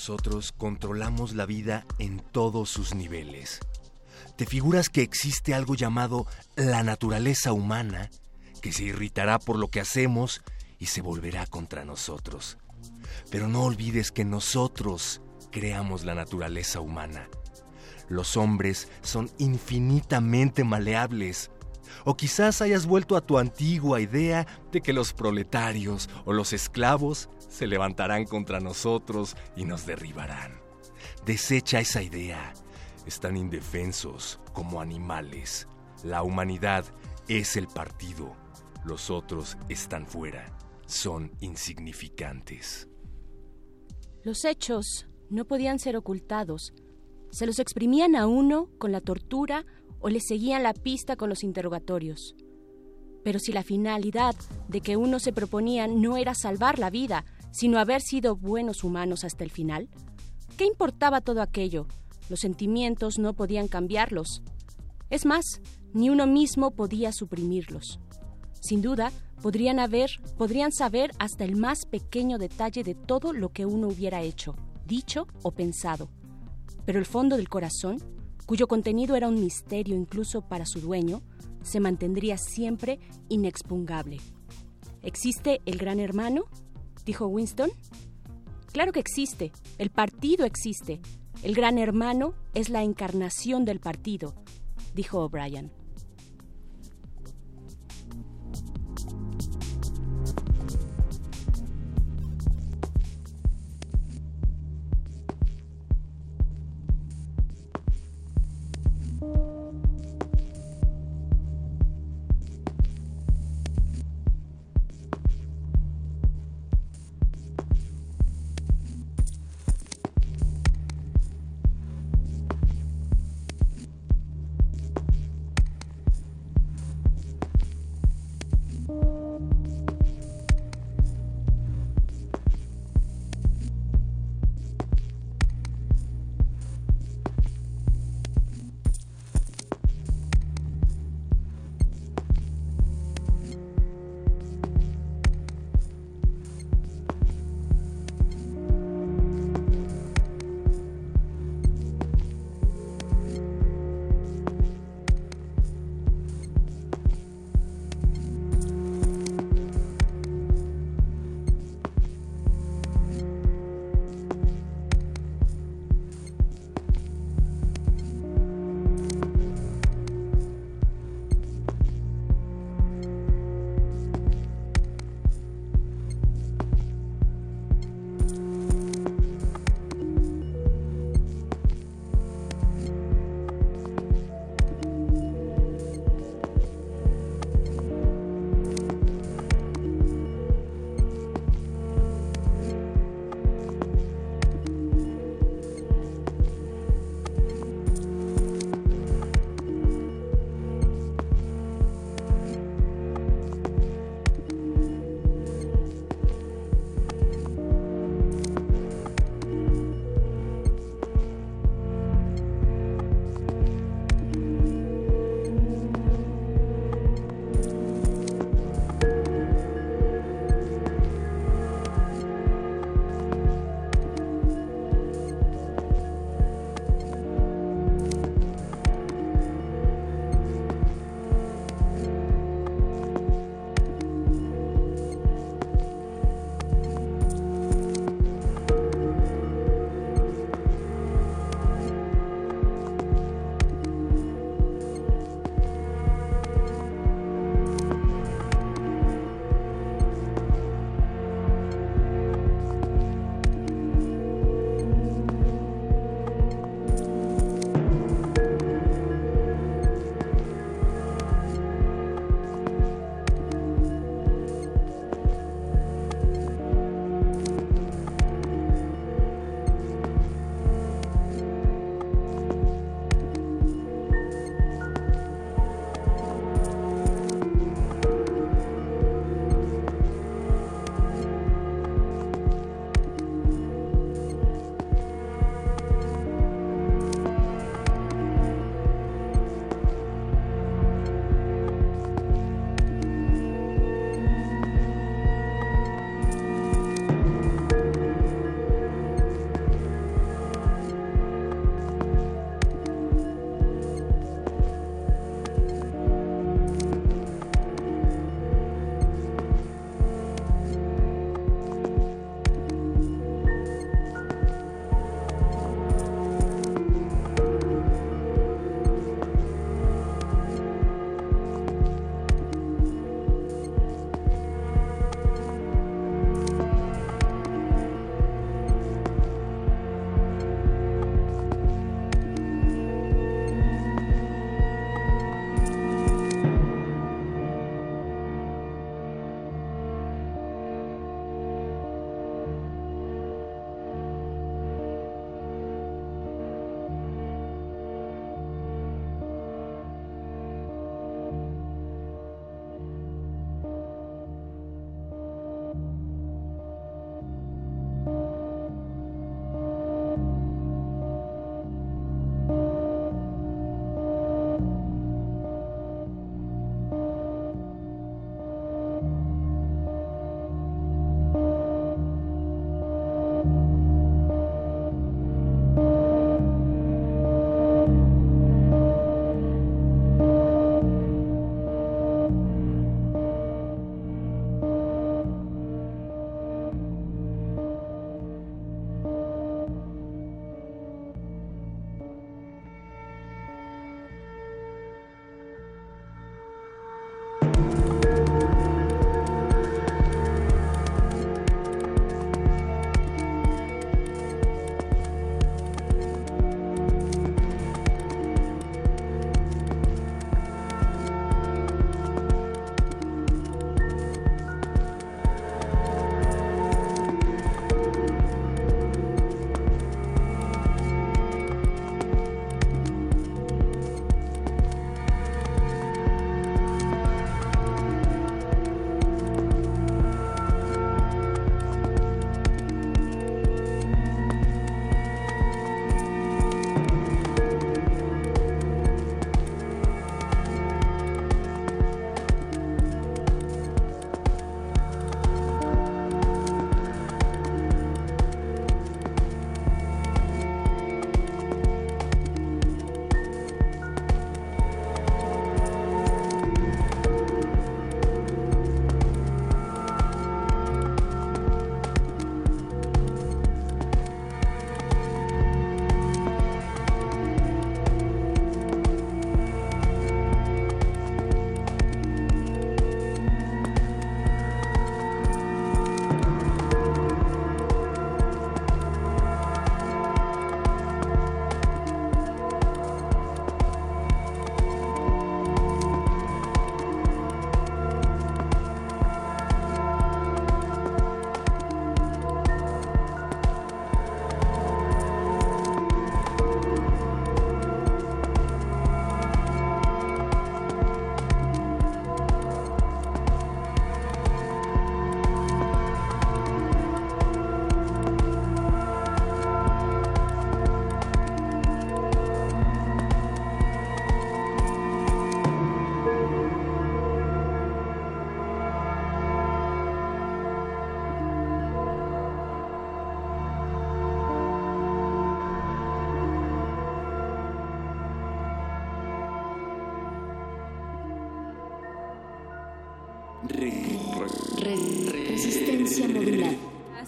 Nosotros controlamos la vida en todos sus niveles. ¿Te figuras que existe algo llamado la naturaleza humana que se irritará por lo que hacemos y se volverá contra nosotros? Pero no olvides que nosotros creamos la naturaleza humana. Los hombres son infinitamente maleables. O quizás hayas vuelto a tu antigua idea de que los proletarios o los esclavos se levantarán contra nosotros y nos derribarán. Desecha esa idea. Están indefensos como animales. La humanidad es el partido. Los otros están fuera. Son insignificantes. Los hechos no podían ser ocultados. Se los exprimían a uno con la tortura o le seguían la pista con los interrogatorios. Pero si la finalidad de que uno se proponía no era salvar la vida, sino haber sido buenos humanos hasta el final, ¿qué importaba todo aquello? Los sentimientos no podían cambiarlos. Es más, ni uno mismo podía suprimirlos. Sin duda, podrían haber, podrían saber hasta el más pequeño detalle de todo lo que uno hubiera hecho, dicho o pensado. Pero el fondo del corazón, cuyo contenido era un misterio incluso para su dueño, se mantendría siempre inexpugnable. ¿Existe el gran hermano? dijo Winston. Claro que existe, el partido existe. El gran hermano es la encarnación del partido, dijo O'Brien.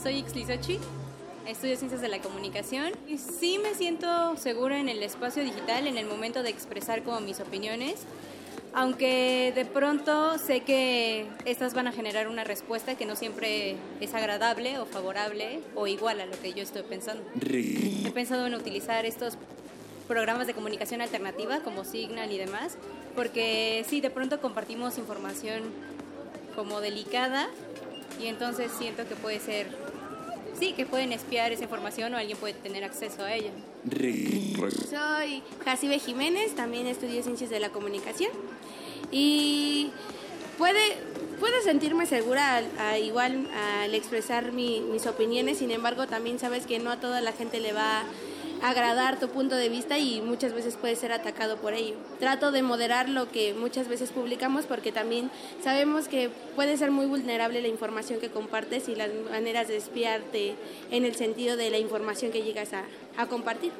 Soy Ixlisochi, estudio Ciencias de la Comunicación y sí me siento segura en el espacio digital en el momento de expresar como mis opiniones, aunque de pronto sé que estas van a generar una respuesta que no siempre es agradable o favorable o igual a lo que yo estoy pensando. He pensado en utilizar estos programas de comunicación alternativa como Signal y demás, porque sí, de pronto compartimos información como delicada y entonces siento que puede ser, sí, que pueden espiar esa información o alguien puede tener acceso a ella. Soy Jacibe Jiménez, también estudio Ciencias de la Comunicación y puede, puedo sentirme segura al, igual al expresar mis opiniones, sin embargo también sabes que no a toda la gente le va agradar tu punto de vista y muchas veces puede ser atacado por ello. Trato de moderar lo que muchas veces publicamos porque también sabemos que puede ser muy vulnerable la información que compartes y las maneras de espiarte en el sentido de la información que llegas a, a compartir.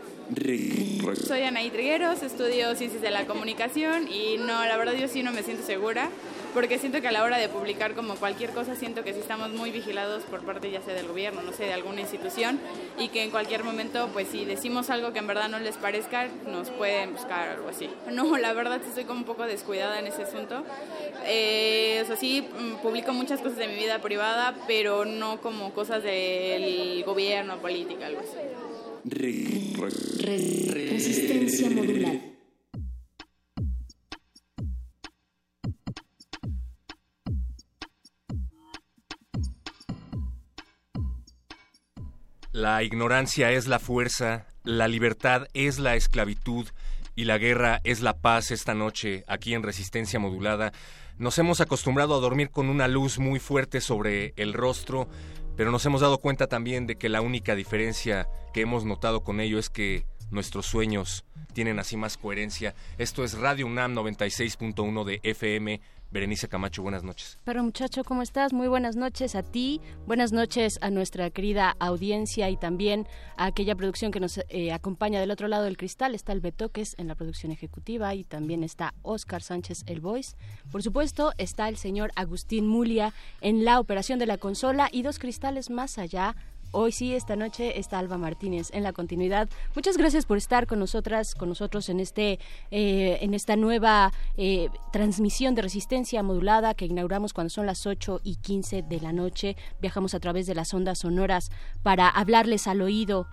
Soy Anaí Trigueros, estudio Ciencias de la Comunicación y no, la verdad yo sí no me siento segura porque siento que a la hora de publicar como cualquier cosa siento que sí estamos muy vigilados por parte ya sea del gobierno, no sé, de alguna institución y que en cualquier momento pues si decimos algo que en verdad no les parezca nos pueden buscar algo así. No, la verdad sí estoy como un poco descuidada en ese asunto. Eh, o sea, sí mm, publico muchas cosas de mi vida privada, pero no como cosas del gobierno, política, algo así. Resistencia modular. La ignorancia es la fuerza, la libertad es la esclavitud y la guerra es la paz esta noche aquí en Resistencia Modulada. Nos hemos acostumbrado a dormir con una luz muy fuerte sobre el rostro, pero nos hemos dado cuenta también de que la única diferencia que hemos notado con ello es que nuestros sueños tienen así más coherencia. Esto es Radio UNAM 96.1 de FM. Berenice Camacho, buenas noches. Pero muchacho, ¿cómo estás? Muy buenas noches a ti, buenas noches a nuestra querida audiencia y también a aquella producción que nos eh, acompaña del otro lado del cristal. Está el Betoques en la producción ejecutiva y también está Oscar Sánchez el Voice. Por supuesto, está el señor Agustín Mulia en la operación de la consola y dos cristales más allá Hoy sí, esta noche está Alba Martínez en la continuidad. Muchas gracias por estar con nosotras, con nosotros en este, eh, en esta nueva eh, transmisión de resistencia modulada que inauguramos cuando son las 8 y 15 de la noche. Viajamos a través de las ondas sonoras para hablarles al oído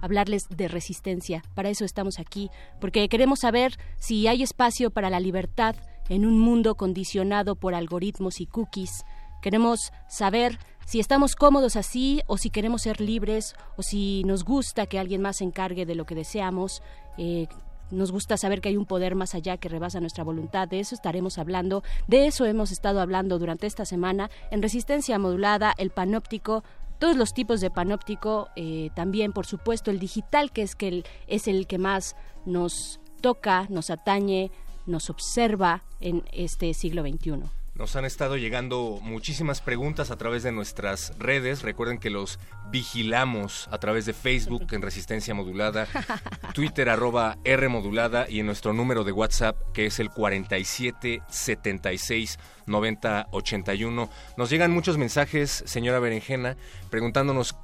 hablarles de resistencia. Para eso estamos aquí, porque queremos saber si hay espacio para la libertad en un mundo condicionado por algoritmos y cookies. Queremos saber si estamos cómodos así o si queremos ser libres o si nos gusta que alguien más se encargue de lo que deseamos. Eh, nos gusta saber que hay un poder más allá que rebasa nuestra voluntad. De eso estaremos hablando. De eso hemos estado hablando durante esta semana en resistencia modulada, el panóptico, todos los tipos de panóptico, eh, también por supuesto el digital, que es, que es el que más nos toca, nos atañe, nos observa en este siglo XXI. Nos han estado llegando muchísimas preguntas a través de nuestras redes. Recuerden que los vigilamos a través de Facebook en Resistencia Modulada, Twitter arroba R Modulada y en nuestro número de WhatsApp que es el 4776 9081. Nos llegan muchos mensajes, señora Berenjena, preguntándonos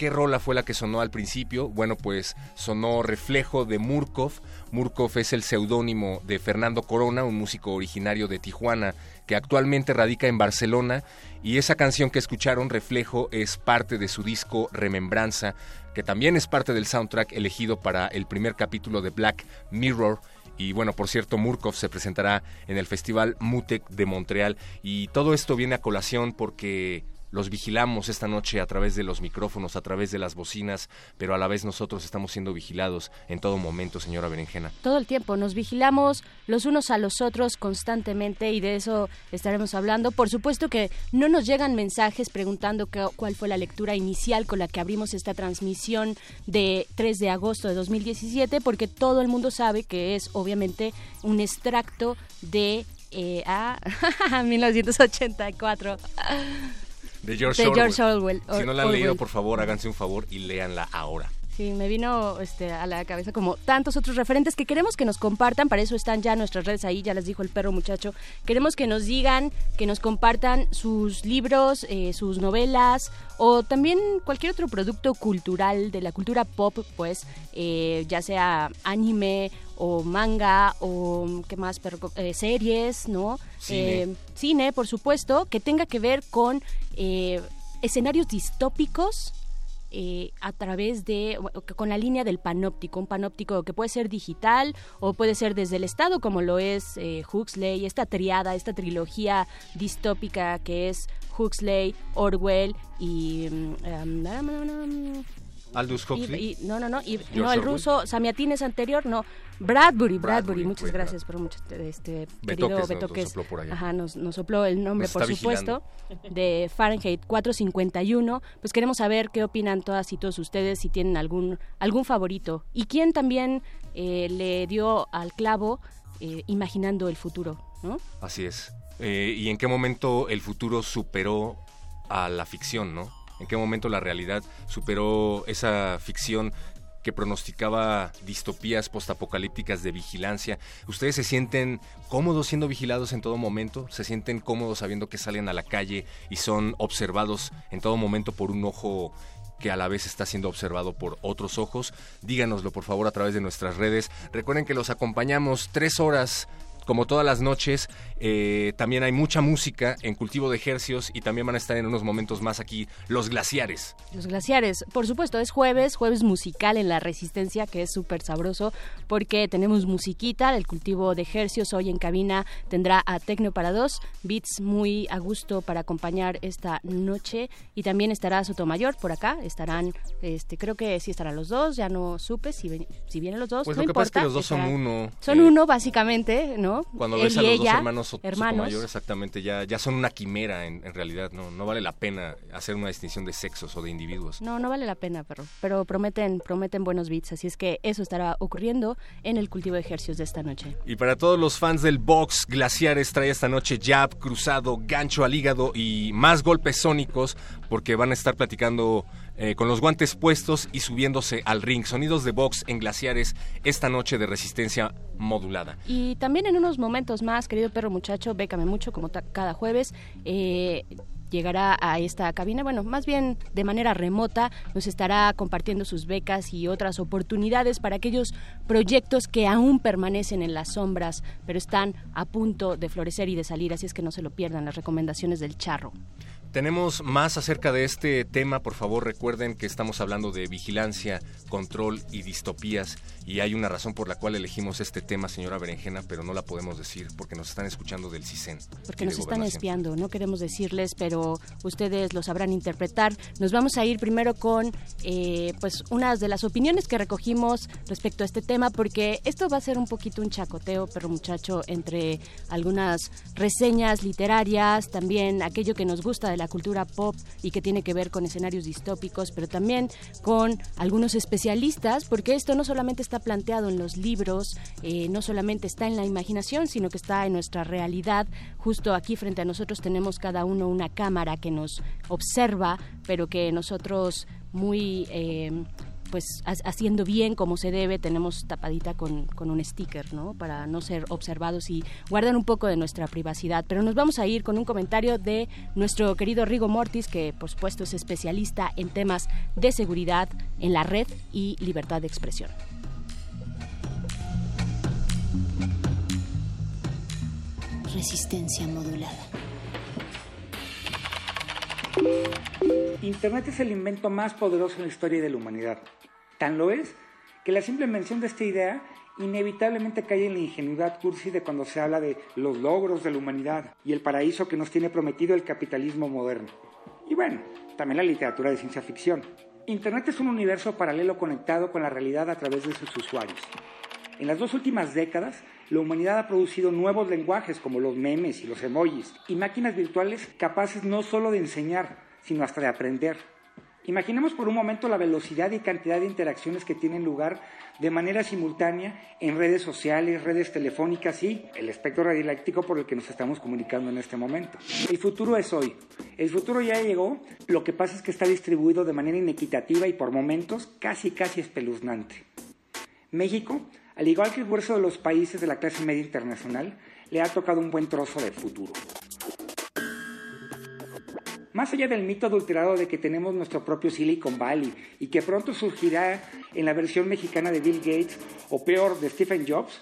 qué rola fue la que sonó al principio. Bueno, pues sonó Reflejo de Murkov. Murkov es el seudónimo de Fernando Corona, un músico originario de Tijuana que actualmente radica en Barcelona y esa canción que escucharon, Reflejo, es parte de su disco Remembranza, que también es parte del soundtrack elegido para el primer capítulo de Black Mirror. Y bueno, por cierto, Murkov se presentará en el Festival Mutec de Montreal. Y todo esto viene a colación porque los vigilamos esta noche a través de los micrófonos, a través de las bocinas, pero a la vez nosotros estamos siendo vigilados en todo momento, señora Berenjena. Todo el tiempo, nos vigilamos los unos a los otros constantemente y de eso estaremos hablando. Por supuesto que no nos llegan mensajes preguntando cuál fue la lectura inicial con la que abrimos esta transmisión de 3 de agosto de 2017, porque todo el mundo sabe que es obviamente un extracto de eh, 1984. De George, Orwell. Si no la han leído, por favor, háganse un favor y léanla ahora. Sí, me vino este, a la cabeza como tantos otros referentes que queremos que nos compartan, para eso están ya nuestras redes ahí, ya les dijo el perro muchacho, queremos que nos digan, que nos compartan sus libros, eh, sus novelas o también cualquier otro producto cultural de la cultura pop, pues eh, ya sea anime o manga o qué más, Perro? Eh, series, ¿no? Cine. cine, por supuesto, que tenga que ver con escenarios distópicos eh, a través de, con la línea del panóptico, un panóptico que puede ser digital o puede ser desde el Estado, como lo es eh, Huxley, esta triada, esta trilogía distópica que es Huxley, Orwell y... mm, um, Aldous Huxley. y- y- no, no, no, y, George no, el Orwell. ruso Samiatín es anterior, no, Bradbury, Bradbury, Bradbury, muchas gracias por mucho, este, Betoques querido nos- nos Betoques. sopló por allá. Ajá, nos, nos sopló el nombre, Nos por supuesto, de Fahrenheit 451. Pues queremos saber qué opinan todas y todos ustedes, si tienen algún, algún favorito. Y quién también eh, le dio al clavo eh, imaginando el futuro, ¿no? Así es. Eh, ¿Y en qué momento el futuro superó a la ficción, no? ¿En qué momento la realidad superó esa ficción que pronosticaba distopías postapocalípticas de vigilancia? ¿Ustedes se sienten cómodos siendo vigilados en todo momento? ¿Se sienten cómodos sabiendo que salen a la calle y son observados en todo momento por un ojo que a la vez está siendo observado por otros ojos. Díganoslo por favor a través de nuestras redes. Recuerden que los acompañamos tres horas como todas las noches, eh, también hay mucha música en cultivo de ejercios y también van a estar en unos momentos más aquí los glaciares. Los glaciares, por supuesto, es jueves, jueves musical en la Resistencia, que es súper sabroso, porque tenemos musiquita, el cultivo de ejercios hoy en cabina tendrá a Tecno para dos, beats muy a gusto para acompañar esta noche, y también estará Sotomayor por acá, estarán, este, creo que sí estarán los dos, ya no supe si, ven- si vienen los dos, Pues no lo que pasa es que los dos son uno. Son eh, uno, básicamente, ¿no? Cuando Él ves a los dos hermanos, Sot- Sotomayor, exactamente, ya, ya son una quimera en, en realidad, no, no vale la pena hacer una distinción de sexos o de individuos. No, no vale la pena, perro. Pero prometen, prometen buenos beats. Así es que eso estará ocurriendo en el cultivo de ejercicios de esta noche. Y para todos los fans del box, Glaciares trae esta noche jab, cruzado, gancho al hígado y más golpes sónicos porque van a estar platicando eh, con los guantes puestos y subiéndose al ring. Sonidos de box en Glaciares esta noche de resistencia modulada. Y también en unos momentos más, querido perro muchacho, bécame mucho, como cada jueves, eh, llegará a esta cabina, bueno, más bien de manera remota, nos estará compartiendo sus becas y otras oportunidades para aquellos proyectos que aún permanecen en las sombras, pero están a punto de florecer y de salir, así es que no se lo pierdan las recomendaciones del charro. Tenemos más acerca de este tema, por favor recuerden que estamos hablando de vigilancia, control y distopías y hay una razón por la cual elegimos este tema, señora Berenjena, pero no la podemos decir porque nos están escuchando del CISEN. Porque nos están espiando, no queremos decirles, pero ustedes lo sabrán interpretar. Nos vamos a ir primero con eh, pues unas de las opiniones que recogimos respecto a este tema, porque esto va a ser un poquito un chacoteo, perro muchacho, entre algunas reseñas literarias, también aquello que nos gusta de la cultura pop y que tiene que ver con escenarios distópicos, pero también con algunos especialistas, porque esto no solamente está planteado en los libros, eh, no solamente está en la imaginación, sino que está en nuestra realidad. Justo aquí frente a nosotros tenemos cada uno una cámara que nos observa, pero que nosotros muy... eh, pues ha- haciendo bien como se debe, tenemos tapadita con, con un sticker, ¿no? Para no ser observados y guardar un poco de nuestra privacidad. Pero nos vamos a ir con un comentario de nuestro querido Rigo Mortis, que por supuesto es especialista en temas de seguridad en la red y libertad de expresión. Resistencia modulada. Internet es el invento más poderoso en la historia de la humanidad. Tan lo es que la simple mención de esta idea inevitablemente cae en la ingenuidad cursi de cuando se habla de los logros de la humanidad y el paraíso que nos tiene prometido el capitalismo moderno. Y bueno, también la literatura de ciencia ficción. Internet es un universo paralelo conectado con la realidad a través de sus usuarios. En las dos últimas décadas, la humanidad ha producido nuevos lenguajes como los memes y los emojis y máquinas virtuales capaces no solo de enseñar, sino hasta de aprender. Imaginemos por un momento la velocidad y cantidad de interacciones que tienen lugar de manera simultánea en redes sociales, redes telefónicas y el espectro radioeléctrico por el que nos estamos comunicando en este momento. El futuro es hoy. El futuro ya llegó, lo que pasa es que está distribuido de manera inequitativa y por momentos casi casi espeluznante. México, al igual que el grueso de los países de la clase media internacional, le ha tocado un buen trozo de futuro. Más allá del mito adulterado de que tenemos nuestro propio Silicon Valley y que pronto surgirá en la versión mexicana de Bill Gates o peor de Stephen Jobs,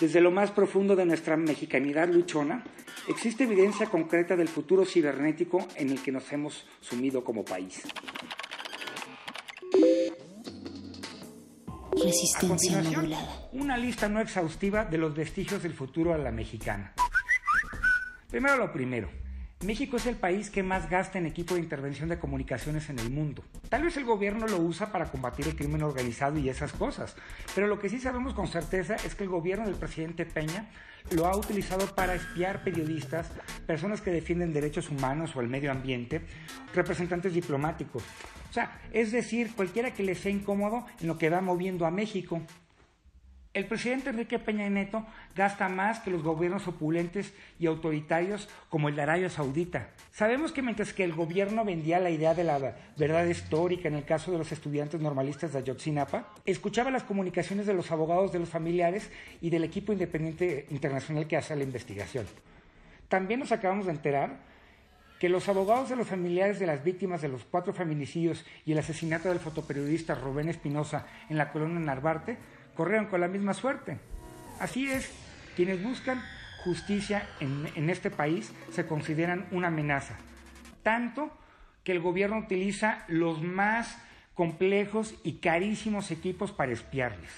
desde lo más profundo de nuestra mexicanidad luchona, existe evidencia concreta del futuro cibernético en el que nos hemos sumido como país. Resistencia modulada. Una lista no exhaustiva de los vestigios del futuro a la mexicana. Primero lo primero. México es el país que más gasta en equipo de intervención de comunicaciones en el mundo. Tal vez el gobierno lo usa para combatir el crimen organizado y esas cosas, pero lo que sí sabemos con certeza es que el gobierno del presidente Peña lo ha utilizado para espiar periodistas, personas que defienden derechos humanos o el medio ambiente, representantes diplomáticos. O sea, es decir, cualquiera que le sea incómodo en lo que va moviendo a México. El presidente Enrique Peña Neto gasta más que los gobiernos opulentes y autoritarios como el de Arabia Saudita. Sabemos que mientras que el gobierno vendía la idea de la verdad histórica en el caso de los estudiantes normalistas de Ayotzinapa, escuchaba las comunicaciones de los abogados de los familiares y del equipo independiente internacional que hace la investigación. También nos acabamos de enterar que los abogados de los familiares de las víctimas de los cuatro feminicidios y el asesinato del fotoperiodista Rubén Espinosa en la colonia Narvarte corrieron con la misma suerte. Así es, quienes buscan justicia en, este país se consideran una amenaza, tanto que el gobierno utiliza los más complejos y carísimos equipos para espiarles.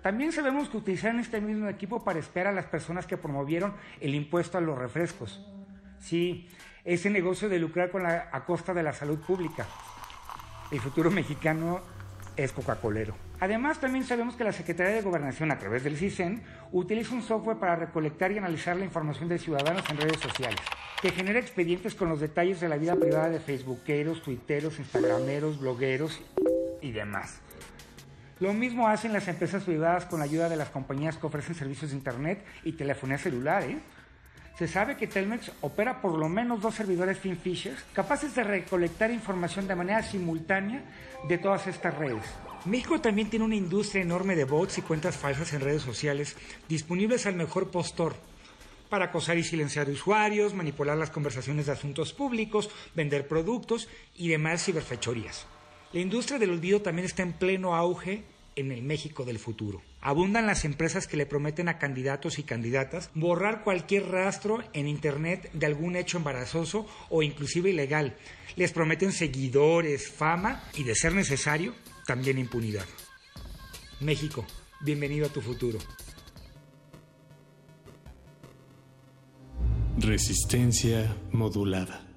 También sabemos que utilizaron este mismo equipo para espiar a las personas que promovieron el impuesto a los refrescos. Sí, ese negocio de lucrar con la, a costa de la salud pública. El futuro mexicano es Coca-Colero. Además, también sabemos que la Secretaría de Gobernación, a través del CISEN, utiliza un software para recolectar y analizar la información de ciudadanos en redes sociales, que genera expedientes con los detalles de la vida privada de facebookeros, tuiteros, instagrameros, blogueros y demás. Lo mismo hacen las empresas privadas con la ayuda de las compañías que ofrecen servicios de Internet y telefonía celular. ¿eh? Se sabe que Telmex opera por lo menos dos servidores FinFishers capaces de recolectar información de manera simultánea de todas estas redes. México también tiene una industria enorme de bots y cuentas falsas en redes sociales disponibles al mejor postor para acosar y silenciar usuarios, manipular las conversaciones de asuntos públicos, vender productos y demás ciberfechorías. La industria del olvido también está en pleno auge en el México del futuro. Abundan las empresas que le prometen a candidatos y candidatas borrar cualquier rastro en Internet de algún hecho embarazoso o inclusive ilegal. Les prometen seguidores, fama y, de ser necesario, también impunidad. México, bienvenido a tu futuro. Resistencia modulada.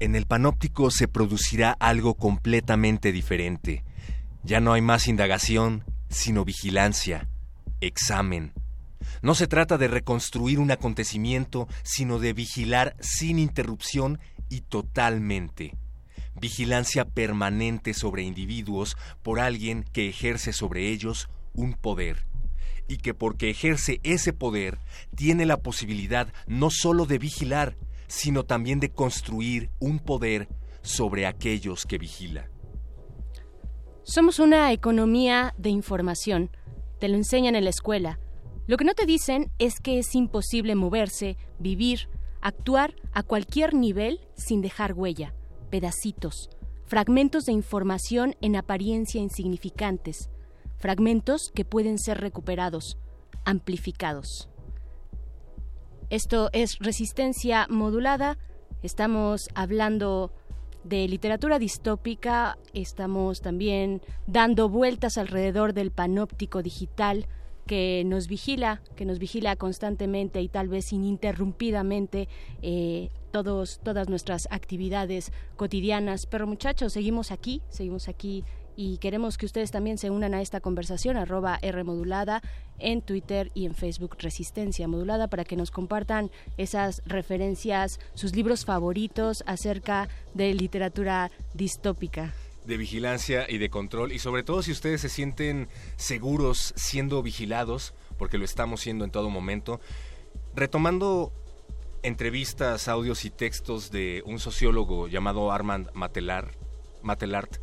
En el panóptico se producirá algo completamente diferente. Ya no hay más indagación, sino vigilancia, examen. No se trata de reconstruir un acontecimiento, sino de vigilar sin interrupción y totalmente. Vigilancia permanente sobre individuos por alguien que ejerce sobre ellos un poder y que porque ejerce ese poder tiene la posibilidad no sólo de vigilar, sino también de construir un poder sobre aquellos que vigila. Somos una economía de información. Te lo enseñan en la escuela. Lo que no te dicen es que es imposible moverse, vivir, actuar a cualquier nivel sin dejar huella, pedacitos, fragmentos de información en apariencia insignificantes, fragmentos que pueden ser recuperados, amplificados. Esto es resistencia modulada. Estamos hablando de literatura distópica, estamos también dando vueltas alrededor del panóptico digital que nos vigila, que nos vigila constantemente y tal vez ininterrumpidamente eh, todos, todas nuestras actividades cotidianas. Pero muchachos, seguimos aquí, seguimos aquí y queremos que ustedes también se unan a esta conversación, arroba R modulada en Twitter y en Facebook Resistencia Modulada para que nos compartan esas referencias, sus libros favoritos acerca de literatura distópica de vigilancia y de control y sobre todo si ustedes se sienten seguros siendo vigilados, porque lo estamos siendo en todo momento. Retomando entrevistas, audios y textos de un sociólogo llamado Armand Matelar, Matelart,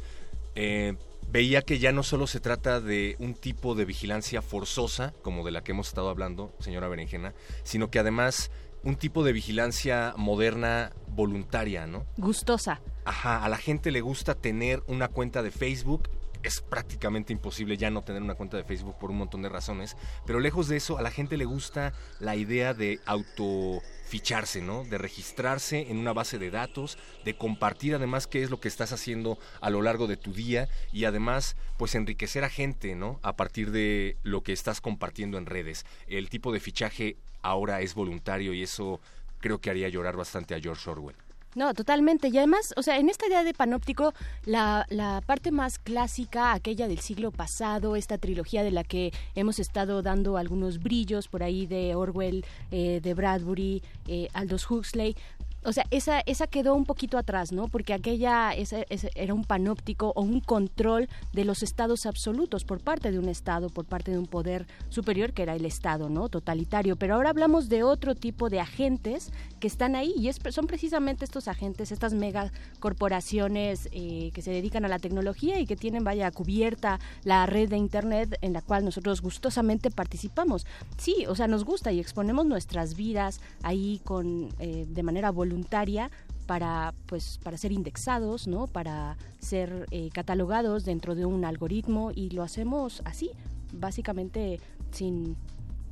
eh, veía que ya no solo se trata de un tipo de vigilancia forzosa, como de la que hemos estado hablando, señora Berenjena, sino que además un tipo de vigilancia moderna voluntaria, ¿no? Gustosa. Ajá, a la gente le gusta tener una cuenta de Facebook. Es prácticamente imposible ya no tener una cuenta de Facebook por un montón de razones. Pero lejos de eso, a la gente le gusta la idea de autoficharse, ¿no? De registrarse en una base de datos, de compartir además qué es lo que estás haciendo a lo largo de tu día y además, pues enriquecer a gente, ¿no? A partir de lo que estás compartiendo en redes. El tipo de fichaje ahora es voluntario y eso creo que haría llorar bastante a George Orwell. No, totalmente. Y además, o sea, en esta idea de panóptico, la, la parte más clásica, aquella del siglo pasado, esta trilogía de la que hemos estado dando algunos brillos por ahí de Orwell, eh, de Bradbury, eh, Aldous Huxley, o sea, esa, esa quedó un poquito atrás, ¿no? Porque aquella ese era un panóptico o un control de los estados absolutos por parte de un Estado, por parte de un poder superior que era el Estado, ¿no? Totalitario. Pero ahora hablamos de otro tipo de agentes que están ahí y es, son precisamente estos agentes, estas megacorporaciones eh, que se dedican a la tecnología y que tienen, vaya, cubierta la red de Internet en la cual nosotros gustosamente participamos. Sí, o sea, nos gusta y exponemos nuestras vidas ahí con eh, de manera voluntaria para pues para ser indexados no para ser eh, catalogados dentro de un algoritmo y lo hacemos así básicamente sin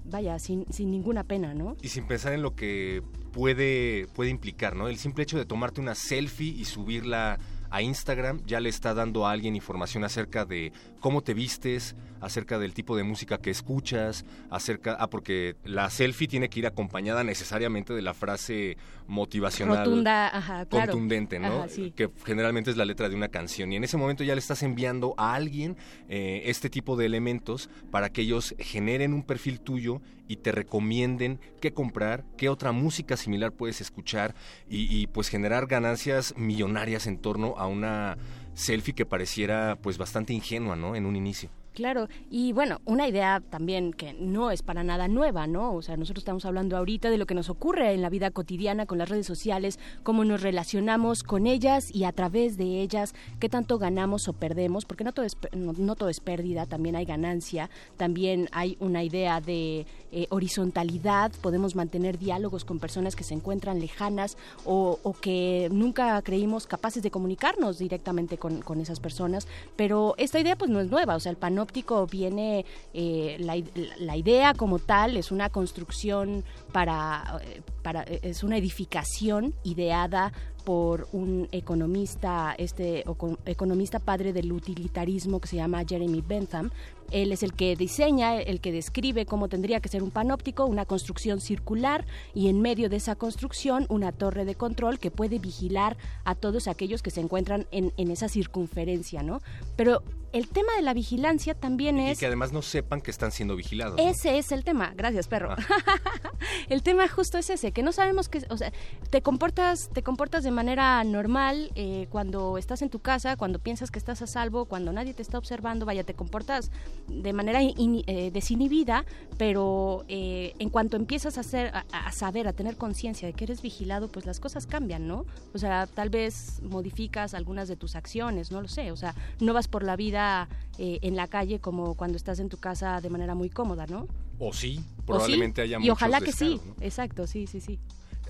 vaya sin, sin ninguna pena no Y sin pensar en lo que puede, puede implicar, ¿no? El simple hecho de tomarte una selfie y subirla a Instagram ya le está dando a alguien información acerca de cómo te vistes, acerca del tipo de música que escuchas, acerca ah porque la selfie tiene que ir acompañada necesariamente de la frase motivacional rotunda ajá, claro. contundente, ¿no? Ajá, sí. Que generalmente es la letra de una canción y en ese momento ya le estás enviando a alguien eh, este tipo de elementos para que ellos generen un perfil tuyo y te recomienden qué comprar, qué otra música similar puedes escuchar y, y, pues generar ganancias millonarias en torno a una selfie que pareciera pues bastante ingenua, ¿no? En un inicio. Claro, y bueno, una idea también que no es para nada nueva, ¿no? O sea, nosotros estamos hablando ahorita de lo que nos ocurre en la vida cotidiana con las redes sociales, cómo nos relacionamos con ellas y a través de ellas, qué tanto ganamos o perdemos, porque no todo es, no, todo es pérdida, también hay ganancia, también hay una idea de eh, horizontalidad, podemos mantener diálogos con personas que se encuentran lejanas o, que nunca creímos capaces de comunicarnos directamente con, con esas personas, pero esta idea pues no es nueva, o sea, el panóptico viene, eh, la, la, idea como tal es una construcción para, para, es una edificación ideada por un economista, este economista padre del utilitarismo que se llama Jeremy Bentham. Él es el que diseña, el que describe cómo tendría que ser un panóptico, una construcción circular y en medio de esa construcción una torre de control que puede vigilar a todos aquellos que se encuentran en, en esa circunferencia, ¿no? Pero el tema de la vigilancia también Y es... que además no sepan que están siendo vigilados. ¿no? Ese es el tema, gracias perro. Ah. el tema justo es ese, que no sabemos que, o sea, te comportas, te comportas de manera normal eh, cuando estás en tu casa, cuando piensas que estás a salvo, cuando nadie te está observando, vaya, te comportas de manera eh, desinhibida, pero eh, en cuanto empiezas a hacer, a, a saber, a tener conciencia de que eres vigilado, pues las cosas cambian, ¿no? O sea, tal vez modificas algunas de tus acciones, no lo sé, o sea, no vas por la vida eh, en la calle como cuando estás en tu casa de manera muy cómoda, ¿no? O sí, O probablemente sí, haya Y muchos ojalá que sí, exacto, sí, sí, sí.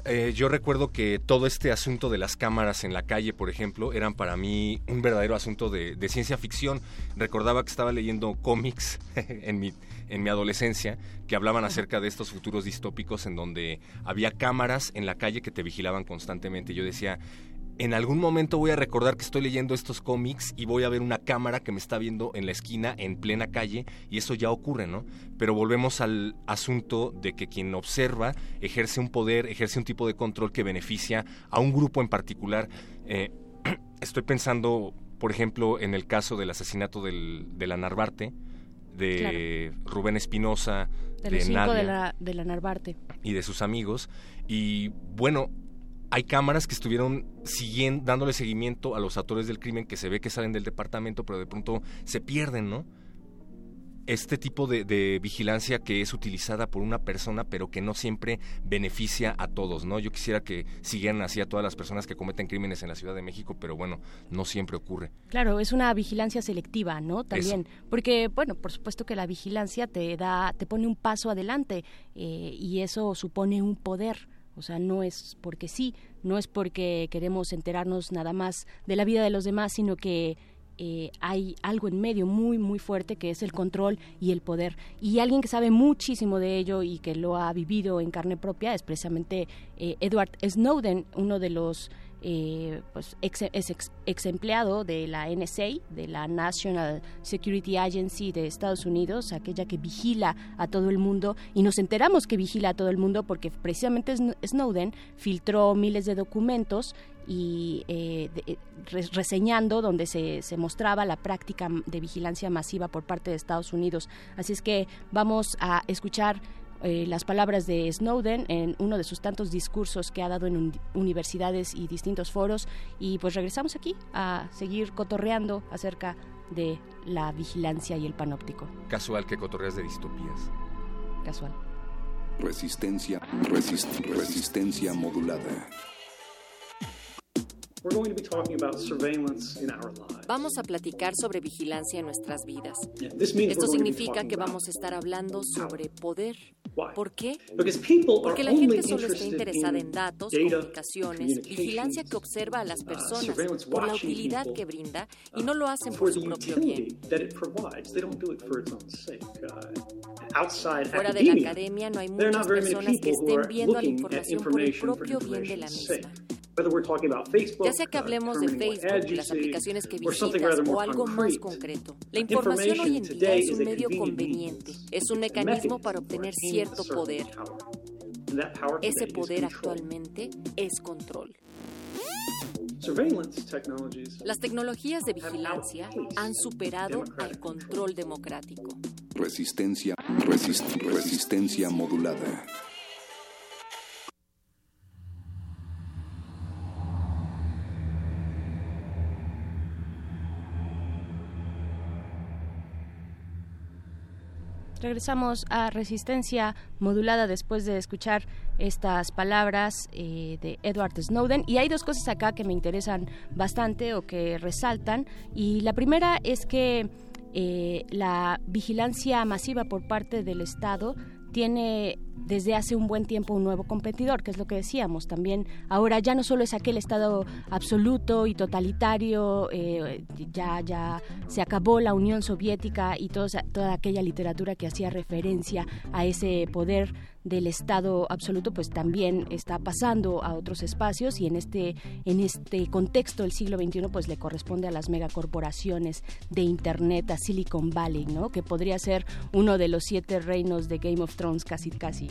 Eh, yo recuerdo que todo este asunto de las cámaras en la calle, por ejemplo, eran para mí un verdadero asunto de, de ciencia ficción. Recordaba que estaba leyendo cómics en mi, en mi adolescencia que hablaban acerca de estos futuros distópicos en donde había cámaras en la calle que te vigilaban constantemente. Yo decía, en algún momento voy a recordar que estoy leyendo estos cómics y voy a ver una cámara que me está viendo en la esquina, en plena calle, y eso ya ocurre, ¿no? Pero volvemos al asunto de que quien observa ejerce un poder, ejerce un tipo de control que beneficia a un grupo en particular. Eh, estoy pensando, por ejemplo, en el caso del asesinato del, de la Narvarte, de Rubén Espinosa, De de, los cinco Nadia de la, de la Narvarte. y de sus amigos. Y bueno, hay cámaras que estuvieron siguiendo, dándole seguimiento a los autores del crimen que se ve que salen del departamento, pero de pronto se pierden, ¿no? Este tipo de, de vigilancia que es utilizada por una persona, pero que no siempre beneficia a todos, ¿no? Yo quisiera que siguieran así a todas las personas que cometen crímenes en la Ciudad de México, pero bueno, no siempre ocurre. Claro, es una vigilancia selectiva, ¿no? También, porque, bueno, por supuesto que la vigilancia te da, te pone un paso adelante eh, y eso supone un poder. O sea, no es porque sí, no es porque queremos enterarnos nada más de la vida de los demás, sino que eh, hay algo en medio muy, muy fuerte que es el control y el poder. Y alguien que sabe muchísimo de ello y que lo ha vivido en carne propia es precisamente eh, Edward Snowden, uno de los eh, pues ex, empleado de la NSA, de la National Security Agency de Estados Unidos, aquella que vigila a todo el mundo, y nos enteramos que vigila a todo el mundo porque precisamente Sn- Snowden filtró miles de documentos y eh, eh, re- reseñando donde se mostraba la práctica de vigilancia masiva por parte de Estados Unidos. Así es que vamos a escuchar eh, las palabras de Snowden en uno de sus tantos discursos que ha dado en un- universidades y distintos foros y pues regresamos aquí a seguir cotorreando acerca de la vigilancia y el panóptico. Casual que cotorreas de distopías. Casual. Resistencia, resist- resistencia modulada. Vamos a platicar sobre vigilancia en nuestras vidas. Esto we're going to be significa talking que about vamos a estar hablando sobre poder. ¿Por qué? Porque are la gente solo está interesada in en datos, comunicaciones, vigilancia que observa a las personas surveillance por la utilidad que brinda y no lo hacen por su propio bien. Fuera de la academia, no hay there are muchas personas que people who estén are viendo a la información por el information for propio bien de la misma. sake. Whether we're talking about Facebook, Ya sea que uh, hablemos de Facebook, las aplicaciones que or something visitas o more algo más concrete. concreto. La información hoy en día es is un a medio convenient conveniente, es un mecanismo mechanism para obtener cierto poder. power. And that power Ese poder control. actualmente es control. Surveillance technologies Las tecnologías de vigilancia han superado al control democrático. Resistencia, resist- resistencia modulada. Regresamos a Resistencia Modulada después de escuchar estas palabras eh, de Edward Snowden. Y hay dos cosas acá que me interesan bastante o que resaltan. Y la primera es que eh, la vigilancia masiva por parte del Estado tiene desde hace un buen tiempo un nuevo competidor, que es lo que decíamos. También ahora ya no solo es aquel Estado absoluto y totalitario, eh, ya, ya se acabó la Unión Soviética y toda, toda aquella literatura que hacía referencia a ese poder del Estado absoluto, pues también está pasando a otros espacios y en este, en este contexto del siglo XXI, pues le corresponde a las megacorporaciones de Internet, a Silicon Valley, ¿no? Que podría ser uno de los siete reinos de Game of Thrones, casi, casi,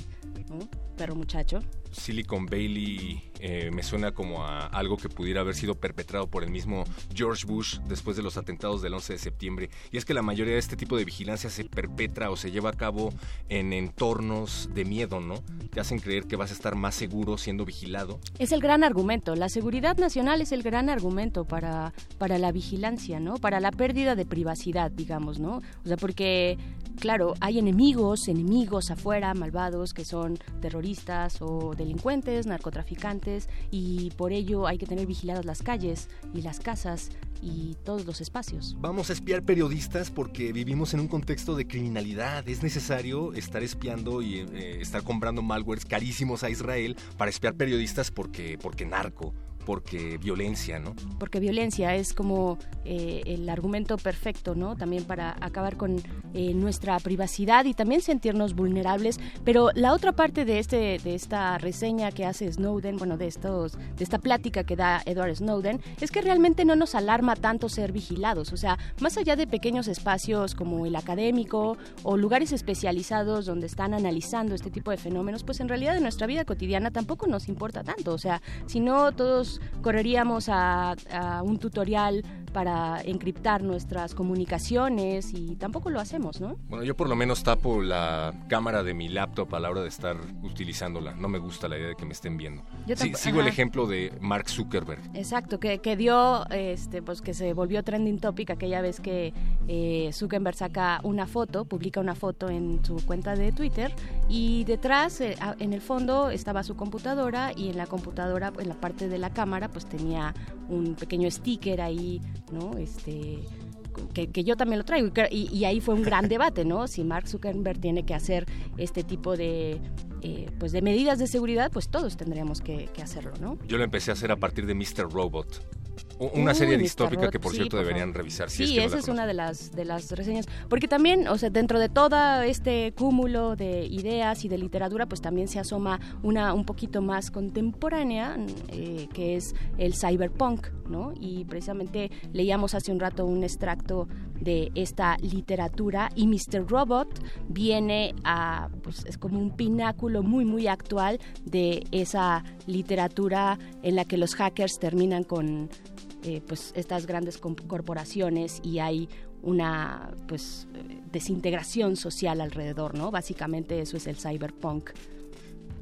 ¿no? Perro muchacho. Silicon Valley eh, me suena como a algo que pudiera haber sido perpetrado por el mismo George Bush después de los atentados del 11 de septiembre. Y es que la mayoría de este tipo de vigilancia se perpetra o se lleva a cabo en entornos de miedo, ¿no? Te hacen creer que vas a estar más seguro siendo vigilado. Es el gran argumento. La seguridad nacional es el gran argumento para, para la vigilancia, ¿no? Para la pérdida de privacidad, digamos, ¿no? O sea, porque, claro, hay enemigos, enemigos afuera, malvados, que son terroristas o delincuentes, narcotraficantes, y por ello hay que tener vigiladas las calles y las casas y todos los espacios. Vamos a espiar periodistas porque vivimos en un contexto de criminalidad. Es necesario estar espiando y eh, estar comprando malwares carísimos a Israel para espiar periodistas porque, porque narco porque violencia, ¿no? Porque violencia es como eh, el argumento perfecto, ¿no? También para acabar con eh, nuestra privacidad y también sentirnos vulnerables. Pero la otra parte de este, de esta reseña que hace Snowden, bueno, de estos, de esta plática que da Edward Snowden, es que realmente no nos alarma tanto ser vigilados. O sea, más allá de pequeños espacios como el académico o lugares especializados donde están analizando este tipo de fenómenos, pues en realidad en nuestra vida cotidiana tampoco nos importa tanto. O sea, si no todos correríamos a, un tutorial para encriptar nuestras comunicaciones y tampoco lo hacemos, ¿no? Bueno, yo por lo menos tapo la cámara de mi laptop a la hora de estar utilizándola. No me gusta la idea de que me estén viendo. Yo Sí, sigo el ejemplo de Mark Zuckerberg. Exacto, que, que dio, este, pues que se volvió trending topic aquella vez que eh, Zuckerberg saca una foto, publica una foto en su cuenta de Twitter y detrás, eh, en el fondo, estaba su computadora y en la computadora, en la parte de la cámara, pues tenía un pequeño sticker ahí, ¿no? Este que, que yo también lo traigo y ahí fue un gran debate, ¿no? Si Mark Zuckerberg tiene que hacer este tipo de, eh, pues de medidas de seguridad, pues todos tendríamos que, que hacerlo, ¿no? Yo lo empecé a hacer a partir de Mr. Robot. Una serie distópica que, por sí, cierto, por deberían revisar. Si Sí, es que no esa es una de las, de las reseñas. Porque también, o sea, dentro de todo este cúmulo de ideas y de literatura, pues también se asoma una un poquito más contemporánea, eh, que es el cyberpunk, ¿no? Y precisamente leíamos hace un rato un extracto de esta literatura y Mr. Robot viene a, pues es como un pináculo muy, muy actual de esa literatura en la que los hackers terminan con eh, pues estas grandes corporaciones y hay una pues eh, desintegración social alrededor, ¿no? Básicamente eso es el cyberpunk.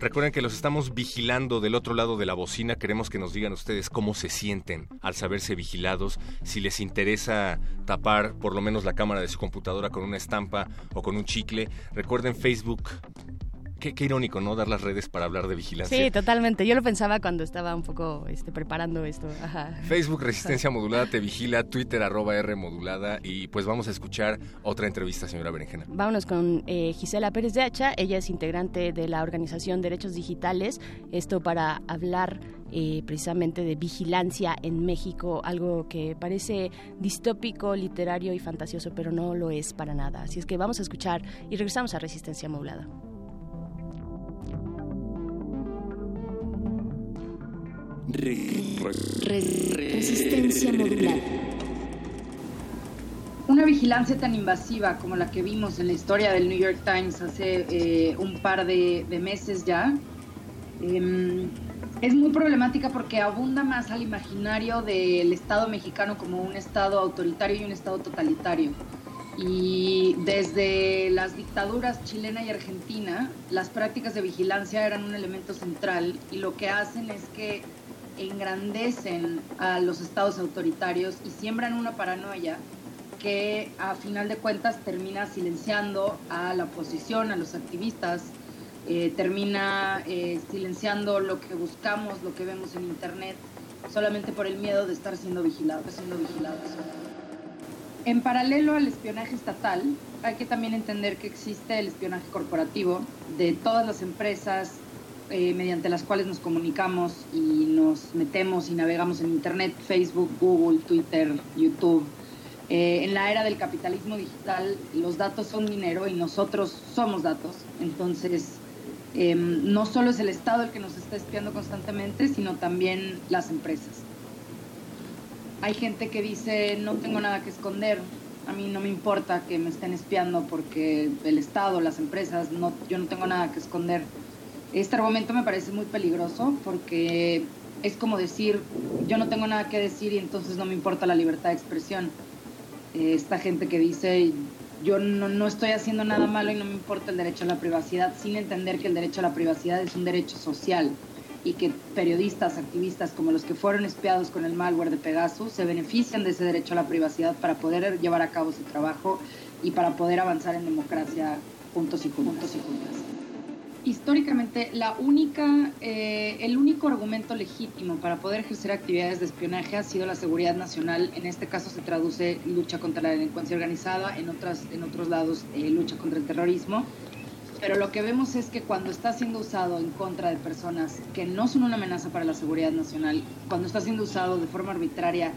Recuerden que los estamos vigilando del otro lado de la bocina. Queremos que nos digan ustedes cómo se sienten al saberse vigilados, si les interesa tapar por lo menos la cámara de su computadora con una estampa o con un chicle. Recuerden Facebook. Qué, qué irónico, ¿no? Dar las redes para hablar de vigilancia. Sí, totalmente. Yo lo pensaba cuando estaba un poco este, preparando esto. Ajá. Facebook Resistencia Modulada te vigila, Twitter arroba R Modulada y pues vamos a escuchar otra entrevista, señora Berenjena. Vámonos con eh, Gisela Pérez de Hacha. Ella es integrante de la organización Derechos Digitales. Esto para hablar eh, precisamente de vigilancia en México, algo que parece distópico, literario y fantasioso, pero no lo es para nada. Así es que vamos a escuchar y regresamos a Resistencia Modulada. Resistencia modulada. Una vigilancia tan invasiva como la que vimos en la historia del New York Times hace eh, un par de, de meses ya, em, es muy problemática porque abunda más al imaginario del Estado mexicano como un Estado autoritario y un Estado totalitario. Y desde las dictaduras chilena y argentina, las prácticas de vigilancia eran un elemento central y lo que hacen es que engrandecen a los estados autoritarios y siembran una paranoia que a final de cuentas termina silenciando a la oposición, a los activistas, eh, termina eh, silenciando lo que buscamos, lo que vemos en internet, solamente por el miedo de estar siendo vigilados, siendo vigilados. En paralelo al espionaje estatal, hay que también entender que existe el espionaje corporativo de todas las empresas eh, mediante las cuales nos comunicamos y nos metemos y navegamos en Internet, Facebook, Google, Twitter, YouTube. Eh, en la era del capitalismo digital, los datos son dinero y nosotros somos datos. Entonces, eh, no solo es el Estado el que nos está espiando constantemente, sino también las empresas. Hay gente que dice, no tengo nada que esconder, a mí no me importa que me estén espiando porque el Estado, las empresas, yo no tengo nada que esconder. Este argumento me parece muy peligroso porque es como decir, yo no tengo nada que decir y entonces no me importa la libertad de expresión. Eh, Esta gente que dice, yo no, no estoy haciendo nada malo y no me importa el derecho a la privacidad, sin entender que el derecho a la privacidad es un derecho social y que periodistas, activistas como los que fueron espiados con el malware de Pegasus se benefician de ese derecho a la privacidad para poder llevar a cabo su trabajo y para poder avanzar en democracia juntos y juntos y juntas. Históricamente, la única, eh, el único argumento legítimo para poder ejercer actividades de espionaje ha sido la seguridad nacional. En este caso se traduce lucha contra la delincuencia organizada, en, otras, en otros lados eh, lucha contra el terrorismo. Pero lo que vemos es que cuando está siendo usado en contra de personas que no son una amenaza para la seguridad nacional, cuando está siendo usado de forma arbitraria,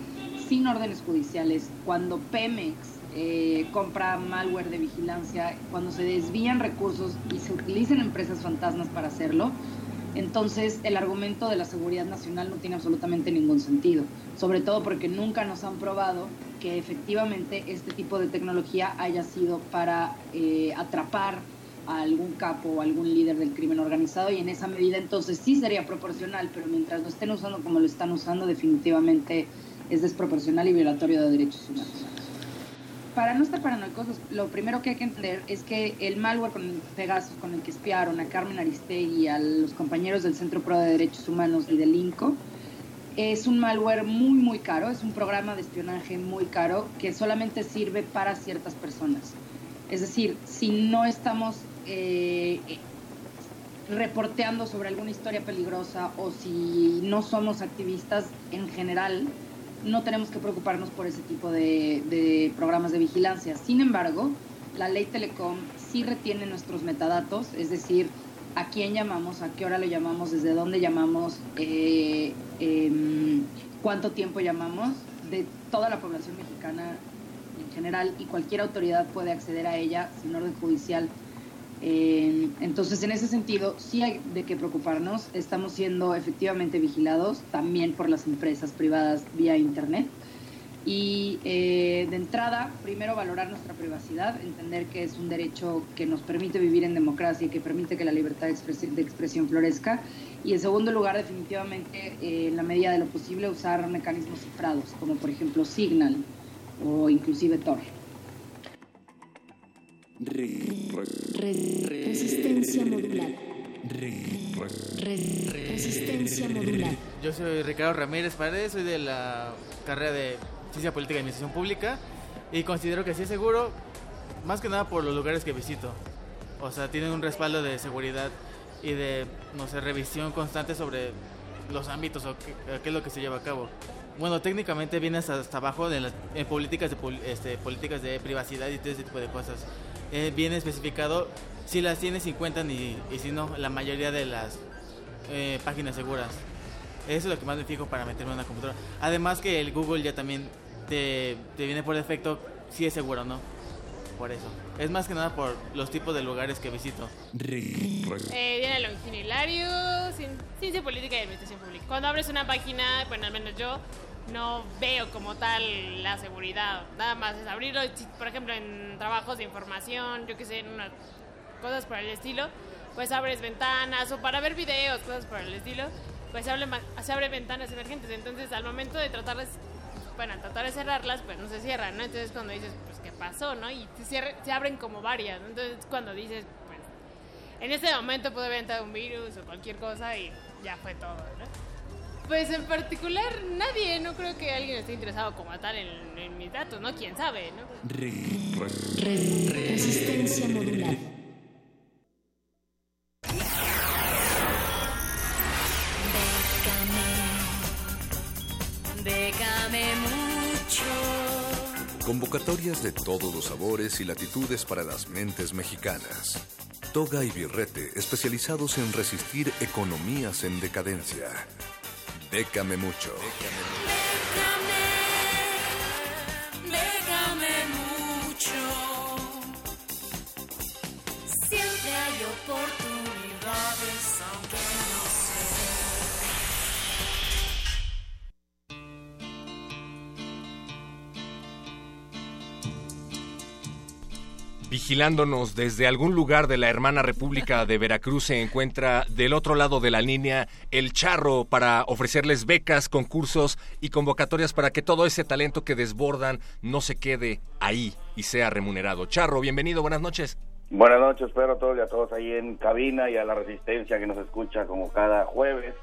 sin órdenes judiciales, cuando Pemex eh, compra malware de vigilancia, cuando se desvían recursos y se utilizan empresas fantasmas para hacerlo, entonces el argumento de la seguridad nacional no tiene absolutamente ningún sentido, sobre todo porque nunca nos han probado que efectivamente este tipo de tecnología haya sido para eh, atrapar a algún capo o algún líder del crimen organizado y en esa medida entonces sí sería proporcional, pero mientras lo estén usando como lo están usando definitivamente es desproporcional y violatorio de derechos humanos. Para no estar paranoicos, lo primero que hay que entender es que el malware con el Pegasus, con el que espiaron a Carmen Aristegui y a los compañeros del Centro Pro de Derechos Humanos y del INCO, es un malware muy, muy caro, es un programa de espionaje muy caro que solamente sirve para ciertas personas. Es decir, si no estamos eh, reporteando sobre alguna historia peligrosa o si no somos activistas en general, no tenemos que preocuparnos por ese tipo de, programas de vigilancia. Sin embargo, la ley Telecom sí retiene nuestros metadatos, es decir, a quién llamamos, a qué hora lo llamamos, desde dónde llamamos, eh, em, cuánto tiempo llamamos, de toda la población mexicana en general y cualquier autoridad puede acceder a ella sin orden judicial. Eh, entonces, en ese sentido, sí hay de qué preocuparnos. Estamos siendo efectivamente vigilados también por las empresas privadas vía Internet. Y eh, de entrada, primero valorar nuestra privacidad, entender que es un derecho que nos permite vivir en democracia y que permite que la libertad de expresión, florezca. Y en segundo lugar, definitivamente, eh, en la medida de lo posible, usar mecanismos cifrados, como por ejemplo Signal o inclusive Tor. Resistencia modulada. Resistencia modulada. Yo soy Ricardo Ramírez Paredes, soy de la carrera de Ciencia Política y Administración Pública y considero que sí es seguro, más que nada por los lugares que visito. O sea, tienen un respaldo de seguridad y de, no sé, revisión constante sobre los ámbitos o qué, qué es lo que se lleva a cabo. Bueno, técnicamente viene hasta, hasta abajo de las en políticas de este, políticas de privacidad y todo ese tipo de cosas. Eh, viene especificado si las tienes y cuentan y, si no, la mayoría de las eh, páginas seguras. Eso es lo que más me fijo para meterme en una computadora. Además que el Google ya también te, te viene por defecto si es seguro o no. Por eso. Es más que nada por los tipos de lugares que visito. Eh, Diana Longino Ciencia Política y Administración Pública. Cuando abres una página, bueno, al menos yo no veo como tal la seguridad. Nada más es abrirlo, por ejemplo, en trabajos de información, yo qué sé, en unas cosas por el estilo, pues abres ventanas o para ver videos, cosas por el estilo, pues se, abre se abre ventanas emergentes. Entonces, al momento de tratarlas, bueno, al tratar de cerrarlas, pues no se cierran, ¿no? Entonces, cuando dices, pues, ¿qué pasó, no? Y se, cierre- se abren como varias. Entonces, cuando dices, pues, en este momento puede haber entrado un virus o cualquier cosa y ya fue todo, ¿no? Pues en particular nadie, no creo que alguien esté interesado como tal en, en mis datos, ¿no? ¿Quién sabe, no? Resistencia modulada. Déjame mucho Convocatorias de todos los sabores y latitudes para las mentes mexicanas. Toga y Birrete, especializados en resistir economías en decadencia. Décame mucho. Déjame Vigilándonos desde algún lugar de la hermana República de Veracruz se encuentra del otro lado de la línea el Charro para ofrecerles becas, concursos y convocatorias para que todo ese talento que desbordan no se quede ahí y sea remunerado. Charro, bienvenido, buenas noches. Buenas noches, espero a todos y a todos ahí en cabina y a la resistencia que nos escucha como cada jueves.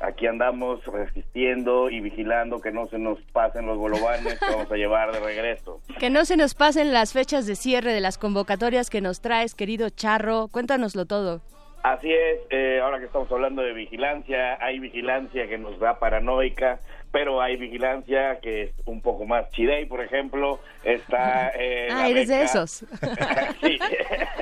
Aquí andamos resistiendo y vigilando que no se nos pasen los bolovanes que vamos a llevar de regreso. Que no se nos pasen las fechas de cierre de las convocatorias que nos traes, querido Charro. Cuéntanoslo todo. Así es, eh, ahora que estamos hablando de vigilancia, hay vigilancia que nos da paranoica, pero hay vigilancia que es un poco más chidey, por ejemplo, está... eh, ah, eres de esos. sí,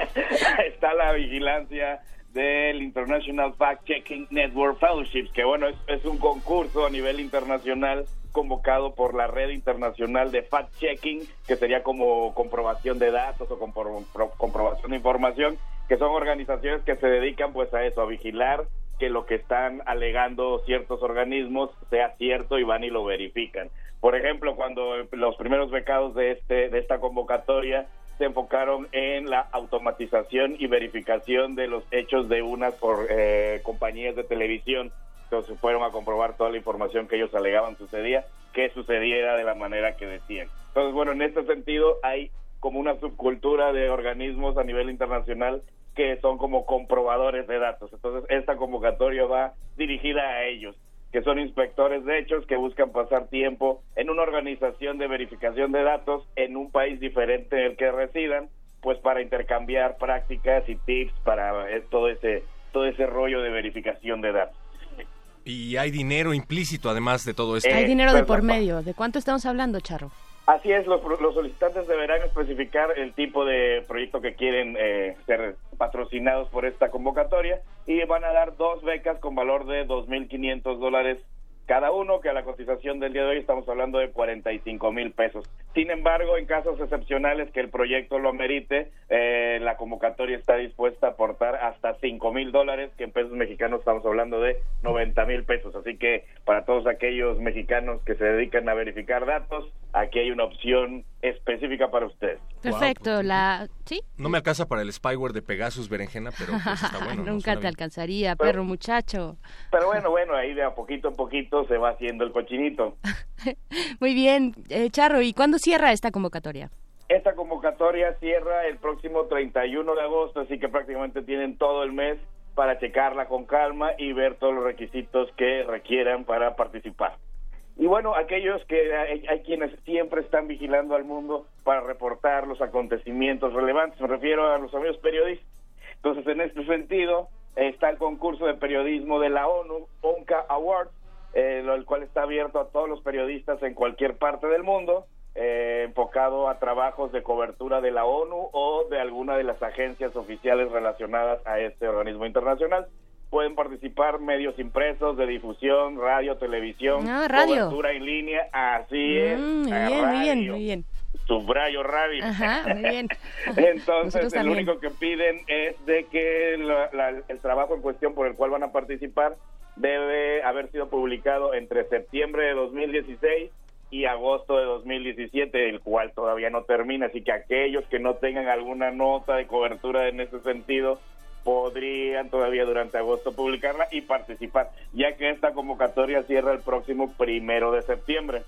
está la vigilancia del International Fact Checking Network Fellowships, que bueno, es, un concurso a nivel internacional convocado por la red internacional de fact checking, que sería como comprobación de datos o compro- pro- comprobación de información, que son organizaciones que se dedican pues a eso, a vigilar que lo que están alegando ciertos organismos sea cierto y van y lo verifican. Por ejemplo, cuando los primeros becados de este de esta convocatoria se enfocaron en la automatización y verificación de los hechos de unas por, eh, compañías de televisión. Entonces fueron a comprobar toda la información que ellos alegaban sucedía, que sucediera de la manera que decían. Entonces, bueno, en este sentido hay como una subcultura de organismos a nivel internacional que son como comprobadores de datos. Entonces, esta convocatoria va dirigida a ellos, que son inspectores de hechos que buscan pasar tiempo en una organización de verificación de datos en un país diferente del que residan, pues para intercambiar prácticas y tips para eh, todo ese todo ese rollo de verificación de datos. Y hay dinero implícito además de todo esto. Hay dinero de por pues, medio. ¿De cuánto estamos hablando, Charro? Así es, los, los solicitantes deberán especificar el tipo de proyecto que quieren eh, ser patrocinados por esta convocatoria y van a dar dos becas con valor de 2.500 dólares cada uno, que a la cotización del día de hoy estamos hablando de 45 mil pesos. Sin embargo, en casos excepcionales que el proyecto lo amerite, eh, la convocatoria está dispuesta a aportar hasta 5 mil dólares, que en pesos mexicanos estamos hablando de 90 mil pesos. Así que para todos aquellos mexicanos que se dedican a verificar datos, aquí hay una opción específica para ustedes. Perfecto, la... ¿Sí? No me alcanza para el spyware de Pegasus Berenjena, pero pues está bueno. ¿no? Nunca te bien. alcanzaría, Pero- perro muchacho. Pero bueno, bueno, ahí de a poquito en poquito se va haciendo el cochinito. Muy bien, eh, Charro, ¿y cuándo cierra esta convocatoria? Esta convocatoria cierra el próximo 31 de agosto, así que prácticamente tienen todo el mes para checarla con calma y ver todos los requisitos que requieran para participar. Y bueno, aquellos que hay, hay quienes siempre están vigilando al mundo para reportar los acontecimientos relevantes, me refiero a los amigos periodistas. Entonces, en este sentido, está el concurso de periodismo de la ONU, ONCA Awards, eh, el cual está abierto a todos los periodistas en cualquier parte del mundo, eh, enfocado a trabajos de cobertura de la ONU o de alguna de las agencias oficiales relacionadas a este organismo internacional. Pueden participar medios impresos de difusión, radio, televisión, Ah, radio. cobertura en línea, así es. Mm, muy bien, muy bien, muy bien. Subrayo radio. Ajá, muy bien. Entonces, también. único que piden es de que la- la- el trabajo en cuestión por el cual van a participar debe haber sido publicado entre septiembre de 2016 y agosto de 2017, el cual todavía no termina. Así que aquellos que no tengan alguna nota de cobertura en ese sentido podrían todavía durante agosto publicarla y participar, ya que esta convocatoria cierra el próximo primero de septiembre.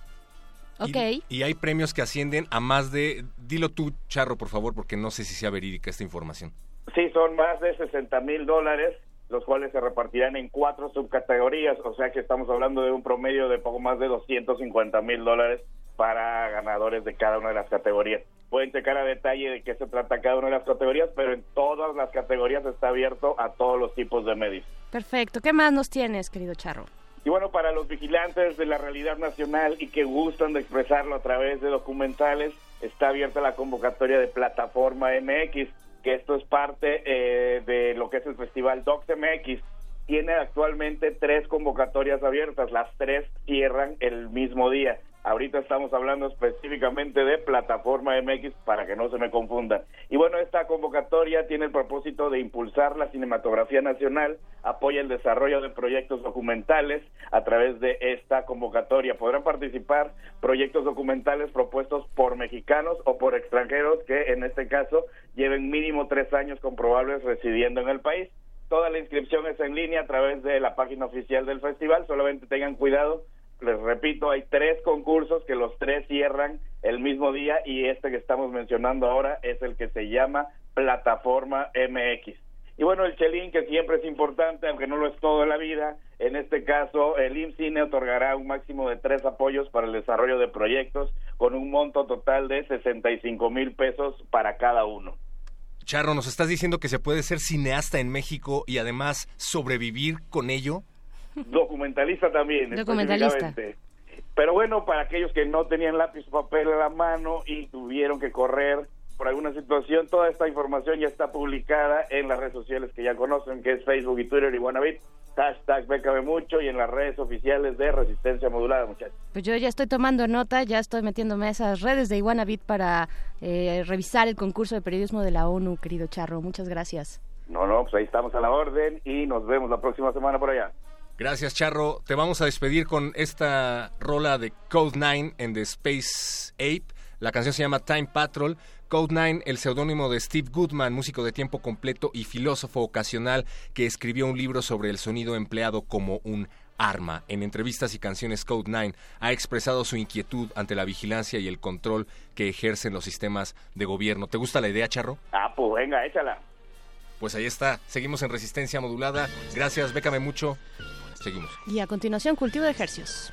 Ok. Y hay premios que ascienden a más de... Dilo tú, Charro, por favor, porque no sé si sea verídica esta información. Sí, son más de 60 mil dólares, los cuales se repartirán en cuatro subcategorías, o sea que estamos hablando de un promedio de poco más de 250 mil dólares para ganadores de cada una de las categorías. Pueden checar a detalle de qué se trata cada una de las categorías, pero en todas las categorías está abierto a todos los tipos de medios. Perfecto. ¿Qué más nos tienes, querido Charro? Y bueno, para los vigilantes de la realidad nacional y que gustan de expresarlo a través de documentales, está abierta la convocatoria de Plataforma MX, que esto es parte eh, de lo que es el festival Docs MX. Tiene actualmente tres convocatorias abiertas, las tres cierran el mismo día. Ahorita estamos hablando específicamente de Plataforma MX para que no se me confundan. Y bueno, esta convocatoria tiene el propósito de impulsar la cinematografía nacional, apoya el desarrollo de proyectos documentales a través de esta convocatoria. Podrán participar proyectos documentales propuestos por mexicanos o por extranjeros que en este caso lleven mínimo tres años comprobables residiendo en el país. Toda la inscripción es en línea a través de la página oficial del festival, solamente tengan cuidado les repito, hay tres concursos que los tres cierran el mismo día y este que estamos mencionando ahora es el que se llama Plataforma MX. Y bueno, el Chelín, que siempre es importante, aunque no lo es todo en la vida, en este caso el IMCINE otorgará un máximo de tres apoyos para el desarrollo de proyectos con un monto total de 65 mil pesos para cada uno. Charro, ¿nos estás diciendo que se puede ser cineasta en México y además sobrevivir con ello? Documentalista también. Documentalista. Pero bueno, para aquellos que no tenían lápiz o papel en la mano y tuvieron que correr por alguna situación, toda esta información ya está publicada en las redes sociales que ya conocen, que es Facebook y Twitter y Buenavit. Hashtag Bécame Mucho y en las redes oficiales de Resistencia Modulada, muchachos. Pues yo ya estoy tomando nota, ya estoy metiéndome a esas redes de Iguanabit para eh, revisar el concurso de periodismo de la ONU, querido Charro. Muchas gracias. No, no, pues ahí estamos a la orden y nos vemos la próxima semana por allá. Gracias, Charro. Te vamos a despedir con esta rola de Code 9 en The Space Ape. La canción se llama Time Patrol. Code 9, el seudónimo de Steve Goodman, músico de tiempo completo y filósofo ocasional que escribió un libro sobre el sonido empleado como un arma. En entrevistas y canciones Code 9 ha expresado su inquietud ante la vigilancia y el control que ejercen los sistemas de gobierno. ¿Te gusta la idea, Charro? Ah, pues venga, échala. Pues ahí está. Seguimos en resistencia modulada. Gracias, bécame mucho. Seguimos. Y a continuación, cultivo de ejercicios.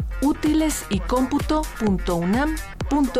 www.utilesycomputo.unam.mx El Museo de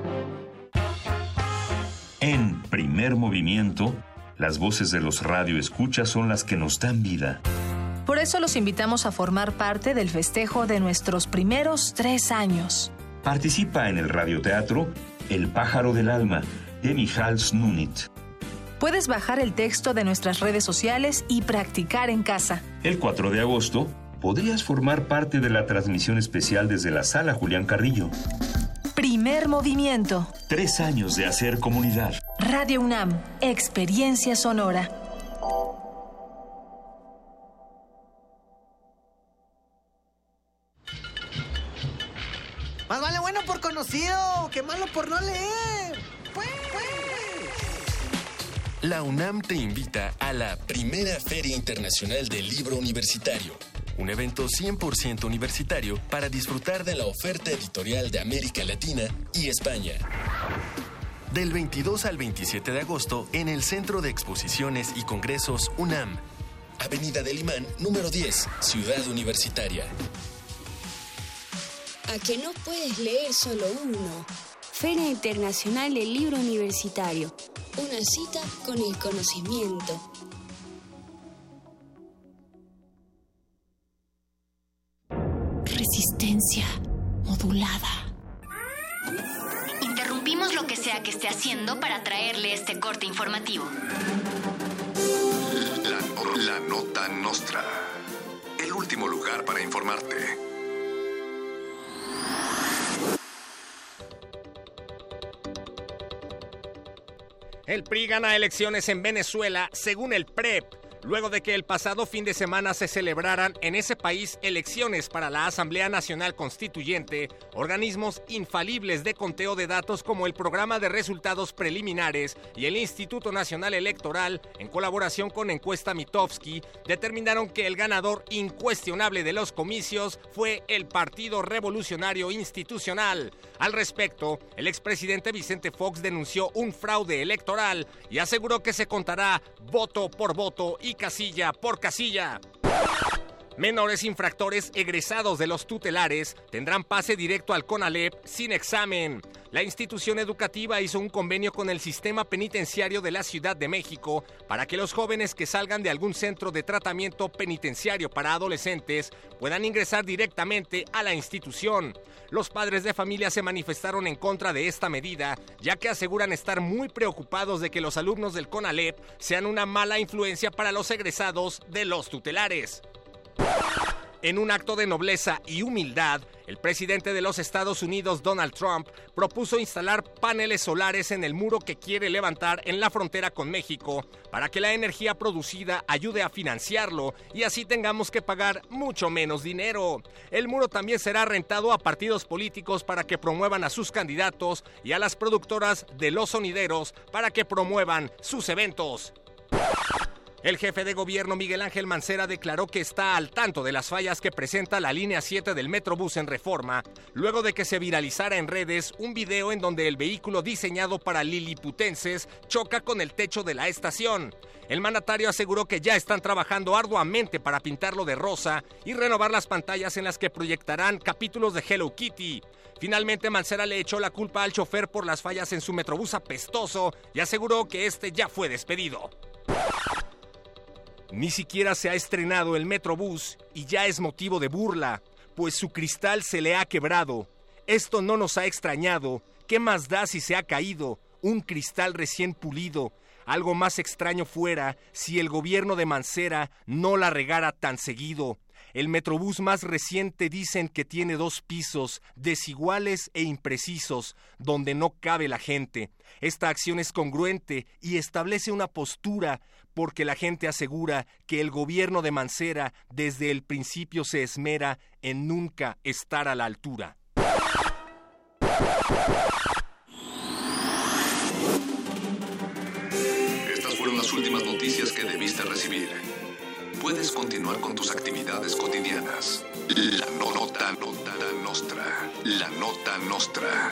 En primer movimiento, las voces de los radioescuchas son las que nos dan vida. Por eso los invitamos a formar parte del festejo de nuestros primeros tres años. Participa en el radioteatro El pájaro del alma de Michal Snunit. Puedes bajar el texto de nuestras redes sociales y practicar en casa. El 4 de agosto podrías formar parte de la transmisión especial desde la sala Julián Carrillo. Primer movimiento. Tres años de hacer comunidad. Radio UNAM. Experiencia sonora. Más vale bueno por conocido que malo por no leer. La UNAM te invita a la primera Feria Internacional del Libro Universitario, un evento 100% universitario para disfrutar de la oferta editorial de América Latina y España. Del 22 al 27 de agosto en el Centro de Exposiciones y Congresos UNAM, Avenida del Imán, número 10, Ciudad Universitaria. ¿A que no puedes leer solo uno? Feria Internacional del Libro Universitario. Una cita con el conocimiento. Resistencia modulada. Interrumpimos lo que sea que esté haciendo para traerle este corte informativo. La, la nota nostra. El último lugar para informarte. El PRI gana elecciones en Venezuela según el PREP, luego de que el pasado fin de semana se celebraran en ese país elecciones para la Asamblea Nacional Constituyente, organismos infalibles de conteo de datos como el Programa de Resultados Preliminares y el Instituto Nacional Electoral, en colaboración con Encuesta Mitofsky, determinaron que el ganador incuestionable de los comicios fue el Partido Revolucionario Institucional. Al respecto, el expresidente Vicente Fox denunció un fraude electoral y aseguró que se contará voto por voto y casilla por casilla. Menores infractores egresados de los tutelares tendrán pase directo al CONALEP sin examen. La institución educativa hizo un convenio con el sistema penitenciario de la Ciudad de México para que los jóvenes que salgan de algún centro de tratamiento penitenciario para adolescentes puedan ingresar directamente a la institución. Los padres de familia se manifestaron en contra de esta medida, ya que aseguran estar muy preocupados de que los alumnos del CONALEP sean una mala influencia para los egresados de los tutelares. En un acto de nobleza y humildad, el presidente de los Estados Unidos, Donald Trump, propuso instalar paneles solares en el muro que quiere levantar en la frontera con México para que la energía producida ayude a financiarlo y así tengamos que pagar mucho menos dinero. El muro también será rentado a partidos políticos para que promuevan a sus candidatos y a las productoras de los sonideros para que promuevan sus eventos. El jefe de gobierno Miguel Ángel Mancera declaró que está al tanto de las fallas que presenta la línea 7 del Metrobús en reforma, luego de que se viralizara en redes un video en donde el vehículo diseñado para liliputenses choca con el techo de la estación. El mandatario aseguró que ya están trabajando arduamente para pintarlo de rosa y renovar las pantallas en las que proyectarán capítulos de Hello Kitty. Finalmente, Mancera le echó la culpa al chofer por las fallas en su Metrobús apestoso y aseguró que este ya fue despedido. Ni siquiera se ha estrenado el Metrobús y ya es motivo de burla, pues su cristal se le ha quebrado. Esto no nos ha extrañado. ¿Qué más da si se ha caído? Un cristal recién pulido. Algo más extraño fuera si el gobierno de Mancera no la regara tan seguido. El Metrobús más reciente dicen que tiene dos pisos, desiguales e imprecisos, donde no cabe la gente. Esta acción es congruente y establece una postura, porque la gente asegura que el gobierno de Mancera desde el principio se esmera en nunca estar a la altura. Estas fueron las últimas noticias que debiste recibir. Puedes continuar con tus actividades cotidianas. La nota, nota nostra. La nota nostra.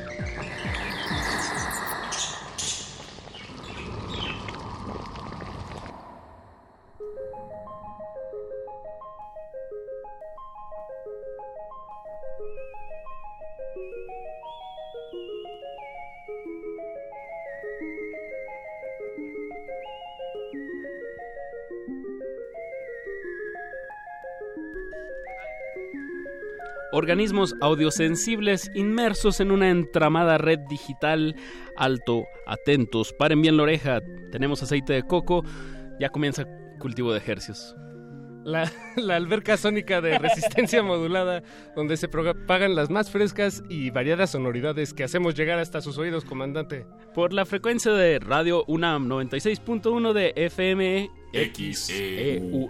Organismos audiosensibles inmersos en una entramada red digital. Alto, atentos, paren bien la oreja. Tenemos aceite de coco. Ya comienza cultivo de ejercicios. La, la alberca sónica de resistencia modulada, donde se propagan las más frescas y variadas sonoridades que hacemos llegar hasta sus oídos, comandante. Por la frecuencia de Radio UNAM 96.1 de FM XEUN,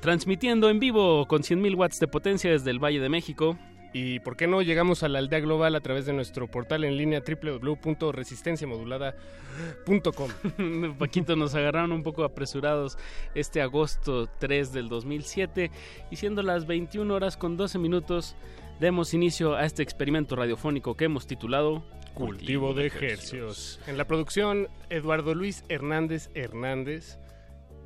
transmitiendo en vivo con 100.000 watts de potencia desde el Valle de México. Y por qué no llegamos a la aldea global a través de nuestro portal en línea www.resistenciamodulada.com. Paquito, nos agarraron un poco apresurados este agosto 3 del 2007 y siendo las 21 horas con 12 minutos demos inicio a este experimento radiofónico que hemos titulado Cultivo de Ejercios. En la producción, Eduardo Luis Hernández Hernández,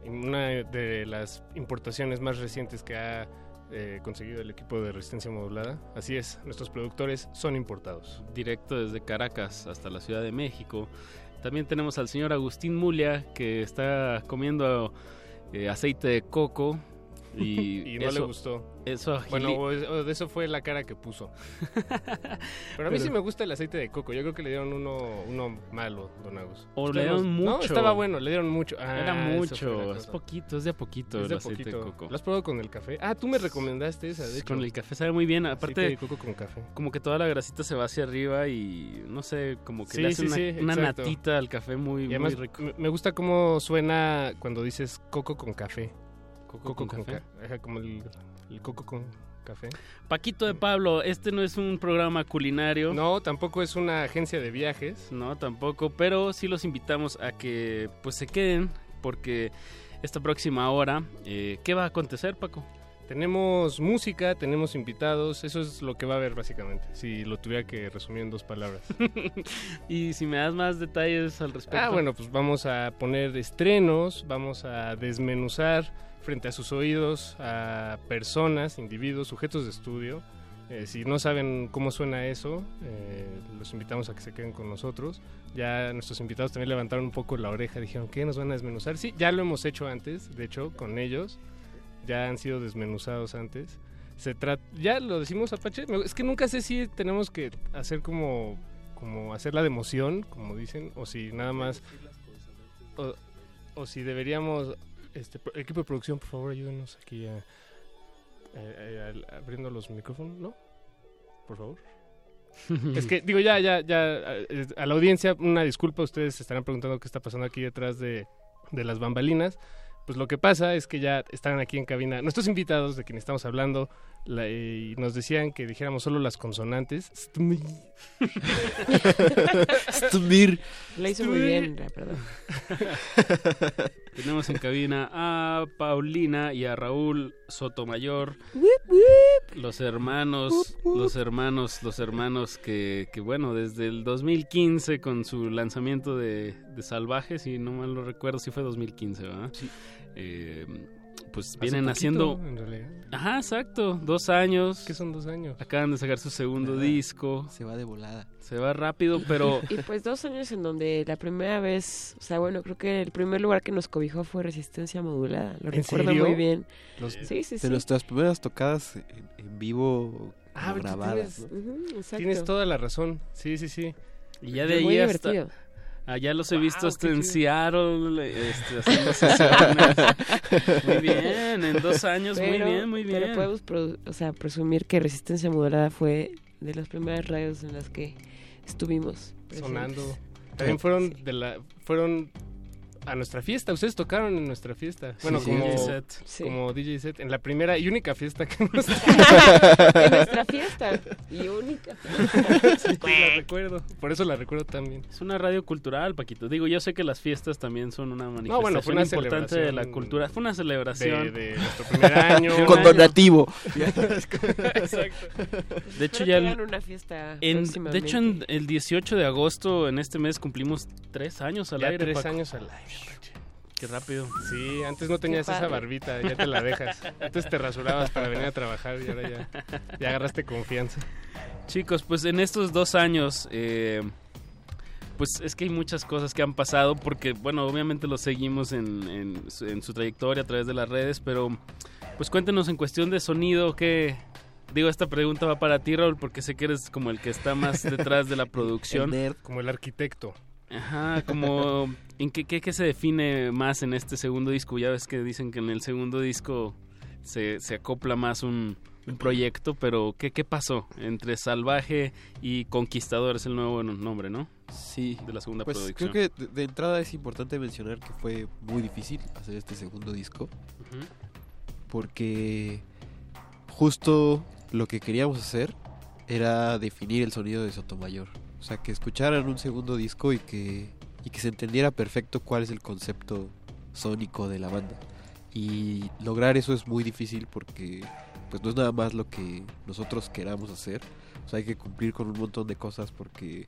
una de las importaciones más recientes que ha eh, conseguido el equipo de resistencia modulada. Así es, nuestros productores son importados. Directo desde Caracas hasta la Ciudad de México. También tenemos al señor Agustín Mulia que está comiendo eh, aceite de coco. Y, y no eso, le gustó. Eso Bueno, o es- o de eso fue la cara que puso. Pero a mí Pero- sí me gusta el aceite de coco. Yo creo que le dieron uno, uno malo, don Agus. O le dieron no- No, mucho. estaba bueno, le dieron mucho. Ah, Era mucho, es poquito, es de a poquito Es el de aceite poquito. de coco. ¿Lo has probado con el café? Ah, tú me recomendaste esa, de hecho. Con el café sabe muy bien, Aceite aparte de coco con café. como que toda la grasita se va hacia arriba y no sé, como que Sí, le hace sí, una, sí, una exacto. natita al café muy, Y además muy rico. me- me gusta cómo suena cuando dices coco con café. Coco con café. ca- ajá, como el, el coco con café. Paquito de Pablo, este no es un programa culinario. No, tampoco es una agencia de viajes. No, tampoco, pero sí los invitamos a que pues se queden porque esta próxima hora, eh, ¿qué va a acontecer, Paco? Tenemos música, tenemos invitados, eso es lo que va a haber básicamente, si lo tuviera que resumir en dos palabras. y si me das más detalles al respecto. Ah, bueno, pues vamos a poner estrenos, vamos a desmenuzar frente a sus oídos a personas, individuos, sujetos de estudio. Eh, si no saben cómo suena eso, eh, los invitamos a que se queden con nosotros. Ya nuestros invitados también levantaron un poco la oreja, dijeron, ¿qué nos van a desmenuzar? Sí, ya lo hemos hecho antes, de hecho, con ellos. Ya han sido desmenuzados antes. Se trata, ya lo decimos Apache, es que nunca sé si tenemos que hacer como, como hacerla de emoción, como dicen, o si nada más, o, o si deberíamos, este, equipo de producción, por favor, ayúdenos aquí a, a- a- a- abriendo los micrófonos, ¿no? Por favor. es que, digo, ya, ya, ya, a, a la audiencia, una disculpa, ustedes se estarán preguntando qué está pasando aquí detrás de, de las bambalinas. Pues lo que pasa es que ya están aquí en cabina nuestros invitados de quienes estamos hablando la- y nos decían que dijéramos solo las consonantes. Stumir. Lo hizo muy bien, verdad. Tenemos en cabina a Paulina y a Raúl Sotomayor. Los hermanos, los hermanos, los hermanos que, que, bueno, desde el 2015 con su lanzamiento de, de Salvajes, si no mal lo recuerdo, sí fue 2015, ¿verdad? Eh, pues Hace vienen poquito, haciendo... en realidad. Ajá, exacto, dos años. ¿Qué son dos años? Acaban de sacar su segundo disco. Se va de volada. Se va rápido, pero... Y pues dos años en donde la primera vez, o sea, bueno, creo que el primer lugar que nos cobijó fue Resistencia Modulada. Lo ¿En recuerdo serio? muy bien. Los- sí, sí, De sí. nuestras primeras tocadas en, en vivo Ah, grabadas. tienes- toda la razón. Sí, sí, sí. Y ya de ahí hasta, divertido. Allá los he visto hasta en chido. Seattle, este, haciendo sesiones. muy bien, en dos años, muy bien, muy bien. Pero podemos produ- o sea, presumir que Resistencia Modulada fue de las primeras radios en las que estuvimos. presentes. sonando. También fueron de la fueron a nuestra fiesta, ustedes tocaron en nuestra fiesta. Bueno, Sí, como DJ set. Sí. como DJ set en la primera y única fiesta que hemos en nuestra fiesta y única. Sí, la recuerdo, por eso la recuerdo también. Es una radio cultural, Paquito. Digo, yo sé que las fiestas también son una manifestación bueno, fue una importante de la cultura. Fue una celebración. de- de nuestro primer año. Con donativo. Exacto. De hecho, ya el- una fiesta en- de hecho, en el 18 de agosto, en este mes, cumplimos tres años al Ya aire. tres Paco. años al aire. Qué rápido. Sí, antes no tenías esa barbita, ya te la dejas. Antes te rasurabas para venir a trabajar y ahora ya, ya agarraste confianza. Chicos, pues en estos dos años, eh, pues es que hay muchas cosas que han pasado porque, bueno, obviamente lo seguimos en, en su- en su trayectoria a través de las redes, pero pues cuéntenos en cuestión de sonido que... Digo, esta pregunta va para ti, Raúl, porque sé que eres como el que está más detrás de la producción. Como el arquitecto. Ajá, como en qué, qué, qué se define más en este segundo disco. Ya ves que dicen que en el segundo disco se, se acopla más un, un proyecto, pero ¿qué, ¿qué pasó entre Salvaje y Conquistador? Es el nuevo nombre, ¿no? Sí. De la segunda Pues producción. creo que de, de entrada es importante mencionar que fue muy difícil hacer este segundo disco. Ujú. Porque justo lo que queríamos hacer era definir el sonido de Sotomayor. O sea, que escucharan un segundo disco y que, y que se entendiera perfecto cuál es el concepto sónico de la banda. Y lograr eso es muy difícil porque pues no es nada más lo que nosotros queramos hacer. O sea, hay que cumplir con un montón de cosas porque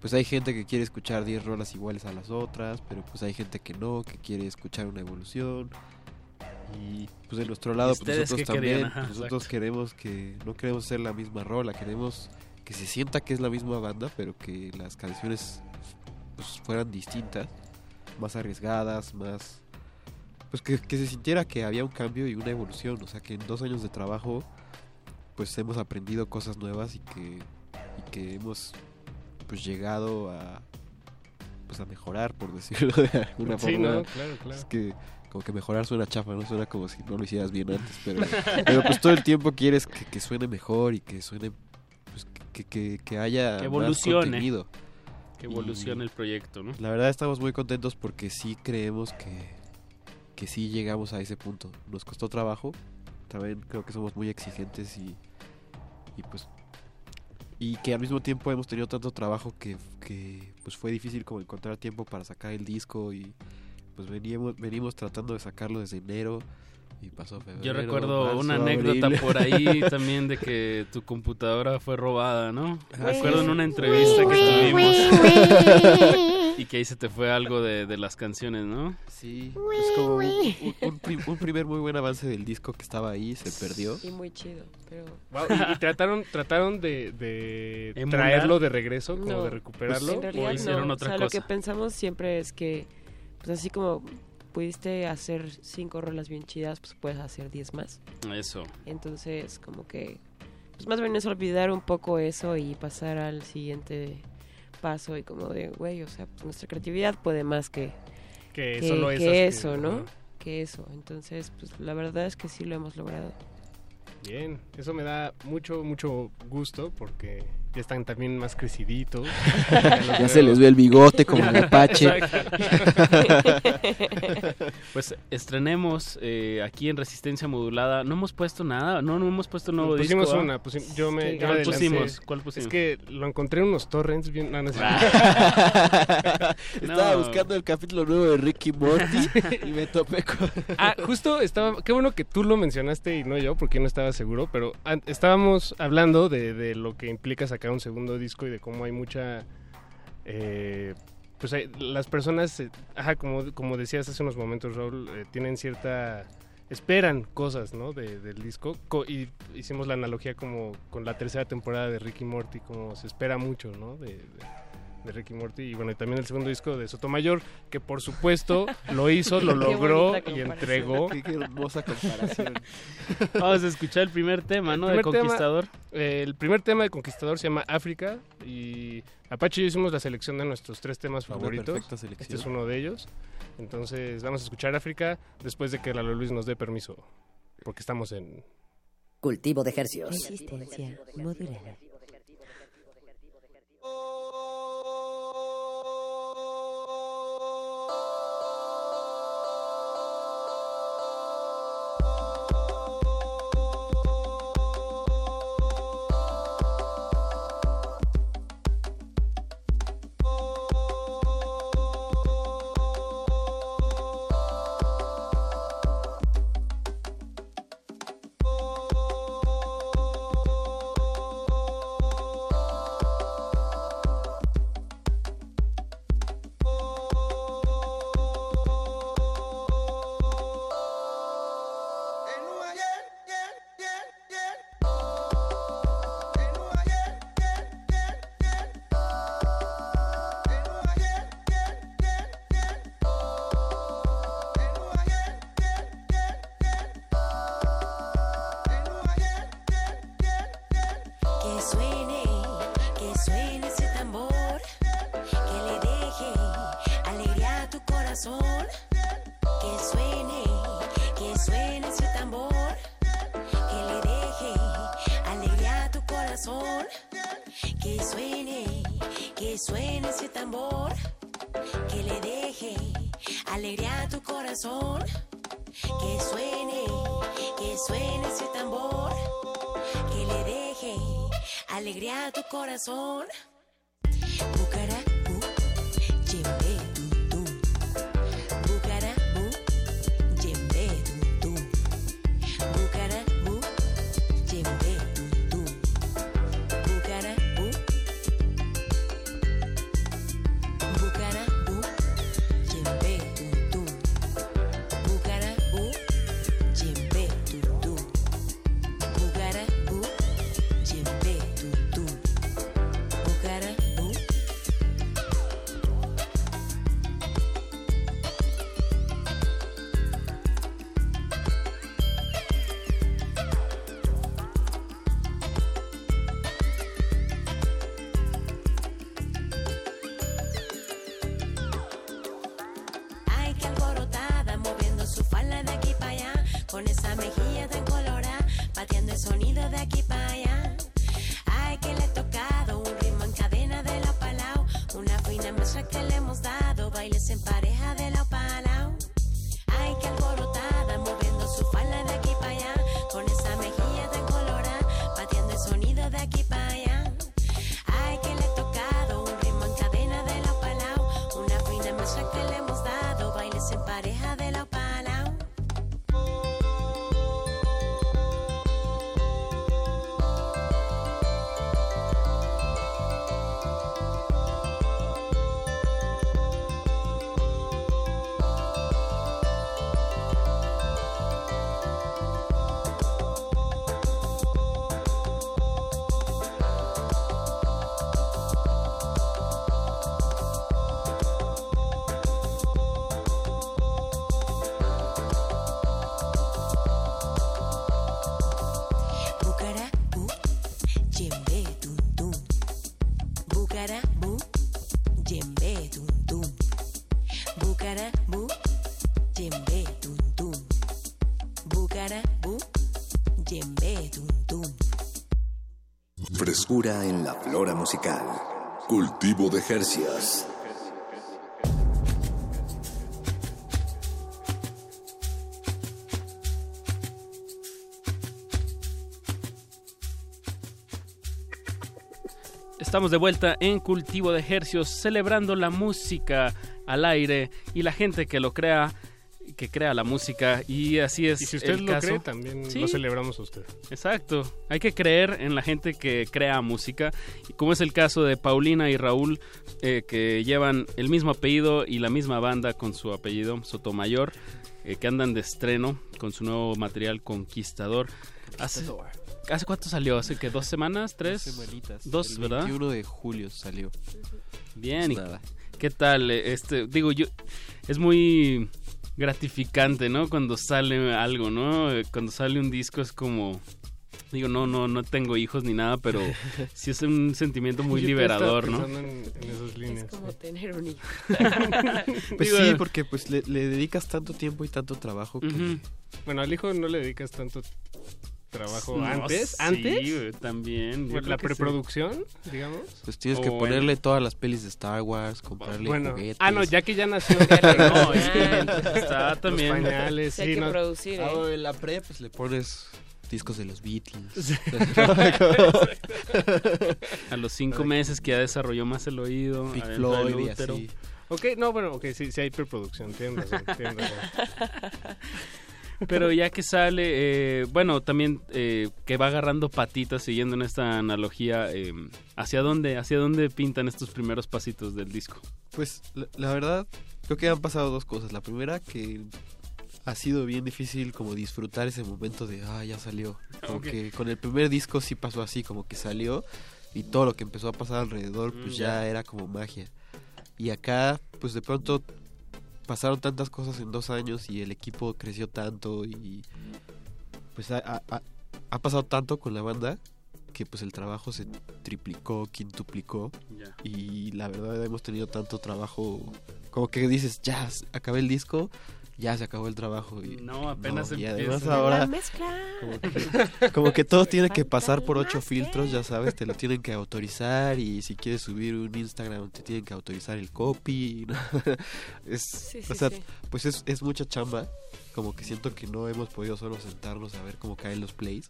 pues hay gente que quiere escuchar 10 rolas iguales a las otras, pero pues hay gente que no, que quiere escuchar una evolución. Y pues de nuestro lado, pues, nosotros querían? también, Ajá, nosotros exacto. queremos que, no queremos hacer la misma rola, queremos que se sienta que es la misma banda, pero que las canciones pues fueran distintas, más arriesgadas, más... Pues que, que se sintiera que había un cambio y una evolución, o sea que en dos años de trabajo pues hemos aprendido cosas nuevas y que, y que hemos pues llegado a pues a mejorar por decirlo de alguna Sí, forma ¿no? Claro, claro. es que como que mejorar suena chafa no suena como si no lo hicieras bien antes pero pero pues todo el tiempo quieres que, que suene mejor y que suene que, que, que haya Que evolucione. contenido. Que evolucione el proyecto, ¿no? la verdad estamos muy contentos porque sí creemos que que sí llegamos a ese punto nos costó trabajo también creo que somos muy exigentes y y pues y que al mismo tiempo hemos tenido tanto trabajo que, que pues fue difícil como encontrar tiempo para sacar el disco y pues veníamos venimos tratando de sacarlo desde enero y pasó febrero Yo recuerdo marzo, una anécdota abril. por ahí también de que tu computadora fue robada, ¿no? Ah, recuerdo sí. en una entrevista que tuvimos y que ahí se te fue algo de, de las canciones, ¿no? Sí, es como un, un- un un primer muy buen avance del disco que estaba ahí se perdió Y muy chido, pero... Wow, ¿Y, y trataron, trataron de, de traerlo de regreso, como No, de recuperarlo? en realidad ¿O hicieron no. otra o sea, lo cosa? que pensamos siempre es que, pues así como pudiste hacer cinco rolas bien chidas, pues puedes hacer diez más. Eso. Entonces, como que, pues más bien es olvidar un poco eso y pasar al siguiente paso y como de, güey, o sea, pues nuestra creatividad puede más que, Que solo que esas que- eso, ¿no? Que eso. Entonces, pues la verdad es que sí lo hemos logrado. Bien, eso me da mucho, mucho gusto porque ya están también más creciditos. Ya se les ve el bigote como el Apache. pues estrenemos eh, aquí en Resistencia Modulada. No hemos puesto nada, no, no hemos puesto nuevo pusimos disco. ¿ah? una, pusim- yo me, yo ¿Cuál me adelanté. pusimos? ¿Cuál pusimos? Es que lo encontré en unos torrents bien... no, no. Estaba No. buscando el capítulo nuevo de Ricky Morty y me topé con... Ah, justo estaba. Qué bueno que tú lo mencionaste y no yo, porque yo no estaba seguro. Pero estábamos hablando de, de lo que implica sacar un segundo disco y de cómo hay mucha. eh, pues hay- las personas, eh, como, como decías hace unos momentos, Raúl, eh, tienen cierta. Esperan cosas, ¿no? De- del disco. Co- y hicimos la analogía como con la tercera temporada de Ricky Morty, como se espera mucho, ¿no? De- de Ricky Morty y bueno, y también el segundo disco de Sotomayor, que por supuesto lo hizo, lo logró y entregó. Qué, qué hermosa comparación. Vamos a escuchar el primer tema, ¿no? El De tema- Conquistador. eh, el primer tema de Conquistador se llama África y Apache y yo hicimos la selección de nuestros tres temas Una favoritos. perfecta selección. Este es uno de ellos. Entonces vamos a escuchar África después de que Lalo Luis nos dé permiso, porque estamos en... Cultivo de ejercicios. Resistencia modulada. Frescura en la flora musical. Cultivo de Jercias. Estamos de vuelta en Cultivo de Hercios, celebrando la música al aire y la gente que lo crea, que crea la música. Y así es. Y si usted el lo caso. cree, también Sí. lo celebramos a usted. Exacto. Hay que creer en la gente que crea música, y como es el caso de Paulina y Raúl, eh, que llevan el mismo apellido y la misma banda con su apellido, Sotomayor, eh, que andan de estreno con su nuevo material Conquistador. Hace- ¿Hace cuánto salió? ¿Hace que dos semanas? ¿Tres? Dos semanitas. Dos, el ¿verdad? 21 de julio salió. Bien, ¿y Pues nada. ¿qué tal? Eh, Este, digo, yo es muy gratificante, ¿no? Cuando sale algo, ¿no? Cuando sale un disco es como digo, no no no tengo hijos ni nada, pero sí es un sentimiento muy Yo liberador, ¿no? pensando En, en esas líneas. Es como tener un hijo. Pues Digo, sí, porque pues le, le dedicas tanto tiempo y tanto trabajo que... Bueno, al hijo no le dedicas tanto trabajo No, antes. sí, ¿Antes? también. yo creo la que sí. preproducción, digamos. Pues tienes O que el- ponerle todas las pelis de Star Wars, comprarle Bueno, juguetes. ah, no, ya que ya nació. No, es que está Los también. pañales, Sí, hay sí, que no. producir, ¿eh? Ah, en la pre, pues le pones discos de los Beatles. A los cinco meses que ya desarrolló más el oído. Pink Floyd y así. Ok, no, bueno, ok, sí, sí hay preproducción, tienen razón, tienen razón. Pero ya que sale, eh, bueno, también eh, que va agarrando patitas siguiendo en esta analogía, eh, ¿hacia dónde, hacia dónde pintan estos primeros pasitos del disco? Pues la, la verdad, creo que han pasado dos cosas. La primera, que ha sido bien difícil como disfrutar ese momento de, ah, ya salió. Como que con el primer disco sí pasó así, como que salió y todo lo que empezó a pasar alrededor, pues Mm, ya ya. era como magia. Y acá, pues de pronto pasaron tantas cosas en dos años y el equipo creció tanto y pues ha, ha- ha- ha pasado tanto con la banda que pues el trabajo se triplicó, quintuplicó y la verdad hemos tenido tanto trabajo como que dices ya acabé el disco ya se acabó el trabajo y No, apenas y empieza. ahora como que, como que todo tiene que pasar por ocho filtros ya sabes te lo tienen que autorizar y si quieres subir un Instagram te tienen que autorizar el copy ¿no? es Sí, o sea sí. pues es, es mucha chamba como que siento que no hemos podido solo sentarnos a ver cómo caen los plays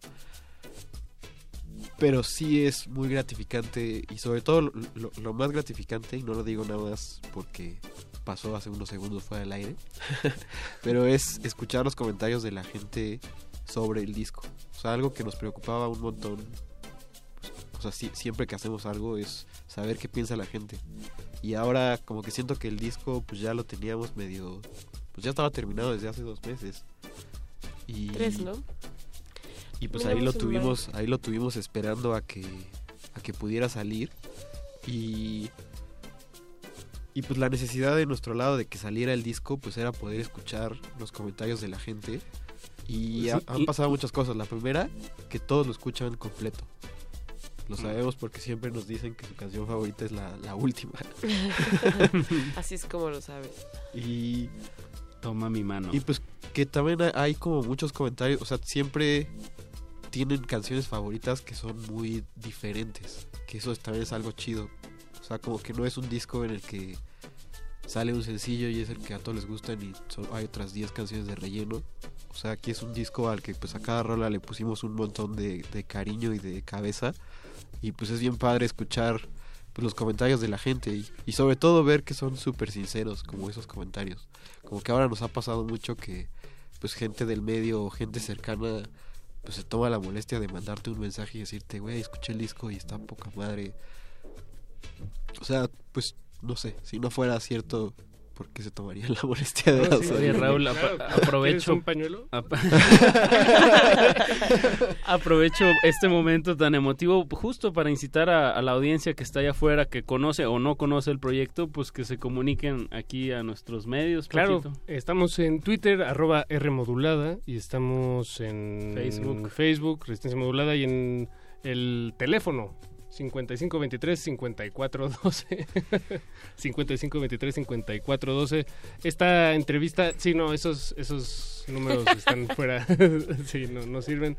pero sí es muy gratificante y sobre todo lo, lo- lo más gratificante y no lo digo nada más porque pasó hace unos segundos fuera del aire. Pero es escuchar los comentarios de la gente sobre el disco. O sea algo que nos preocupaba un montón. O sea siempre que hacemos algo es saber qué piensa la gente. Y ahora como que siento que el disco pues ya lo teníamos medio pues ya estaba terminado desde hace dos meses. Y Tres, ¿no? y pues ahí lo tuvimos, ahí lo tuvimos esperando a que a que pudiera salir. Y y pues la necesidad de nuestro lado de que saliera el disco pues era poder escuchar los comentarios de la gente y Sí, ha- han y- pasado muchas cosas. La primera, que todos lo escuchan completo. Lo Mm. sabemos porque siempre nos dicen que su canción favorita es la, la última. Así es como lo sabes. y Toma mi mano. y pues que también hay- hay como muchos comentarios, o sea, siempre tienen canciones favoritas que son muy diferentes, que eso es- también es algo chido. Sea, como que no es un disco en el que sale un sencillo y es el que a todos les gustan y hay otras 10 canciones de relleno. O sea, aquí es un disco al que pues a cada rola le pusimos un montón de, cariño y de cabeza. Y pues es bien padre escuchar pues, los comentarios de la gente y, y sobre todo ver que son súper sinceros como esos comentarios. Como que ahora nos ha pasado mucho que pues gente del medio o gente cercana pues se toma la molestia de mandarte un mensaje y decirte, güey, escuché el disco y está poca madre. O sea, pues no sé, si no fuera cierto, ¿por qué se tomarían la molestia de No, sí? Oye, Raúl, Claro, apa- ¿quieres aprovecho. un pañuelo? Ap- aprovecho este momento tan emotivo justo para incitar a, a la audiencia que está allá afuera, que conoce o no conoce el proyecto, pues que se comuniquen aquí a nuestros medios. Claro, Paquito. estamos en Twitter, arroba Rmodulada, y estamos en Facebook. Facebook, Resistencia Modulada, y en el teléfono 5523-5412. 5523-5412. Esta entrevista, sí, no, esos, esos números están fuera, sí, no, no sirven.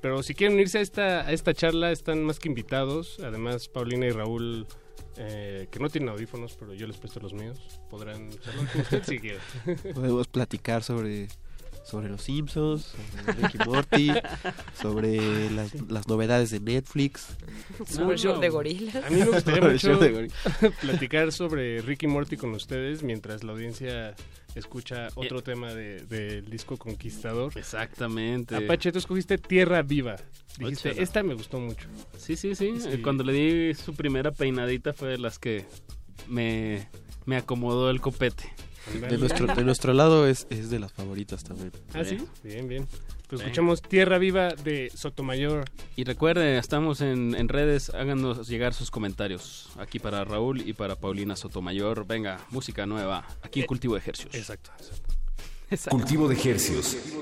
Pero si quieren unirse a esta, a esta charla, están más que invitados. Además, Paulina y Raúl, eh, que no tienen audífonos, pero yo les presto los míos, podrán charlar con usted si quieren. Podemos platicar sobre, sobre los Simpsons, sobre Ricky Morty, sobre las, las novedades de Netflix. Super show de gorilas. A mí me gustaría Sobre el mucho de platicar sobre Ricky Morty con ustedes mientras la audiencia escucha otro tema de- del disco Conquistador. Exactamente. Apache, tú escogiste Tierra Viva. Dijiste, esta me gustó mucho. Sí, sí, sí. Sí. Eh, Cuando le di su primera peinadita fue de las que me, me acomodó el copete. De nuestro, de nuestro lado es, es de las favoritas también. Ah, sí. Bien, bien. Pues Bien. escuchamos Tierra Viva de Sotomayor. Y recuerden, estamos en, en redes, háganos llegar sus comentarios. Aquí para Raúl y para Paulina Sotomayor. Venga, música nueva, aquí en Cultivo de Ejercios. Exacto, exacto. Cultivo de Hercios. Soy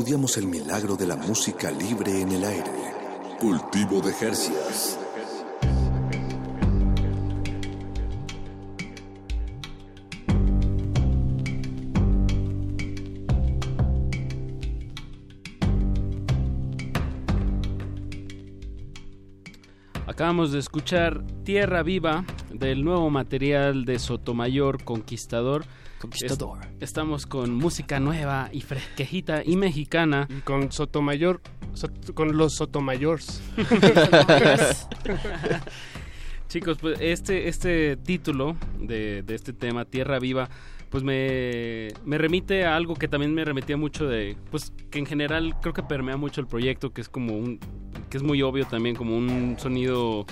Estudiamos el milagro de la música libre en el aire. Cultivo de Hercias. Acabamos de escuchar Tierra Viva del nuevo material de Sotomayor Conquistador. Conquistador. Es- estamos con música nueva y fresquejita y mexicana. Y con Sotomayor, Sot- con los Sotomayors. Chicos, pues este, este título de, de este tema, Tierra Viva, pues me, me remite a algo que también me remitía mucho de, pues que en general creo que permea mucho el proyecto, que es como un, que es muy obvio también, como un sonido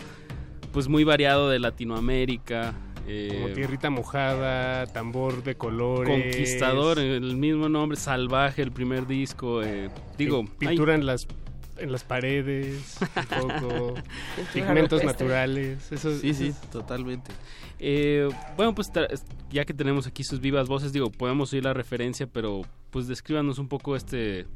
pues muy variado de Latinoamérica, eh, Como tierrita mojada, tambor de colores. Conquistador, el mismo nombre, Salvaje, el primer disco. eh, digo, Pi- pintura en las en las paredes, un poco pigmentos naturales. Eso Sí, sí, es- totalmente. Eh, bueno, pues ya que tenemos aquí sus vivas voces, digo, podemos oír la referencia, pero pues descríbanos un poco este,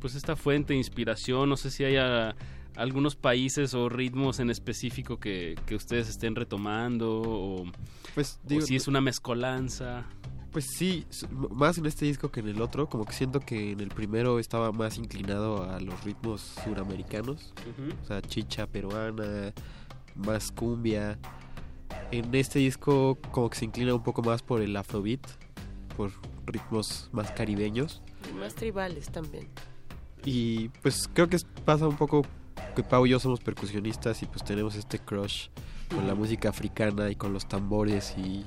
pues esta fuente de inspiración. No sé si haya algunos países o ritmos en específico que, que ustedes estén retomando o, Pues, o si es una mezcolanza. Pues sí, más en este disco que en el otro, como que siento que en el primero estaba más inclinado a los ritmos suramericanos, o sea, chicha peruana, más cumbia. En este disco como que se inclina un poco más por el afrobeat, por ritmos más caribeños. Y más tribales también. Y pues creo que pasa un poco que Pau y yo somos percusionistas y pues tenemos este crush con la música africana y con los tambores y,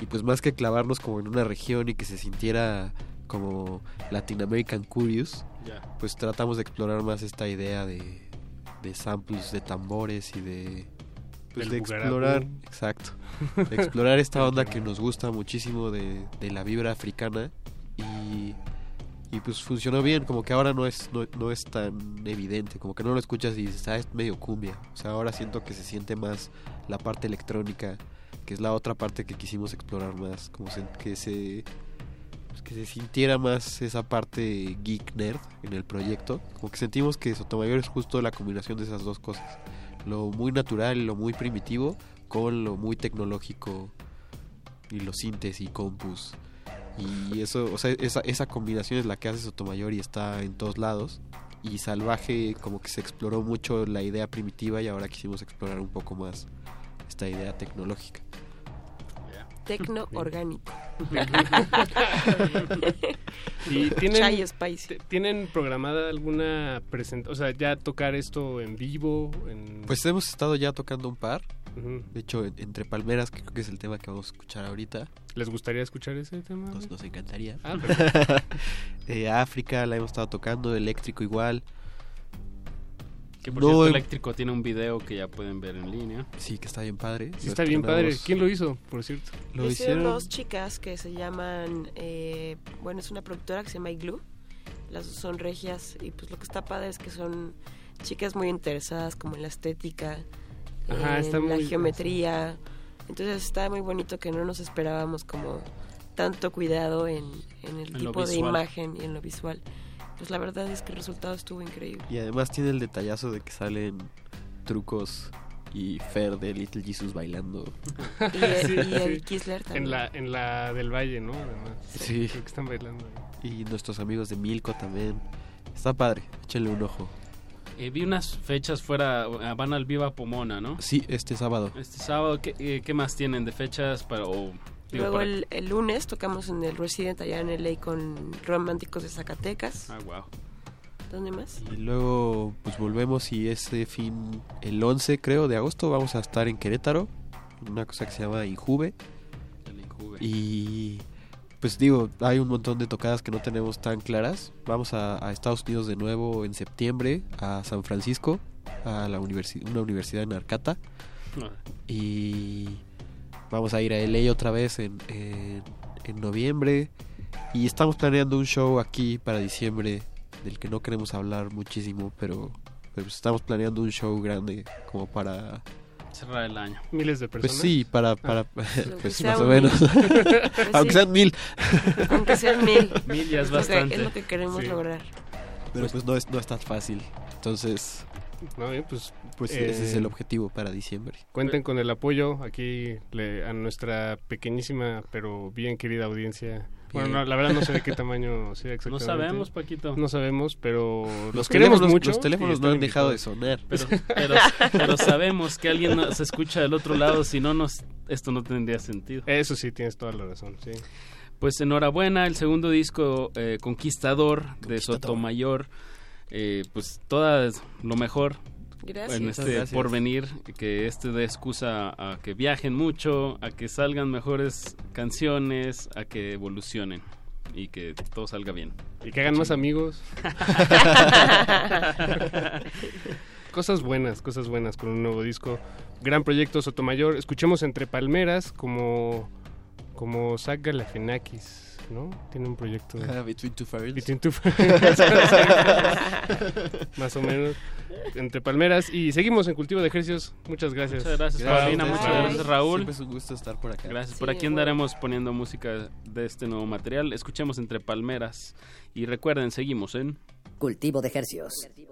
y pues más que clavarnos como en una región y que se sintiera como Latin American Curious, pues tratamos de explorar más esta idea de, de samples de tambores y de pues de bugarabú. explorar, exacto, de explorar esta onda que nos gusta muchísimo de, de la vibra africana y y pues funcionó bien, como que ahora no es, no, no es tan evidente, como que no lo escuchas y dices, ah, es medio cumbia. O sea, ahora siento que se siente más la parte electrónica, que es la otra parte que quisimos explorar más, como se- que se pues, que se sintiera más esa parte geek nerd en el proyecto. Como que sentimos que Sotomayor es justo la combinación de esas dos cosas. Lo muy natural, lo muy primitivo, con lo muy tecnológico y los sintes y compus. Y eso, o sea, esa, esa combinación es la que hace Sotomayor y está en todos lados. Y Salvaje como que se exploró mucho la idea primitiva y ahora quisimos explorar un poco más esta idea tecnológica. Tecno orgánico. y tienen, Chai Spicy. t- ¿Tienen programada alguna presentación? O sea, ya tocar esto en vivo. En... Pues hemos estado ya tocando un par. De hecho, en- Entre Palmeras, que creo que es el tema que vamos a escuchar ahorita. ¿Les gustaría escuchar ese tema? Nos, nos encantaría. Ah, perfecto. Eh, África la hemos estado tocando, Eléctrico igual. Que por No, cierto, Eléctrico tiene un video que ya pueden ver en línea. Sí, que está bien padre. Sí, está bien padre. ¿Quién lo hizo, por cierto? Lo hicieron dos chicas que se llaman, eh, bueno, es una productora que se llama Igloo. Las dos son regias y pues lo que está padre es que son chicas muy interesadas como en la estética, Ajá, en está la muy- geometría. Entonces está muy bonito que no nos esperábamos como tanto cuidado en, en el En tipo de visual. imagen y en lo visual. Pues la verdad es que el resultado estuvo increíble. Y además tiene el detallazo de que salen trucos y Fer de Little Jesus bailando. Y el, Sí, y el sí. Kisler también. En la, en la del Valle, ¿no? Además. Sí. Creo que están bailando. Y nuestros amigos de Milko también. Está padre, échenle un ojo. Eh, vi unas fechas fuera, eh, van al Viva Pomona, ¿no? Sí, este sábado. Este sábado, ¿qué, eh, qué más tienen de fechas para... o, digo, Luego para- el, el lunes tocamos en el Resident allá en LA con Románticos de Zacatecas. Ah, wow. ¿Dónde más? Y luego pues volvemos y ese fin, el 11 creo de agosto, vamos a estar en Querétaro. en Una cosa que se llama Injuve. El Injuve. Y pues digo, hay un montón de tocadas que no tenemos tan claras. Vamos a, a Estados Unidos de nuevo en septiembre, a San Francisco, a la universi- una universidad en Arcata. Ah, Y vamos a ir a LA otra vez en, en, en noviembre. Y estamos planeando un show aquí para diciembre del que no queremos hablar muchísimo, pero, pero estamos planeando un show grande como para... cerrar el año. Miles de personas. Pues sí, para... para pues sea más o menos. Pues Aunque sí. sean mil. Aunque sean mil. Mil ya es lo que- bastante. es lo que queremos Sí. lograr. Pero pues no es, no es tan fácil. Entonces, No, bien, pues, pues eh, ese es el objetivo para diciembre. Cuenten con el apoyo aquí le- a nuestra pequeñísima pero bien querida audiencia. Bueno, no, la verdad no sé de qué tamaño sea No exactamente. sabemos, Paquito. No sabemos, pero Los los queremos teléfonos- mucho. los teléfonos no han dejado de sonar. Pero, pero, pero sabemos que alguien nos escucha del otro lado, si no, nos, esto no tendría sentido. Eso sí, tienes toda la razón, sí. Pues enhorabuena, el segundo disco eh, Conquistador, de Conquistador. Sotomayor. Eh, pues todo lo mejor Gracias. en este gracias. porvenir, que este dé excusa a que viajen mucho, a que salgan mejores canciones, a que evolucionen. y que todo salga bien. Y que hagan más amigos. cosas buenas, cosas buenas con un nuevo disco. Gran proyecto Sotomayor. Escuchemos Entre Palmeras como, como Zach Galifianakis, ¿no? Tiene un proyecto. Ah, Between Two Ferns. Between Two. Más o menos. Entre Palmeras. Y seguimos en Cultivo de Ejercicios. Muchas gracias. Muchas gracias, Paulina. Muchas gracias, Raúl. Siempre es un gusto estar por acá. Gracias. Por aquí andaremos poniendo música de este nuevo material. Escuchemos Entre Palmeras. Y recuerden, seguimos en... Cultivo de Hercios. Qué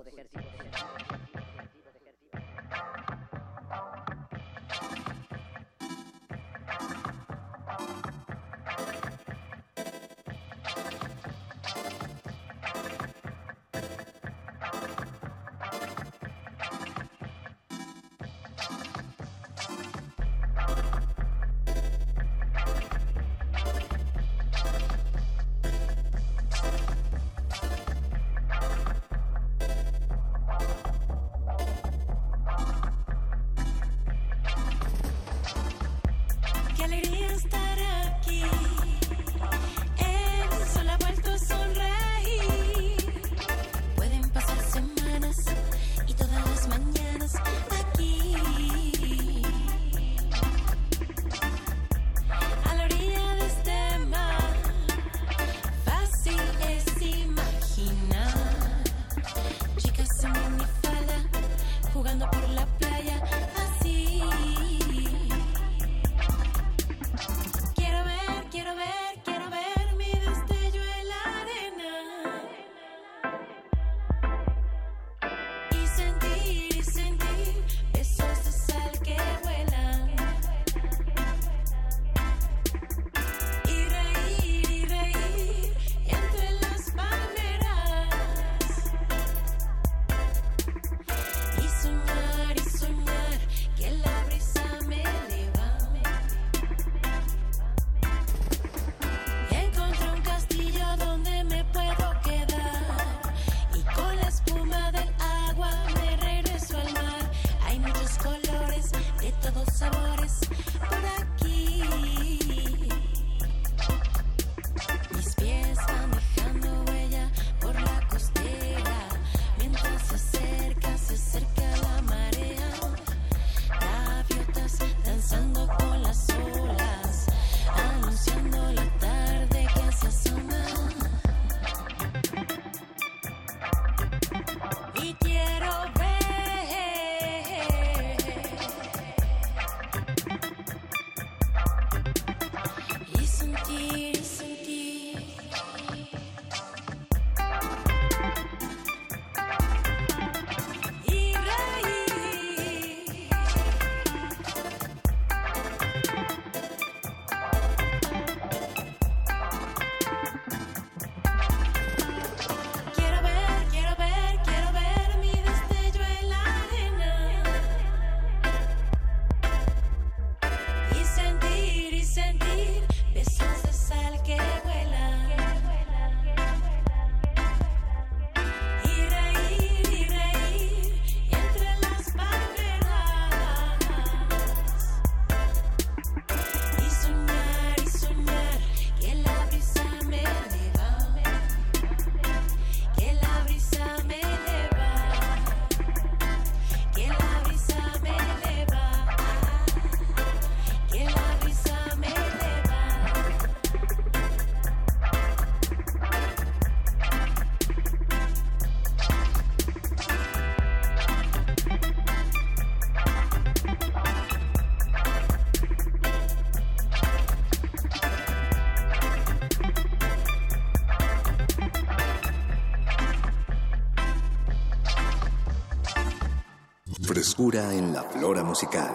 En la flora musical.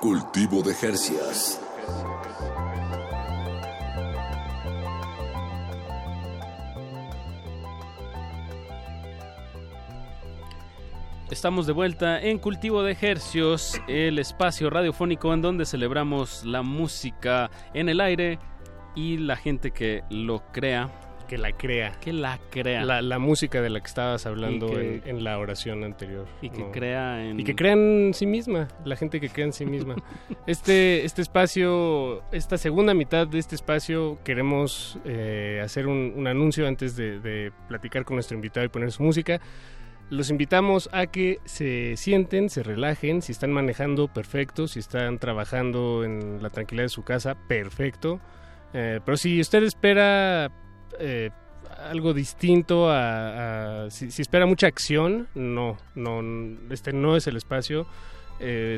Cultivo de Jercias. Estamos de vuelta en Cultivo de Hercios, el espacio radiofónico en donde celebramos la música en el aire y la gente que lo crea, que la crea. Que la crea. La, la música de la que estabas hablando que- en, en la oración anterior. Y que ¿no? crea en... Y que crea en sí misma, la gente que crea en sí misma. Este, este espacio, esta segunda mitad de este espacio, queremos eh, hacer un, un anuncio antes de, de platicar con nuestro invitado y poner su música. Los invitamos a que se sienten, se relajen, si están manejando, perfecto, si están trabajando en la tranquilidad de su casa, perfecto. Eh, pero si usted espera eh, algo distinto a, a- si, si espera mucha acción, no, no, este no es el espacio. Eh,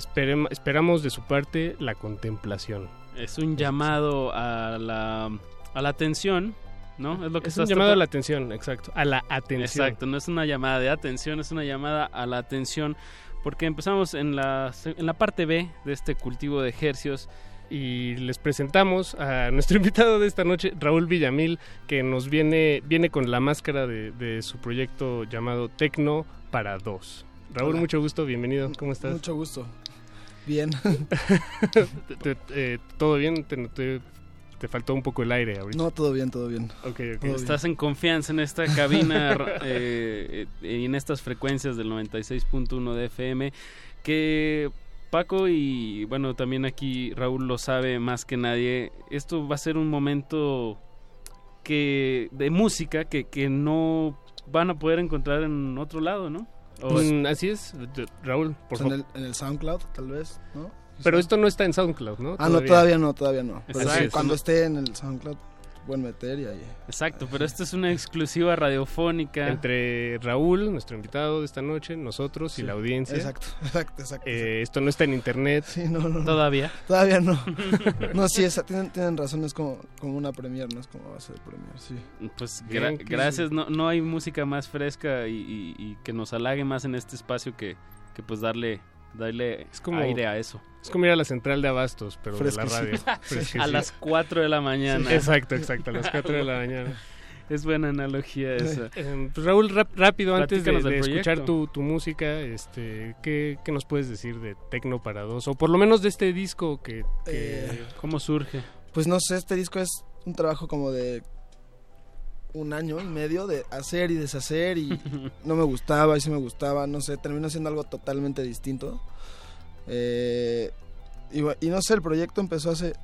esperamos de su parte la contemplación. Es un llamado a la, a la atención, ¿no? Es lo que Es un llamado a la atención, exacto, a la atención. Exacto, no es una llamada de atención, es una llamada a la atención, porque empezamos en la, en la parte B de este cultivo de ejercios. Y les presentamos a nuestro invitado de esta noche, Raúl Villamil, que nos viene, viene con la máscara de, de su proyecto llamado Tecno para dos. Raúl, Hola. mucho gusto, bienvenido, ¿cómo estás? Mucho gusto. Bien. Eh, ¿Todo bien? Te, te- te faltó un poco el aire ahorita. No, todo bien, todo bien. Ok, ok. Todo Estás en confianza en esta cabina eh, eh, y en estas frecuencias del 96.1 de FM que Paco y bueno también aquí Raúl lo sabe más que nadie. Esto va a ser un momento que de música que, que no van a poder encontrar en otro lado, ¿no? O- Pues, así es, Raúl, por Pues en, favor. el, en el SoundCloud, tal vez, ¿no? Pero esto no está en SoundCloud, ¿no? Ah, no, todavía no, todavía no. Pero cuando no- esté en el SoundCloud, pueden meter y ahí. Exacto, pero esta es una exclusiva radiofónica. Entre Raúl, nuestro invitado de esta noche, nosotros y la audiencia. exacto, exacto, exacto, Eh, esto no está en internet. Sí, no, no, no. Todavía. Todavía no. no, sí, esa- tienen, tienen razón, es como, como una premier, no es como base de premier, sí. Pues Bien, gra- que gracias, no, no hay música más fresca y, y- y que nos halague más en este espacio que, que pues darle, darle como- aire a eso. Es como ir a la central de abastos, pero de la radio. A las 4 de la mañana. Sí, exacto, exacto, a las 4 de la mañana. Es buena analogía esa. Eh, pues, Raúl, rap- rápido, antes de, Platícanos del de escuchar tu, tu música, este, ¿qué, qué nos puedes decir de Tecno para dos? O por lo menos de este disco que... que- Eh, ¿Cómo surge? Pues no sé, este disco es un trabajo como de un año y medio de hacer y deshacer y no me gustaba y sí me gustaba, no sé, terminó siendo algo totalmente distinto. Eh, y, y no sé, el proyecto empezó hace,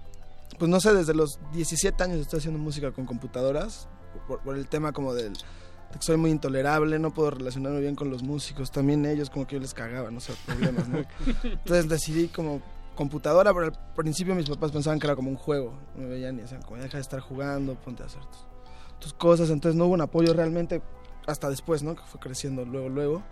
pues no sé, desde los 17 años estoy haciendo música con computadoras, por, por el tema como del... de que soy muy intolerable, no puedo relacionarme bien con los músicos, también ellos como que yo les cagaba, no sé, problemas, ¿no? Entonces decidí como computadora, pero al principio mis papás pensaban que era como un juego. Me veían y decían, como deja de estar jugando, ponte a hacer tus, tus cosas. Entonces no hubo un apoyo realmente hasta después, ¿no? Que fue creciendo luego, luego,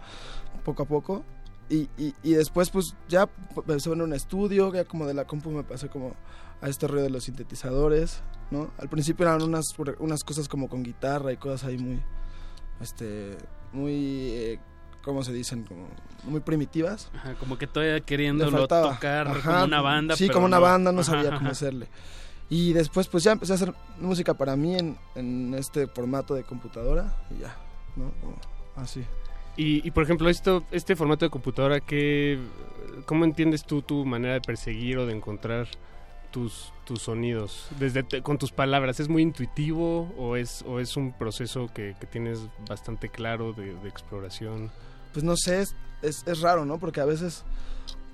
poco a poco. Y, y, y después pues ya empecé en un estudio, ya como de la compu me pasé como a este rollo de los sintetizadores, ¿no? Al principio eran unas, unas cosas como con guitarra y cosas ahí muy, este, muy, eh, ¿cómo se dicen? Como muy primitivas. Ajá, como que todavía queriéndolo tocar Ajá, como una banda. Sí, pero como una no. banda, no Ajá, sabía cómo hacerle. Y después pues ya empecé a hacer música para mí en, en este formato de computadora y ya, ¿no? Así. Y, y, por ejemplo, esto, este formato de computadora, ¿qué, ¿cómo entiendes tú tu manera de perseguir o de encontrar tus, tus sonidos? Desde te- con tus palabras, ¿es muy intuitivo o es, o es un proceso que, que tienes bastante claro de, de exploración? Pues no sé, es, es, es raro, ¿no? Porque a veces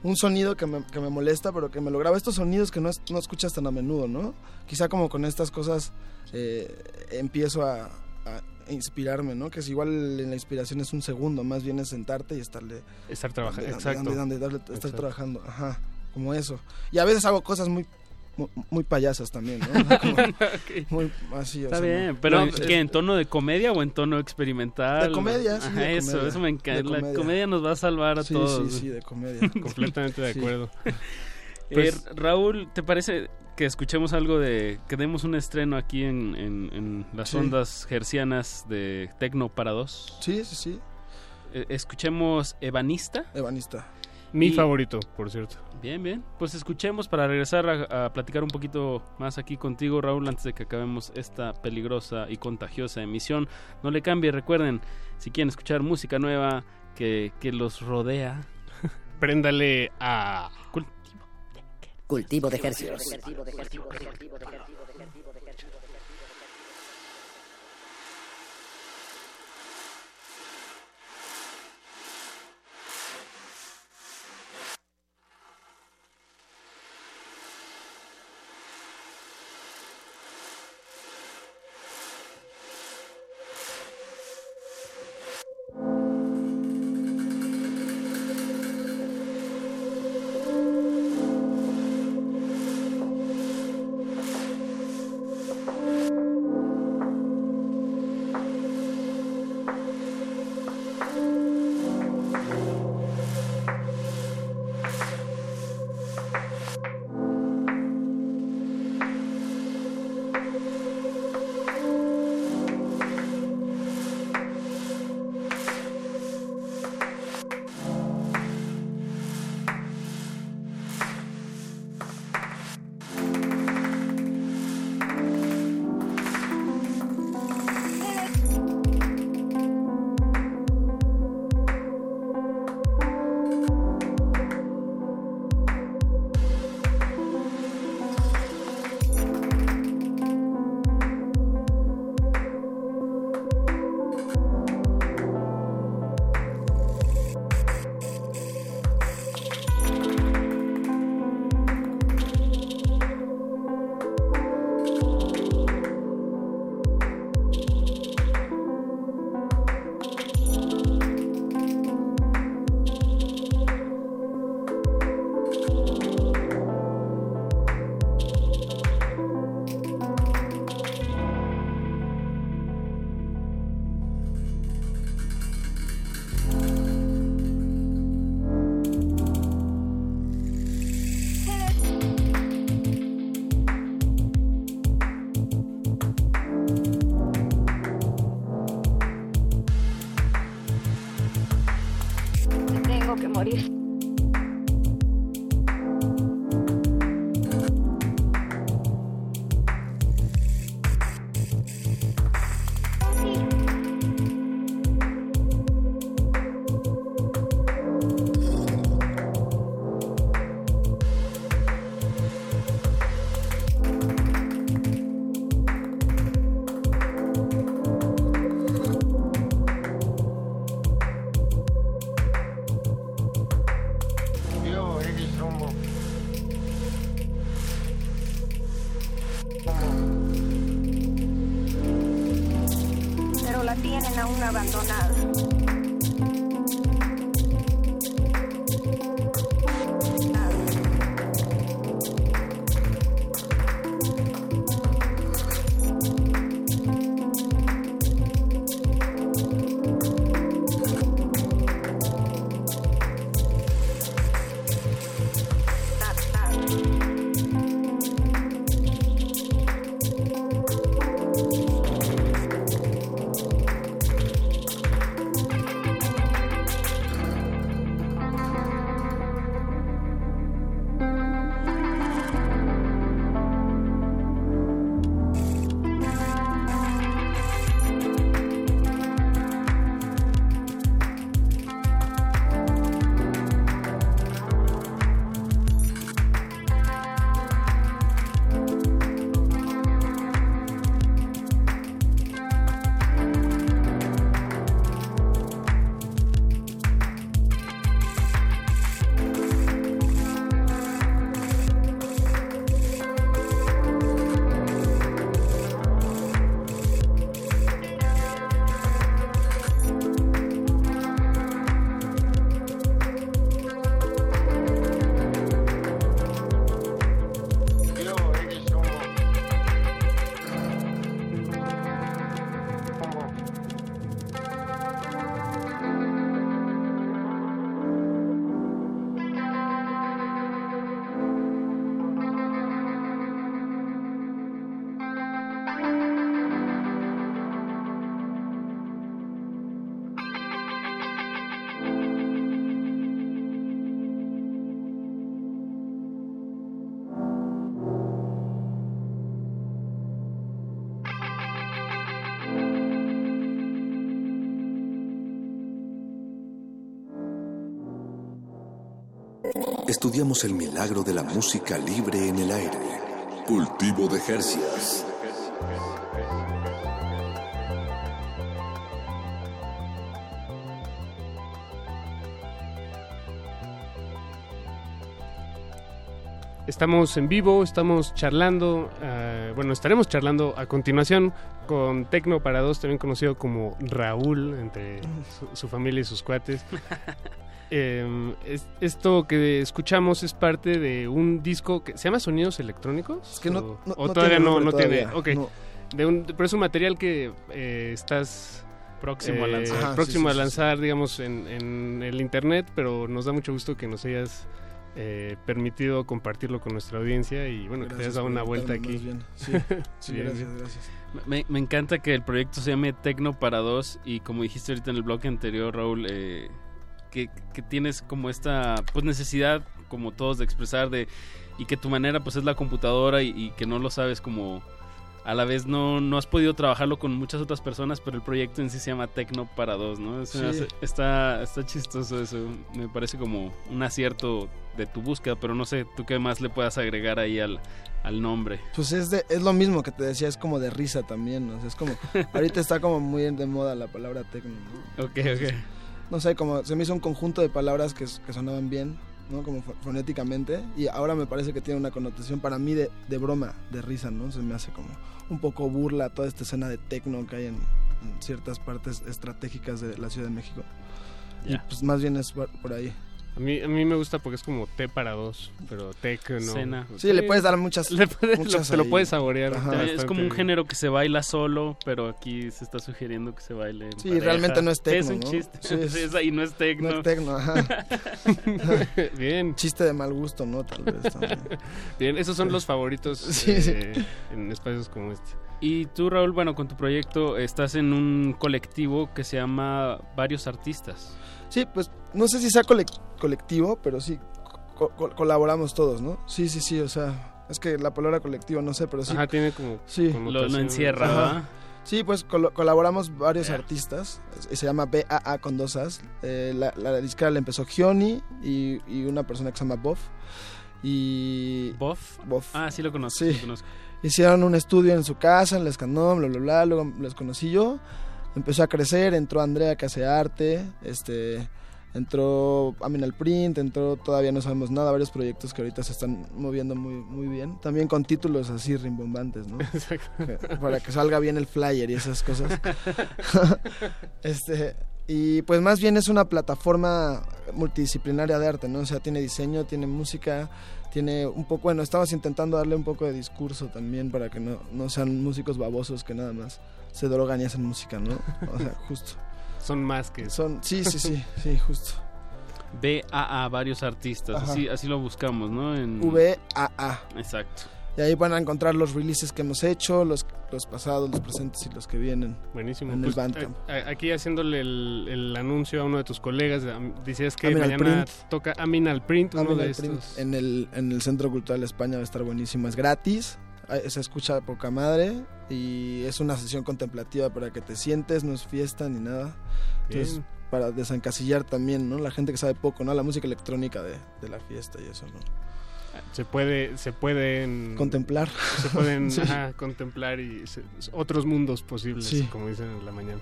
un sonido que me, que me molesta, pero que me lo graba, estos sonidos que no, es- no escuchas tan a menudo, ¿no? Quizá como con estas cosas eh, empiezo a, a inspirarme, ¿no? Que es igual en la inspiración es un segundo, más bien es sentarte y estarle... Estar trabajando, exacto. darle- estar Exacto. trabajando, ajá, como eso. Y a veces hago cosas muy... Muy, muy payasas también, ¿no? Muy así, o Está sea, bien, no- pero no, ¿en es- ¿qué, ¿en tono de comedia o en tono experimental? De comedia, sí, Ajá, de eso, comedia. eso me encanta. La comedia. comedia nos va a salvar a Sí, todos. sí, sí, de comedia. Completamente de acuerdo. Eh, Pues- Raúl, ¿te parece que escuchemos algo de... que demos un estreno aquí en, en- en las Sí. ondas gercianas de Tecno para dos? Sí, sí, sí. Eh, escuchemos Evanista. Evanista. Mi Y- favorito, por cierto. Bien, bien. Pues escuchemos para regresar a, a platicar un poquito más aquí contigo, Raúl, antes de que acabemos esta peligrosa y contagiosa emisión. No le cambie, recuerden, si quieren escuchar música nueva que, que los rodea, Préndale a... Cultivo de ejercicios. Estudiamos el milagro de la música libre en el aire. Cultivo de Jercias. Estamos en vivo, estamos charlando, eh, bueno, estaremos charlando a continuación con Tecno para dos, también conocido como Raúl, entre su, su familia y sus cuates. Eh, es- esto que escuchamos es parte de un disco que se llama Sonidos Electrónicos. Es que no- o, no- o no todavía tiene no, tiene. todavía, Ok. no. De un, pero es un material que eh, estás Próximo a eh, lanzar. Ajá, próximo sí, sí, a sí. lanzar, digamos, en, en el internet, pero nos da mucho gusto que nos hayas eh, permitido compartirlo con nuestra audiencia y bueno, que te hayas dado una vuelta aquí. bien. Sí, sí, Bien. gracias, gracias. Me, me encanta que el proyecto se llame Tecno para dos y como dijiste ahorita en el bloque anterior, Raúl, eh, que, que tienes como esta pues necesidad, como todos, de expresar de y que tu manera pues es la computadora y, y que no lo sabes como a la vez no, no has podido trabajarlo con muchas otras personas, pero el proyecto en sí se llama Tecno para dos, ¿no? Sí. hace- está, está chistoso eso, me parece como un acierto de tu búsqueda, pero no sé, tú qué más le puedas agregar ahí al, al nombre. Pues es, de, es lo mismo que te decía, es como de risa también, ¿no? O sea, es como, ahorita está como muy de moda la palabra tecno, ¿no? Ok, ok. No sé, como se me hizo un conjunto de palabras que, que sonaban bien, ¿no? Como fo- fonéticamente, y ahora me parece que tiene una connotación para mí de, de broma, de risa, ¿no? Se me hace como un poco burla toda esta escena de tecno que hay en, en ciertas partes estratégicas de la Ciudad de México. Y pues más bien es por ahí. A mí, a mí me gusta porque es como té para dos, pero tecno. Cena. Sí, le puedes dar muchas- Le puedes- muchas te lo puedes saborear. Ajá. Es como un bien. género que se baila solo, pero aquí se está sugiriendo que se baile. en Sí, pareja. realmente no es tecno, Es un ¿no? chiste. Sí, es- Sí, es ahí no es tecno. No es tecno, ajá. Bien. Chiste de mal gusto, ¿no? Tal vez también. Bien, esos son Sí. los favoritos Sí, sí. eh, en espacios como este. Y tú, Raúl, bueno, con tu proyecto estás en un colectivo que se llama Varios Artistas. Sí, pues no sé si sea colec- colectivo, pero sí co- co- colaboramos todos, ¿no? Sí, sí, sí, o sea, es que la palabra colectivo no sé, pero sí. Ajá, tiene como Sí. Lo- lo encierra, Ajá. ¿verdad? Sí, pues colaboramos varios artistas, es- se llama BAA con dos As. Eh, la, la disquera la empezó Gioni y, y una persona que se llama Boff. Y... ¿Boff? Boff. Ah, sí lo conozco. Sí. sí lo conozco. Hicieron un estudio en su casa, en el Escandón, bla, bla, bla, luego los conocí yo. Empezó a crecer, entró Andrea que hace arte, este, entró Aminal Print, entró Todavía no sabemos nada, varios proyectos que ahorita se están moviendo muy, muy bien. También con títulos así rimbombantes, ¿no? Que- Para que salga bien el flyer y esas cosas. este, y pues más bien es una plataforma multidisciplinaria de arte, ¿no? O sea, tiene diseño, tiene música, tiene un poco, bueno, estamos intentando darle un poco de discurso también para que no, no sean músicos babosos que nada más se drogan y hacen música, ¿no? O sea, justo. Son más que eso. Son, sí, sí, sí, sí, justo. BAA, varios artistas. Ajá. Así, así lo buscamos, ¿no? En... VAA. Exacto. Y ahí van a encontrar los releases que hemos hecho, los, los pasados, los presentes y los que vienen. Buenísimo. En Pues, el a- aquí haciéndole el, el anuncio a uno de tus colegas, decías que Aminal mañana Print. toca Aminal Print, uno Aminal de Print estos. en el, en el Centro Cultural España va a estar buenísimo. Es gratis, eh, se escucha de poca madre y es una sesión contemplativa para que te sientes, no es fiesta ni nada. Entonces, Bien. para desencasillar también, ¿no? La gente que sabe poco, ¿no? La música electrónica de, de la fiesta y eso, ¿no? Se puede, se pueden Contemplar. Se pueden Sí. ajá, contemplar y se- otros mundos posibles, Sí. como dicen en la mañana.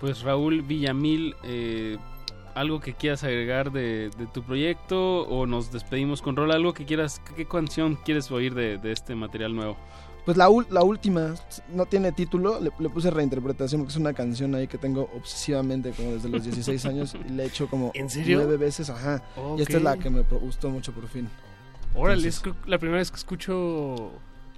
Pues Raúl Villamil, eh, algo que quieras agregar de, de tu proyecto o nos despedimos con rol, algo que quieras, ¿qué canción quieres oír de, de este material nuevo? Pues la, ul- la última, no tiene título, le, le puse reinterpretación porque es una canción ahí que tengo obsesivamente como desde los 16 años y la he hecho como ¿En serio? nueve veces, ajá. Y esta es la que me gustó mucho por fin. Órale, es la primera vez que escucho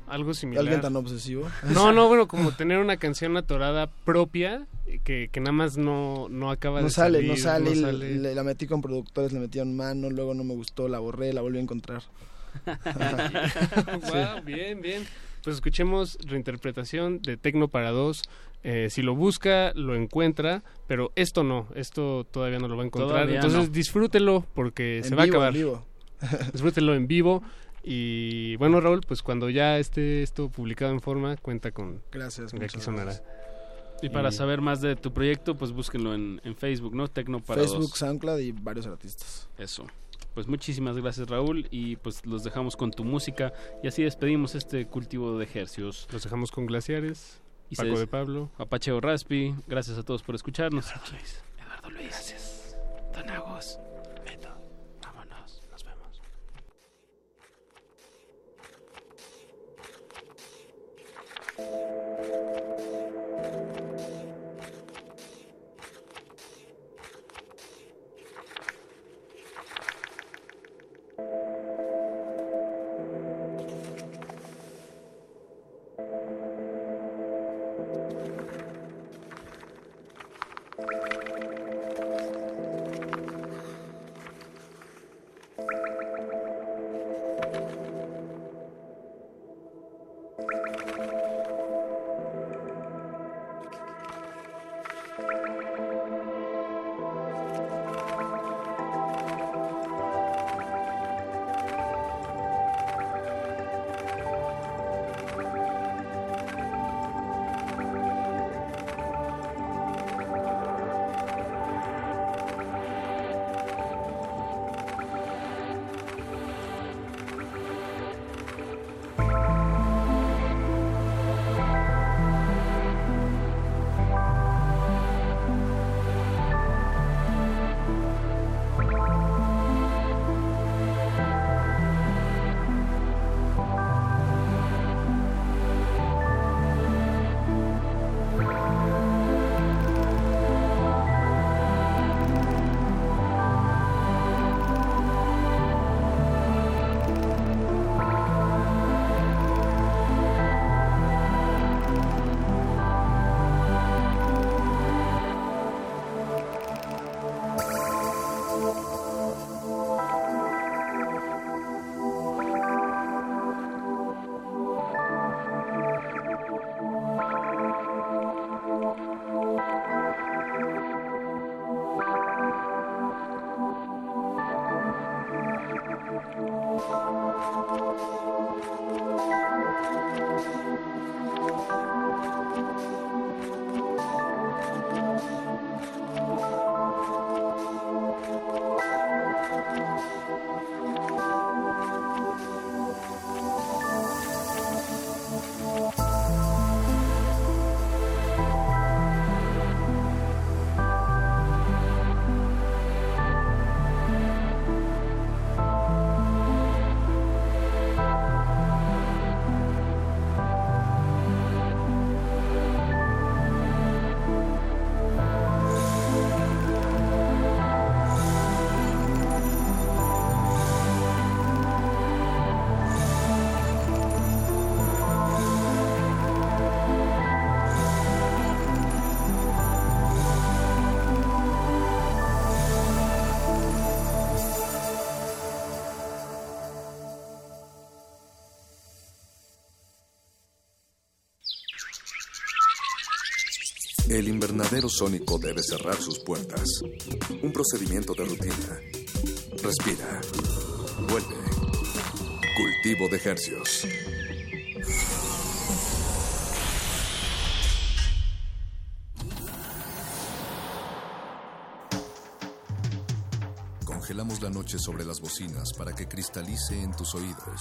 algo similar. ¿Alguien tan obsesivo? No, no, bueno, como tener una canción atorada propia que, que nada más no, no acaba no de sale, salir. no sale, y sale. le- la metí con productores, le metieron mano, luego no me gustó, la borré, la volví a encontrar. Bien, bien. Pues escuchemos reinterpretación de Tecno para dos. Eh, si lo busca, lo encuentra, pero esto no, esto todavía no lo va a encontrar. Todavía Entonces no. disfrútelo porque En se va vivo, a en acabar. vivo. Disfrútelo en vivo. Y bueno, Raúl, pues cuando ya esté esto publicado en forma, cuenta con Gracias, con que aquí sonará. gracias. Y para Y- saber más de tu proyecto, pues búsquenlo en, en Facebook, ¿no? Tecno para Facebook, dos. SoundCloud y varios artistas. Eso. Pues muchísimas gracias Raúl y pues los dejamos con tu música y así despedimos este cultivo de ejercios. Los dejamos con Glaciares, Y Paco de Pablo. Apache o Raspi, gracias a todos por escucharnos. Eduardo Luis. Gracias. Don. Invernadero sónico debe cerrar sus puertas. Un procedimiento de rutina. Respira. Vuelve. Cultivo de ejercios. Congelamos la noche sobre las bocinas para que cristalice en tus oídos.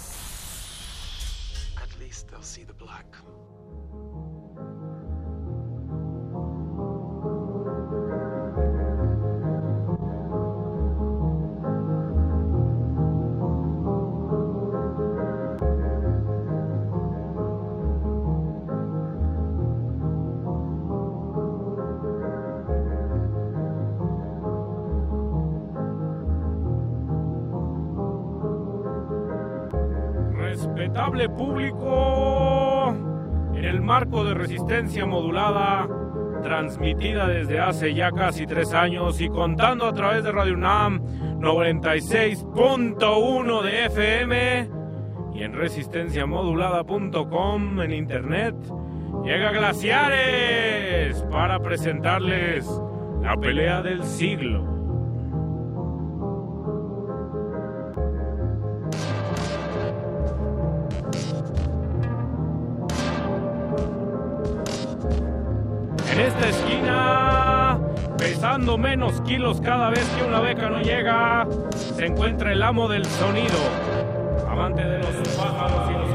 Least they'll see the black. Respetable público, de resistencia modulada, transmitida desde hace ya casi tres años y contando a través de Radio UNAM 96.1 de FM y en resistenciamodulada.com en internet, llega Glaciares para presentarles la pelea del siglo. Esta esquina, pesando menos kilos cada vez que una beca no llega, se encuentra el amo del sonido, amante de los pájaros y los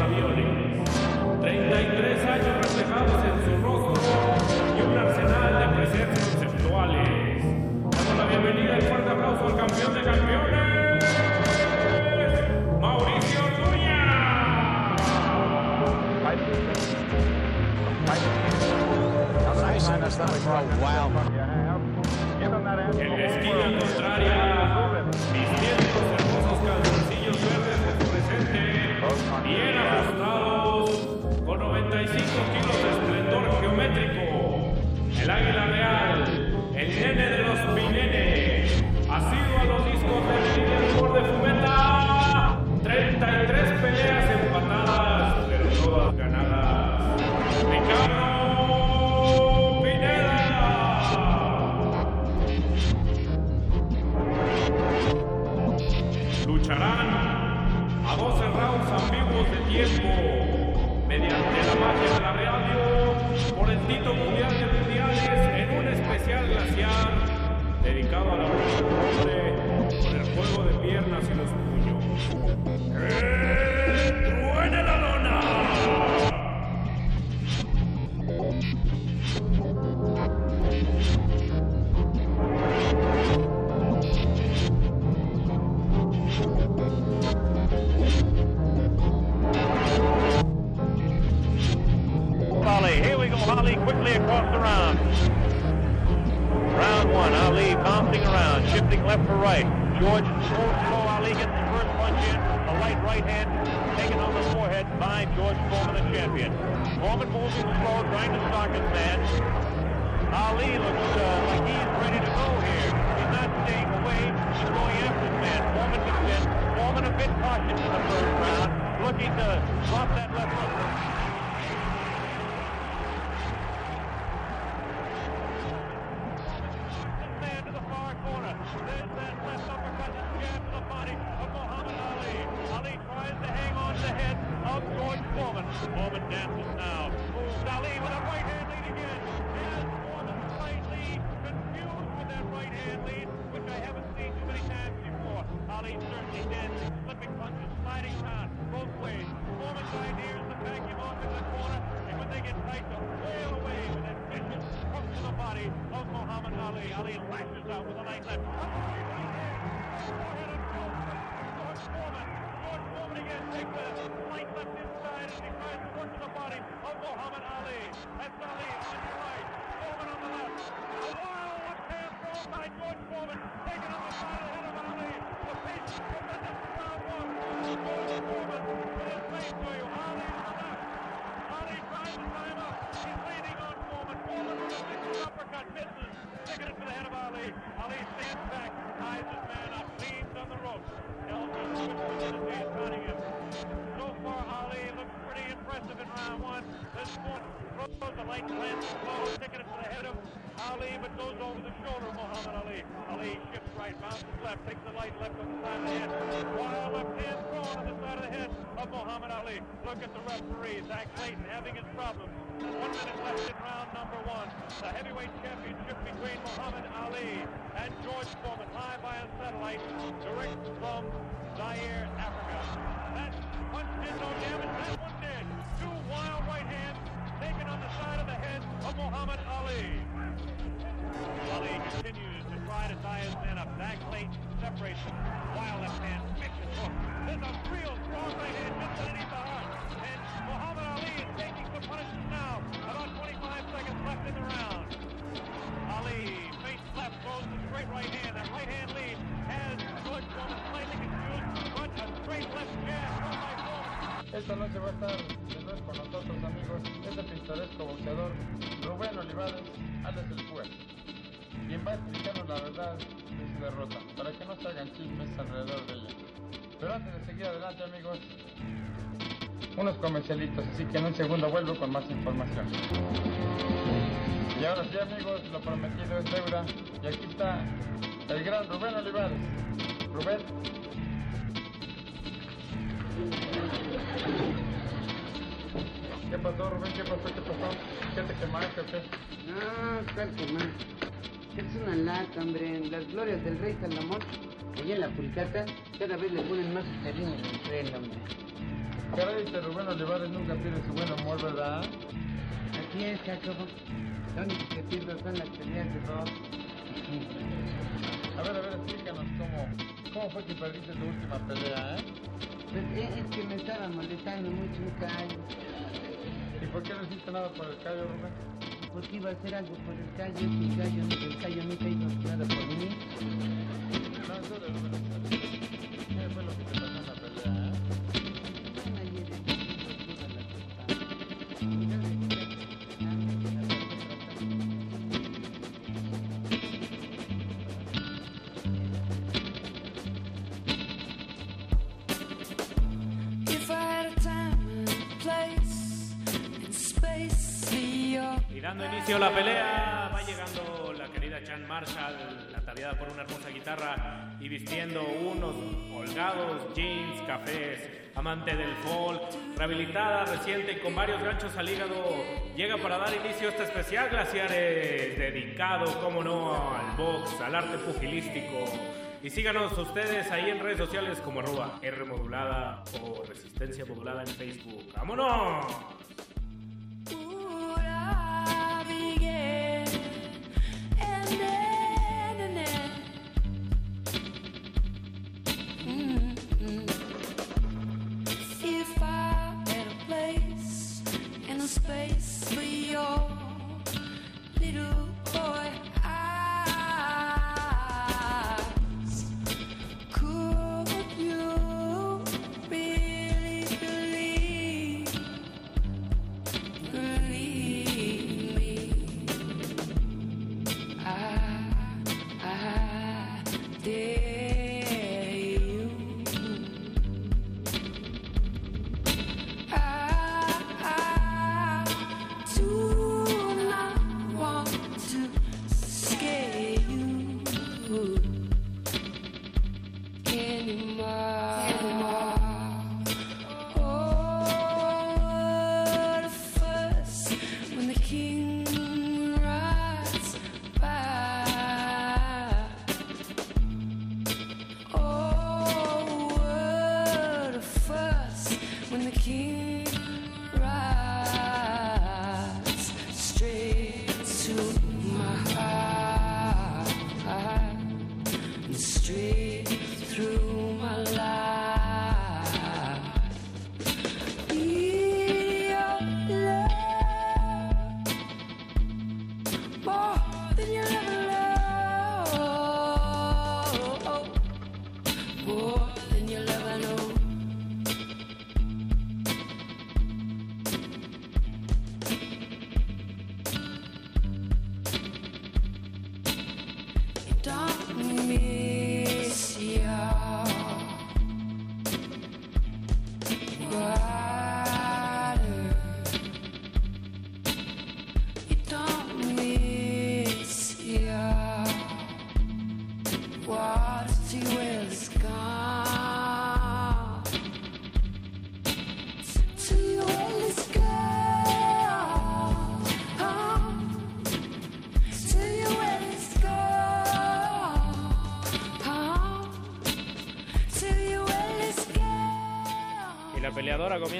La esquina contraria, vistiendo los hermosos calzoncillos verdes fosforescentes, bien ajustados, con 95 kilos de esplendor geométrico. El águila real, el nene de los pinenes, ha sido a los discos de líder de de but goes over the shoulder of Muhammad Ali. Ali shifts right, bounces left, takes the light left on the side of the head. Wild left hand thrown on the side of the head of Muhammad Ali. Look at the referee, Zach Clayton, having his problems. One minute left in round number one. The heavyweight championship between Muhammad Ali and George Foreman, live by a satellite, direct from Zaire, Africa. That punch did no damage, that one did. Two wild right hands taken on the side of the head of Muhammad Ali. Ali continues to try to tie his man up. Back Clayton separates him. Wild left hand, vicious hook. There's a real strong right hand just underneath the heart. And Muhammad Ali is taking some punishment now. About 25 seconds left in the round. Ali, face left, throws the straight right hand. That right hand lead has George Foreman slightly confused, but a straight left jab thrown by Foreman. Esta noche va a estar con nosotros, amigos, este pintoresco boxeador Rubén Olivares, alias el quien va explicarnos la verdad de su derrota, para que no se hagan chismes alrededor de ella. Pero antes de seguir adelante, amigos, unos comercialitos, así que en un segundo vuelvo con más información. Y ahora sí, amigos, lo prometido es deuda, y aquí está el gran Rubén Olivares. Rubén, ¿Qué pasó, Rubén? ¿Qué pasó? ¿Qué pasó? ¿Qué te quemaste o qué? Más. Es una lata, hombre. Las glorias del rey Salomón, allá en la Pulcata, cada vez le ponen más cariño al tren, hombre. Caray, este Rubén Olivares nunca pierde su buen humor, ¿verdad? Así es, Jacobo. Lo único que pierdo son las peleas de rock. A ver, a ver, explícanos cómo, cómo fue que perdiste tu última pelea, ¿eh? Pues eh, es que me estaba molestando mucho un callo. ¿Y por qué no hiciste nada por el callo, Rubén? Porque iba a hacer algo por el callo, y el callo, el callo nunca hizo nada por mí. Y dando inicio a la pelea, va llegando la querida Chan Marshall, ataviada por una hermosa guitarra y vistiendo unos holgados jeans, cafés, amante del folk, rehabilitada, reciente y con varios ganchos al hígado, llega para dar inicio a este especial Glaciares, dedicado, como no, al box, al arte pugilístico. Y síganos ustedes ahí en redes sociales como arroba R modulada o resistencia modulada en Facebook. ¡Vámonos!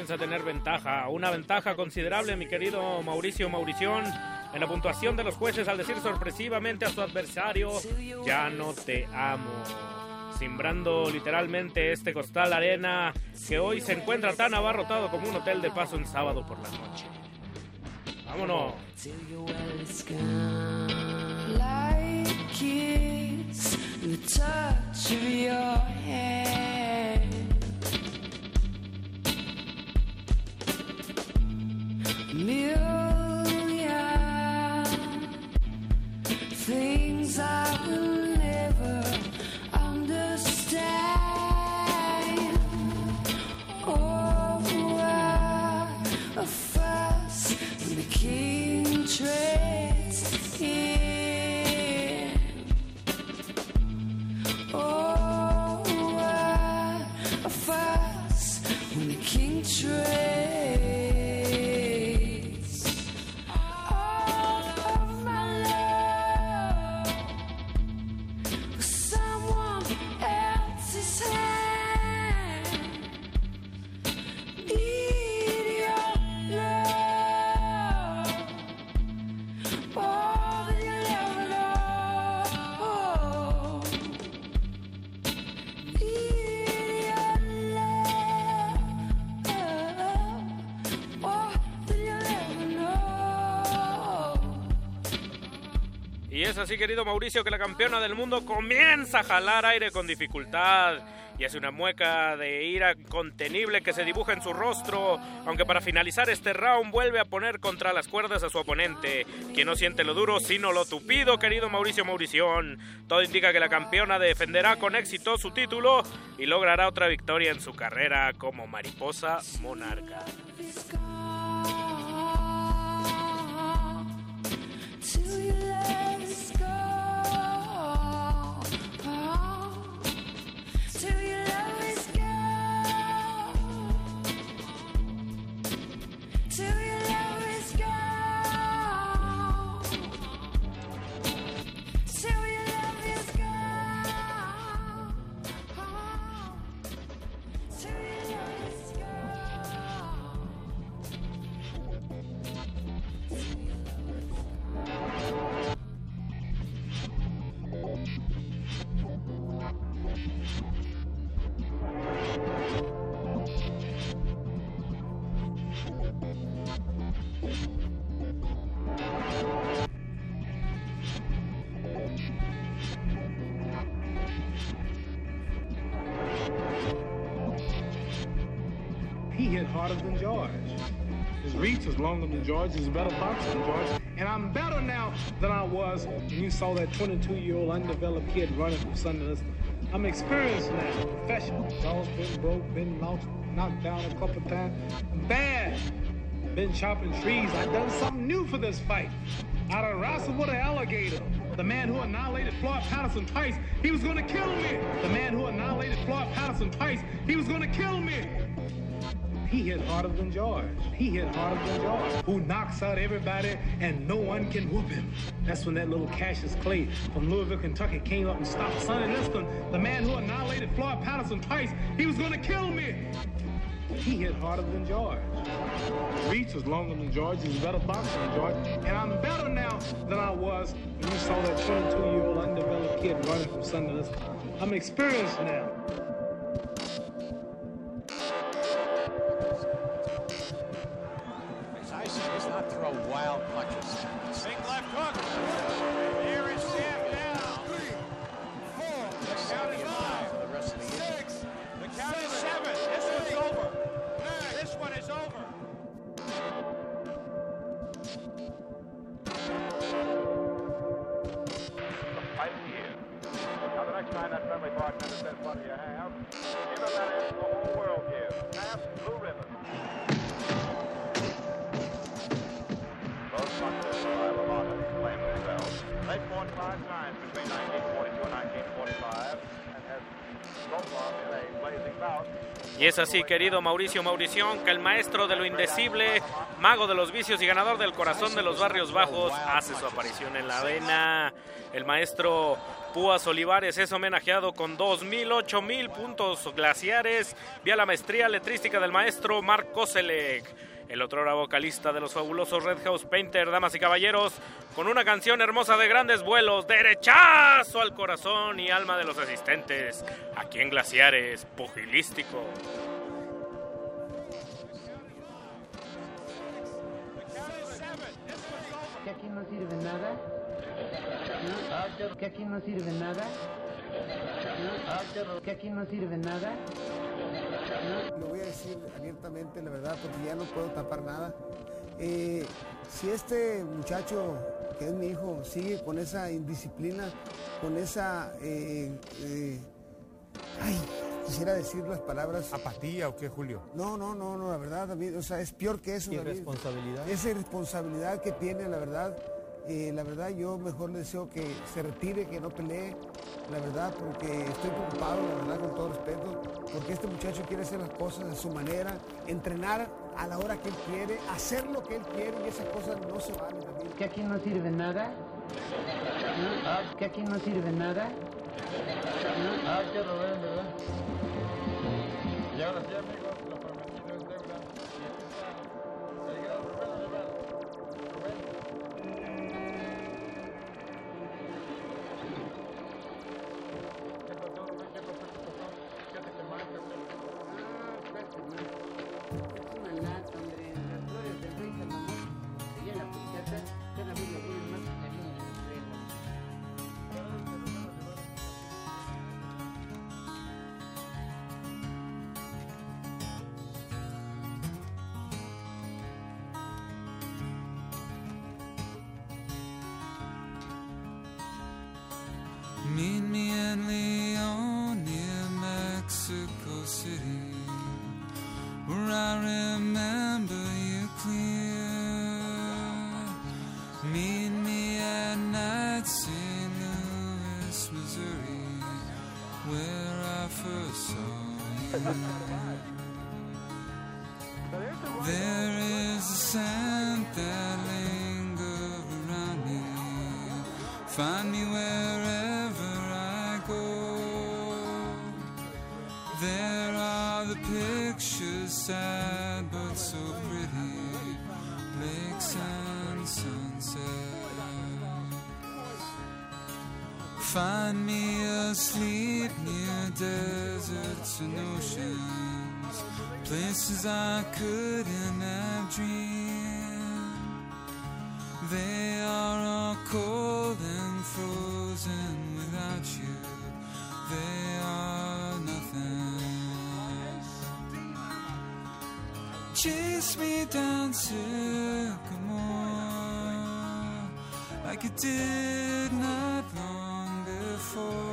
Comienza a tener ventaja, una ventaja considerable, mi querido Mauricio Maurición, en la puntuación de los jueces al decir sorpresivamente a su adversario, ya no te amo. Simbrando literalmente este costal arena que hoy se encuentra tan abarrotado como un hotel de paso en sábado por la noche. Vámonos. the touch of your hand. mirror es así, querido Mauricio, que la campeona del mundo comienza a jalar aire con dificultad y hace una mueca de ira contenible que se dibuja en su rostro, aunque para finalizar este round vuelve a poner contra las cuerdas a su oponente, quien no siente lo duro sino lo tupido, querido Mauricio Maurición. Todo indica que la campeona defenderá con éxito su título y logrará otra victoria en su carrera como mariposa monarca. George. He's a better boxer than George. And I'm better now than I was when you saw that 22-year-old undeveloped kid running from Sundance. I'm experienced now, professional. Jaws been broke, been knocked, knocked down a couple times. I'm bad. Been chopping trees. I done something new for this fight. I done wrestled with an alligator. The man who annihilated Floyd Patterson twice, he was gonna kill me. The man who annihilated Floyd Patterson twice, he was gonna kill me. He hit harder than George. He hit harder than George. Who knocks out everybody and no one can whoop him. That's when that little Cassius Clay from Louisville, Kentucky came up and stopped Sonny Liston, the man who annihilated Floyd Patterson twice. He was gonna kill me. He hit harder than George. Reach was longer than George. He's a better boxer than George. And I'm better now than I was when you saw that 22-year-old undeveloped kid running from Sonny Liston. I'm experienced now. a wild clutch. Big left hook. Es así, querido Mauricio Maurición, que el maestro de lo indecible, mago de los vicios y ganador del corazón de los barrios bajos, hace su aparición en la arena. El maestro Púas Olivares es homenajeado con 2.000, 8.000 puntos glaciares vía la maestría letrística del maestro Mark Koselek. El otrora vocalista de los fabulosos Red House Painter, damas y caballeros, con una canción hermosa de grandes vuelos, derechazo al corazón y alma de los asistentes, aquí en Glaciares, pugilístico. que aquí no sirve nada, que aquí no sirve nada, ¿no? que aquí no sirve nada. Lo voy a decir abiertamente, la verdad, porque ya no puedo tapar nada. Eh, si este muchacho, que es mi hijo, sigue con esa indisciplina, con esa... eh, eh, ay, quisiera decir las palabras... ¿Apatía o qué, Julio? No, no, no, no, la verdad, David, o sea, es peor que eso. David. Irresponsabilidad. Esa irresponsabilidad que tiene, la verdad, eh, la verdad yo mejor le deseo que se retire, que no pelee, la verdad, porque estoy preocupado, la verdad, con todo respeto, porque este muchacho quiere hacer las cosas a su manera, entrenar a la hora que él quiere, hacer lo que él quiere y esas cosas no se valen, David. que aquí no sirve nada, ¿no? que aquí no sirve nada. Ah, qué Rubén, ¿verdad? Y ahora sí, amigos, places I couldn't have dreamed. They are all cold and frozen without you. They are nothing. Chase me down to Sycamore like you did not long before.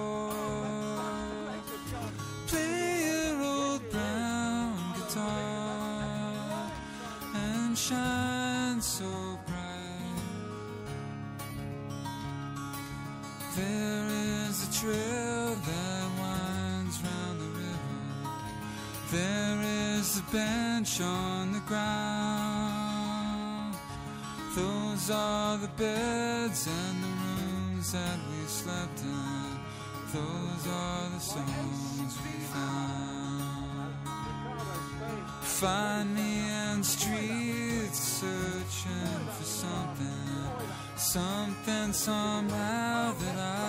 Shine so bright. There is a trail that winds round the river. There is a bench on the ground. Those are the beds and the rooms that we slept in. Those are the songs we found. Find me something somehow that I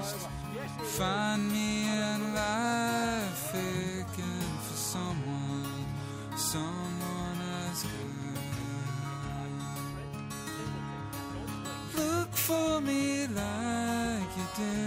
lost. Find me in life aching for someone, someone as good. Look for me like you did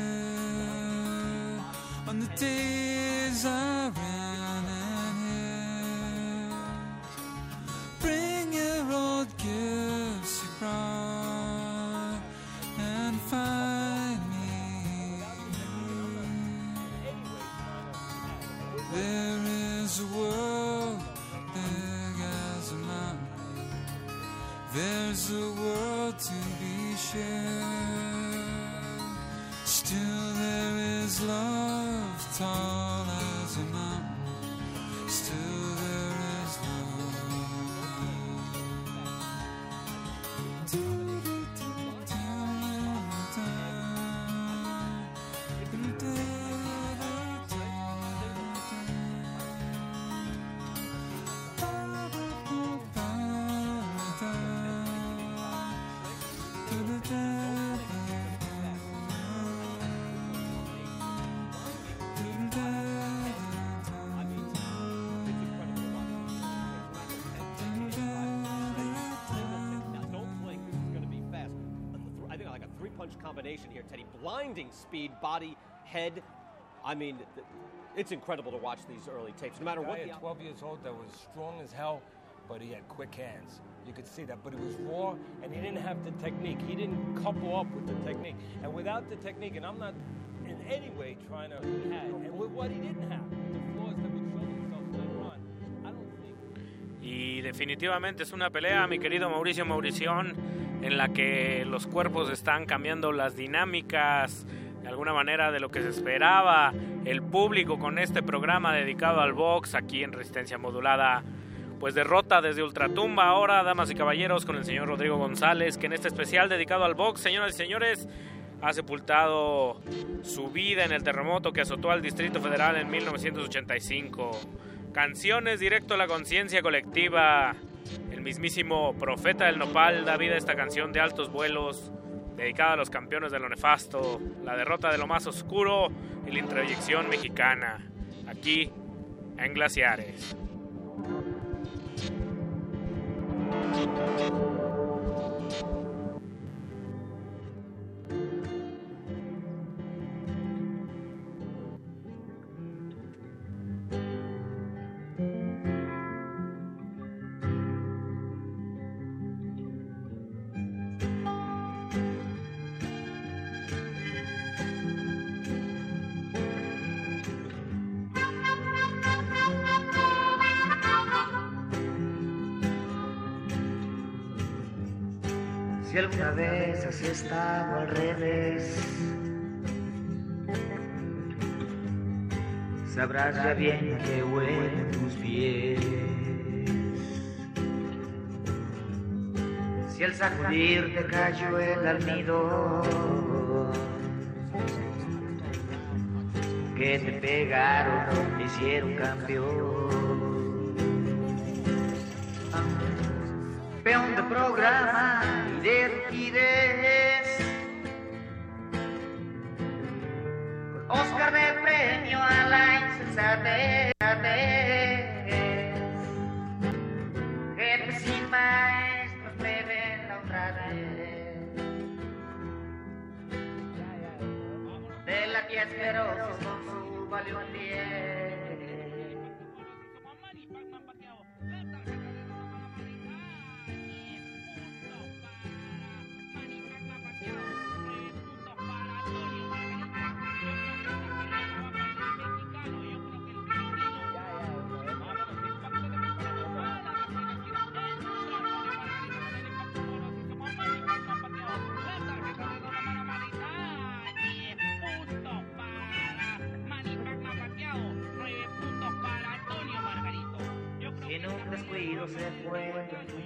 combination here, Teddy. Blinding speed, body, head. I mean, it's incredible to watch these early tapes. No matter guy what the at 12 years old that was strong as hell, but he had quick hands. You could see that, but he was raw, and he didn't have the technique. He didn't couple up with the technique, and without the technique, and I'm not in any way trying to he had, and with what he didn't have, the flaws that would show themselves later on. I don't think. Y definitivamente es una pelea, mi querido Mauricio Maurición, en la que los cuerpos están cambiando las dinámicas de alguna manera de lo que se esperaba el público con este programa dedicado al box aquí en Resistencia Modulada. Pues derrota desde Ultratumba ahora, damas y caballeros, con el señor Rodrigo González, que en este especial dedicado al box, señoras y señores, ha sepultado su vida en el terremoto que azotó al Distrito Federal en 1985. Canciones directo a la conciencia colectiva. El mismísimo profeta del nopal da vida a esta canción de altos vuelos, dedicada a los campeones de lo nefasto, la derrota de lo más oscuro y la introyección mexicana, aquí en Glaciares. Alguna vez has estado al revés, sabrás ya bien a qué huelen tus pies. Si al sacudir te cayó el almidón, que te pegaron, te hicieron campeón. De programa. Con Oscar de premio a la insensatez. Jefes y maestros me ven la honradez. De la tía asquerosa con su valiosidad.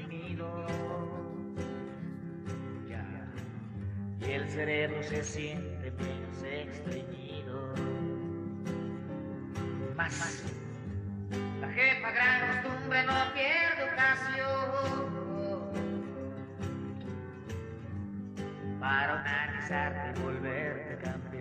Nido. Ya. Y el cerebro se siente menos estreñido. Más. La jefa gran costumbre no pierde ocasión para organizarte y volverte. Campeón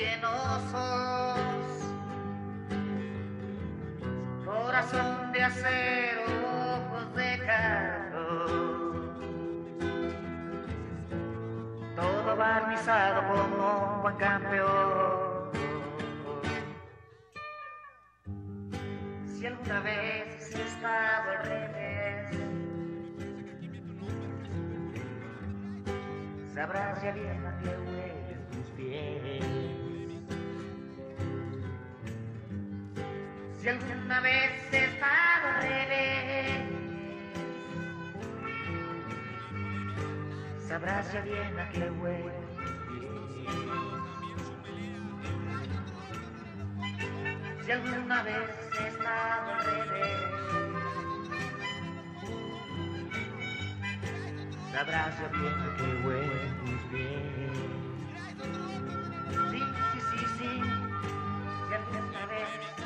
llenosos. Corazón de acero, ojos de cartón. Todo barnizado como un buen campeón. Si alguna vez he estado al revés, sabrás ya bien a qué tus pies. Si alguna vez he estado al revés, sabrás ya bien a qué huele. Si alguna vez he estado al revés, sabrás ya bien a qué hueles bien. Sí, sí, sí, sí. Si alguna vez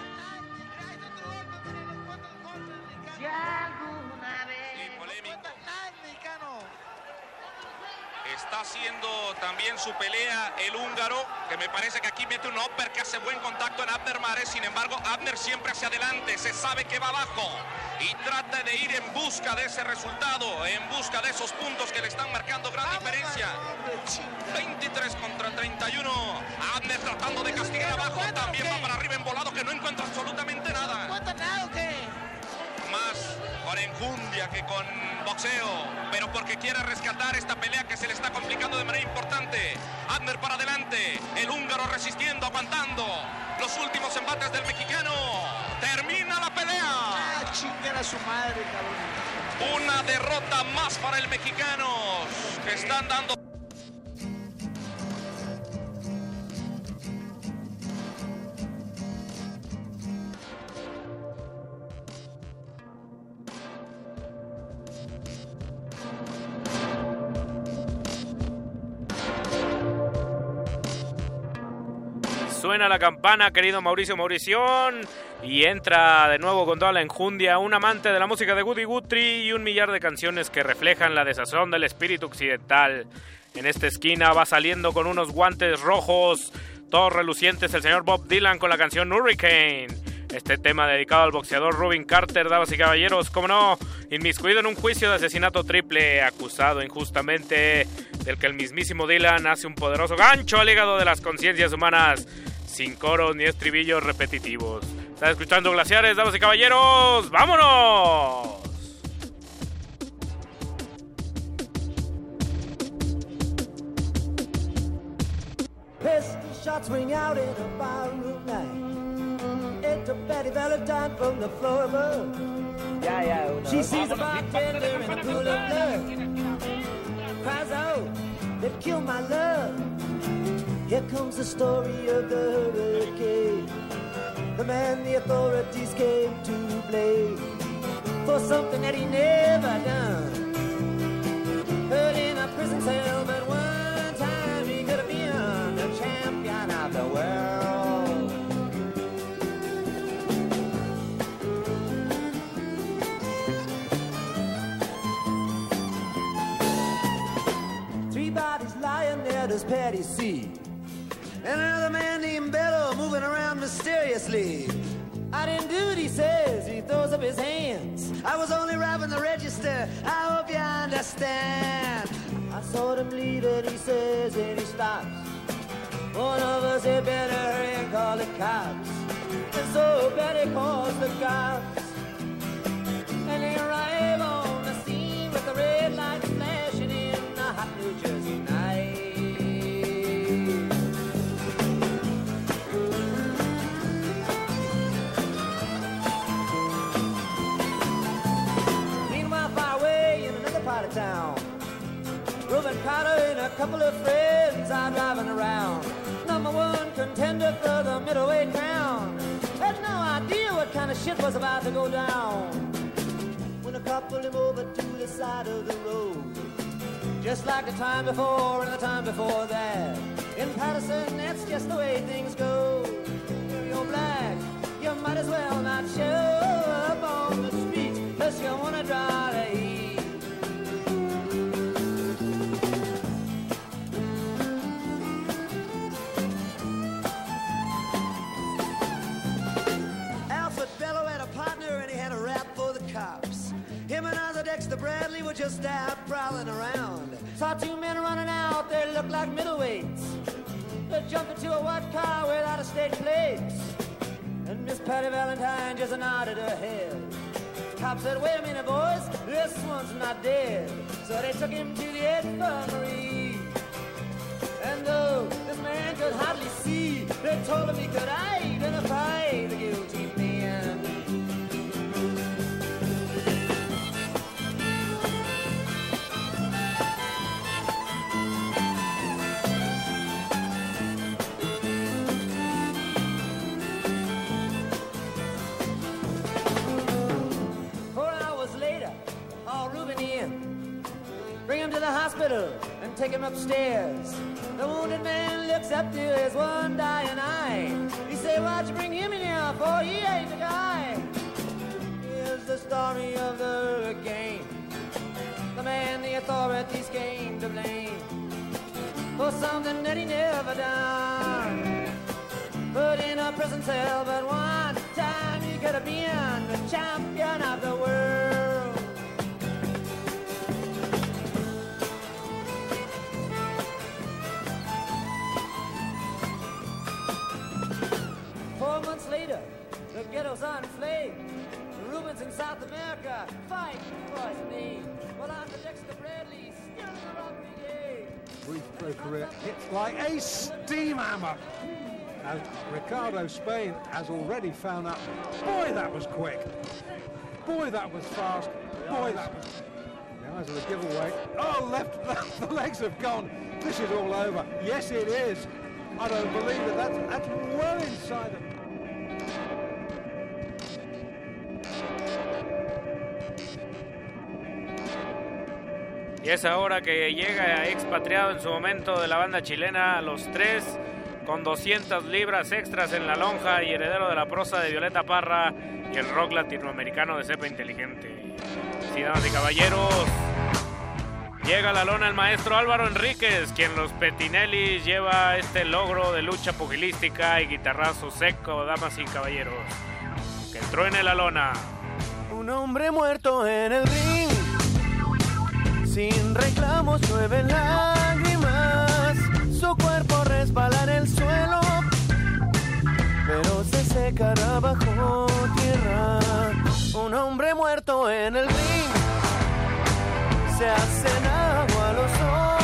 Si alguna vez. Está haciendo también su pelea el húngaro, que me parece que aquí mete un upper que hace buen contacto en Abner Mares. Sin embargo, Abner siempre hacia adelante, se sabe que va abajo y trata de ir en busca de ese resultado, en busca de esos puntos que le están marcando gran diferencia. 23 contra 31. Abner tratando de castigar abajo, también va para arriba en volado que no encuentra absolutamente nada. Con enjundia que con boxeo, pero porque quiere rescatar esta pelea que se le está complicando de manera importante. Abner para adelante, el húngaro resistiendo, aguantando. Los últimos embates del mexicano. Termina la pelea. chingar a su madre, cabrón. Una derrota más para el mexicano. Que están dando. Suena la campana, querido Mauricio Maurición, y entra de nuevo con toda la enjundia un amante de la música de Woody Guthrie y un millar de canciones que reflejan la desazón del espíritu occidental. En esta esquina va saliendo con unos guantes rojos, todos relucientes, el señor Bob Dylan con la canción Hurricane. Este tema dedicado al boxeador Rubin Carter, damas y caballeros, como no, inmiscuido en un juicio de asesinato triple, acusado injustamente del que el mismísimo Dylan hace un poderoso gancho al hígado de las conciencias humanas, sin coros ni estribillos repetitivos. ¿Están escuchando Glaciares, damas y caballeros? ¡Vámonos! Pistol shots ring out in a barroom night. Enter Betty Valentine from the floor above. Ya, ya, una She vez. sees a bartender in a pool of blood. Cries out, they killed my love. Here comes the story of the hurricane. The man the authorities came to blame for something that he never done. Hurt in a prison cell, but one time he could have been the champion of the world. Three bodies lying there, does Patty see? And another man named Bello moving around mysteriously. I didn't do it, he says. He throws up his hands. I was only robbing the register. I hope you understand. I saw them leave and he says, and he stops. One of us had better hurry and call the cops. And so Betty calls the cops. Couple of friends are driving around. Number one contender for the middleweight crown. Had no idea what kind of shit was about to go down. When a cop pulled him over to the side of the road. Just like the time before and the time before that. In Patterson, that's just the way things go. If you're black, you might as well not show up on the street unless you wanna draw Bradley were just out prowling around. Saw two men running out, they looked like middleweights. They jumped into a white car without a state plate. And Miss Patty Valentine just nodded her head. Cop said, wait a minute, boys, this one's not dead. So they took him to the infirmary. And though this man could hardly see, they told him he could identify the guilty man. hospital and take him upstairs. The wounded man looks up to his one dying eye. He say, why'd you bring him in here for? He ain't the guy. Here's the story of the hurricane. The man the authorities came to blame for something that he never done. Put in a prison cell, but one time he could have been the champion of the world. Months later, the ghettos are in flames. The Rubens in South America fight for his name. I'm the Dexter Bradley, still in the brigade. brief pro career hits like a steam hammer. As Ricardo Spain has already found out. Boy, that was quick. Boy, that was fast. Boy, that was. The eyes of the giveaway. Oh, left, left, the legs have gone. This is all over. Yes, it is. I don't believe it. That's, that's well inside the Y es ahora que llega expatriado en su momento de la banda chilena, los tres, con 200 libras extras en la lonja y heredero de la prosa de Violeta Parra y el rock latinoamericano de cepa inteligente. Damas y caballeros, llega a la lona el maestro Álvaro Enríquez, quien los Petinelli lleva este logro de lucha pugilística y guitarrazo seco, damas y caballeros. Que truene la lona. Un hombre muerto en el ring, sin reclamos llueve lágrimas, su cuerpo resbala en el suelo, pero se secará bajo tierra. Un hombre muerto en el ring, se hacen agua los ojos,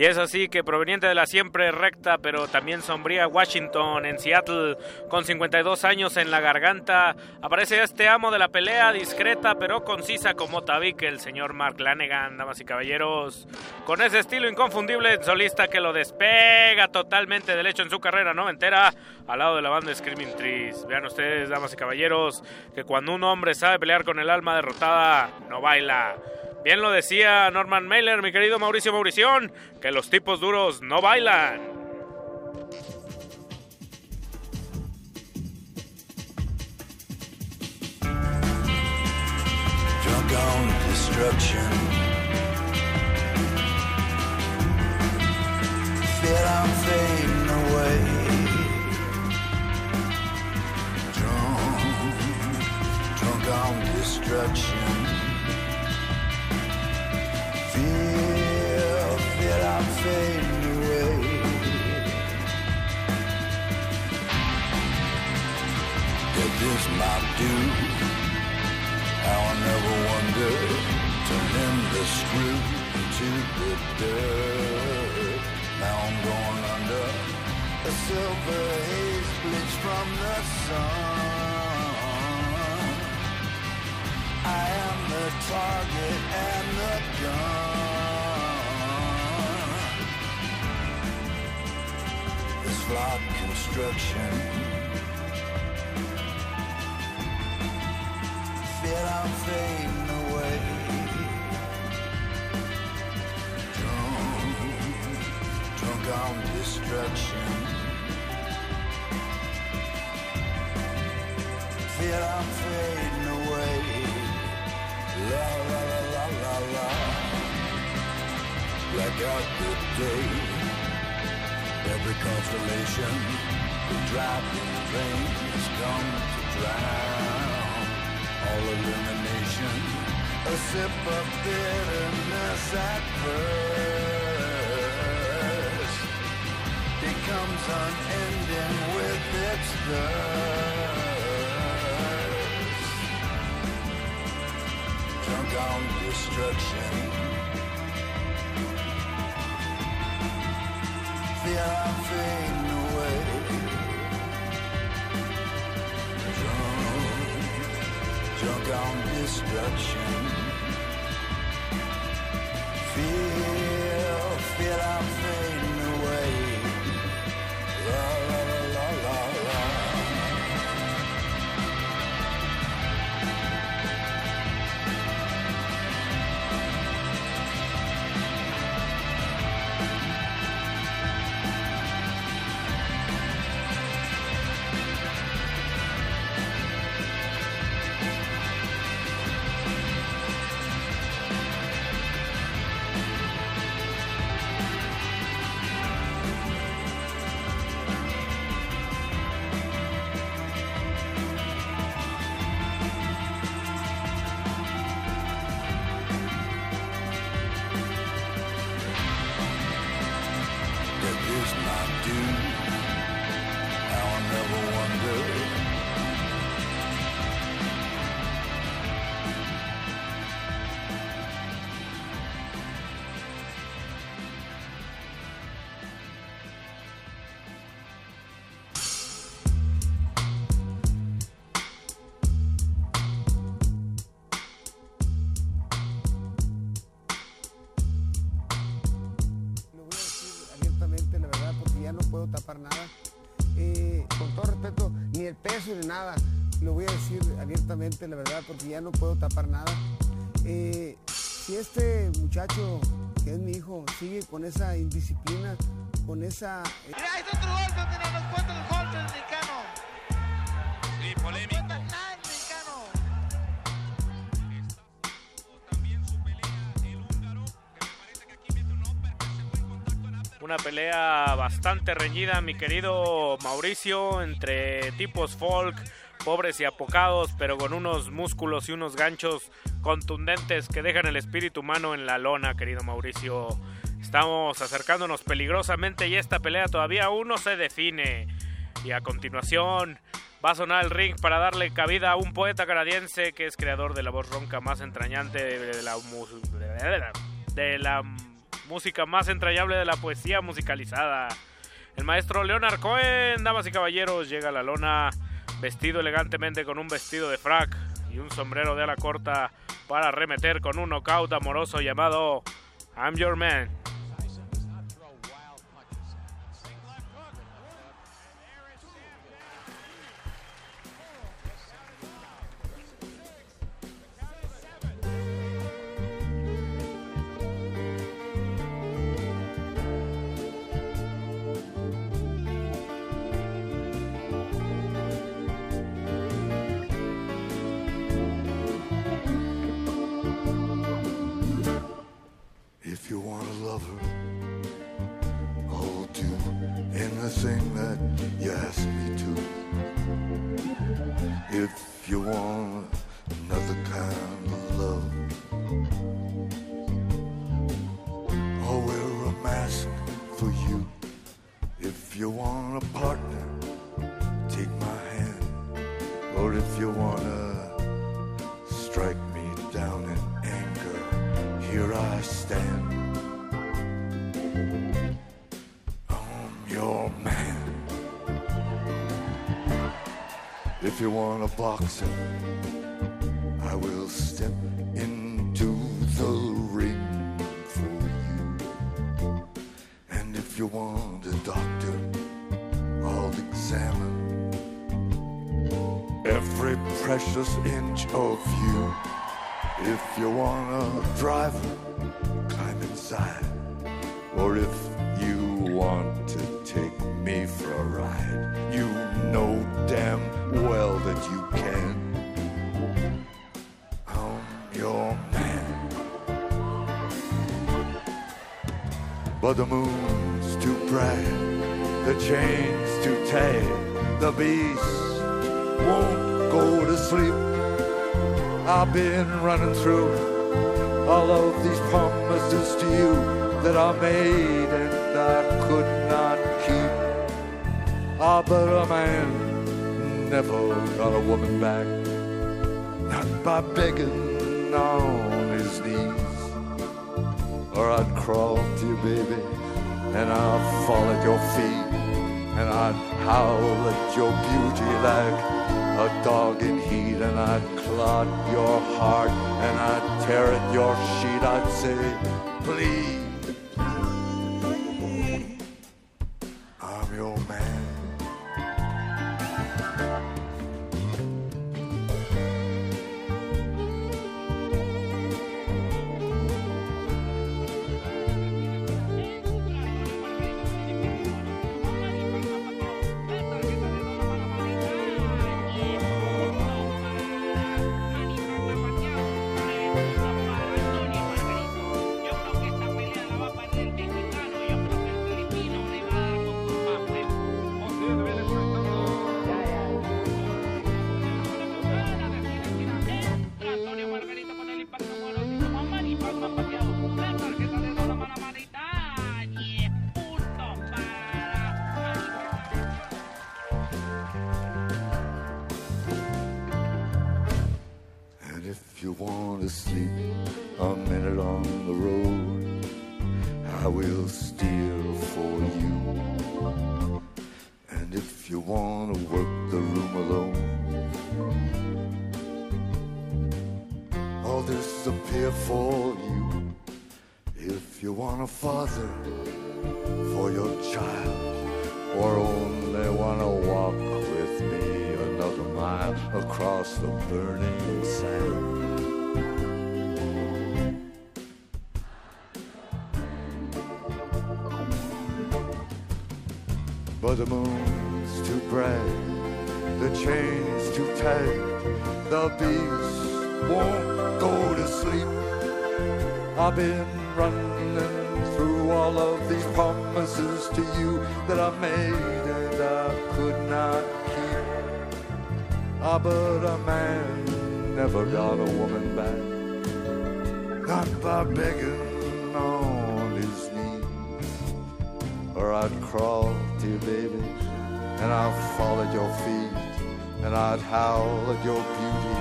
Y es así que proveniente de la siempre recta pero también sombría Washington en Seattle con 52 años en la garganta, aparece este amo de la pelea discreta pero concisa como tabique el señor Mark Lanegan, damas y caballeros, con ese estilo inconfundible solista que lo despega totalmente del hecho en su carrera noventera al lado de la banda Screaming Trees. Vean ustedes, damas y caballeros, que cuando un hombre sabe pelear con el alma derrotada, no baila. Bien lo decía Norman Mailer, mi querido Mauricio Maurición, que los tipos duros no bailan. Drunk on destruction. Feel I'm fading away. Drunk, drunk on destruction. I'm fading away. This I never wonder, the the dirt. Now I'm going under a silver haze from the sun. I am the target and the gun. Flawed construction. Feel I'm fading away. Drunk, drunk on destruction. Feel I'm fading away. La la la la la la. Black out the day. Every constellation, the driving veins come to drown. All illumination, a sip of bitterness at first. Becomes unending with its thirst. Drunk on destruction, feel I'm fading away. Drunk drunk on destruction. Feel, feel I'm fading away. La la la la la la. Nada. Lo voy a decir abiertamente, la verdad, porque ya no puedo tapar nada. Eh, si este muchacho, que es mi hijo, sigue con esa indisciplina, con esa... eh, Mira, hay otro golpe donde nos cuenta el golpe del mexicano. Sí, polémico. Una pelea bastante reñida, mi querido Mauricio, entre tipos folk, pobres y apocados, pero con unos músculos y unos ganchos contundentes que dejan el espíritu humano en la lona, querido Mauricio. Estamos acercándonos peligrosamente y esta pelea todavía aún no se define. Y a continuación va a sonar el ring para darle cabida a un poeta canadiense que es creador de la voz ronca más entrañante de la, mu- de la música más entrañable de la poesía musicalizada. El maestro Leonard Cohen, damas y caballeros, llega a la lona vestido elegantemente con un vestido de frac y un sombrero de ala corta para arremeter con un knockout amoroso llamado I'm Your Man. If you want a lover, I'll do anything that you ask me to. If you want another kind of love, I'll wear a mask for you. If you want a partner, If you want a boxer, I will step into the ring for you. And if you want a doctor, I'll examine every precious inch of you. If you want a driver, climb inside. Or if you want to me for a ride, you know damn well that you can. I'm your man. But the moon's too bright, the chain's too tight, the beast won't go to sleep. I've been running through all of these promises to you that I made and I could not. Ah, but a man never got a woman back, not by begging on his knees. Or I'd crawl to you, baby, and I'd fall at your feet, and I'd howl at your beauty like a dog in heat, and I'd clot your heart, and I'd tear at your sheet. I'd say, please, to work the room alone, I'll disappear for you. If you want a father for your child, or only want to walk with me another mile across the burning sand. But the moon's bright, the chain's too tight, the beast won't go to sleep. I've been running through all of these promises to you that I made and I could not keep. Ah, but a man never got a woman back, not by begging on his knees. Or I'd crawl to you, baby, and I'd fall at your feet, and I'd howl at your beauty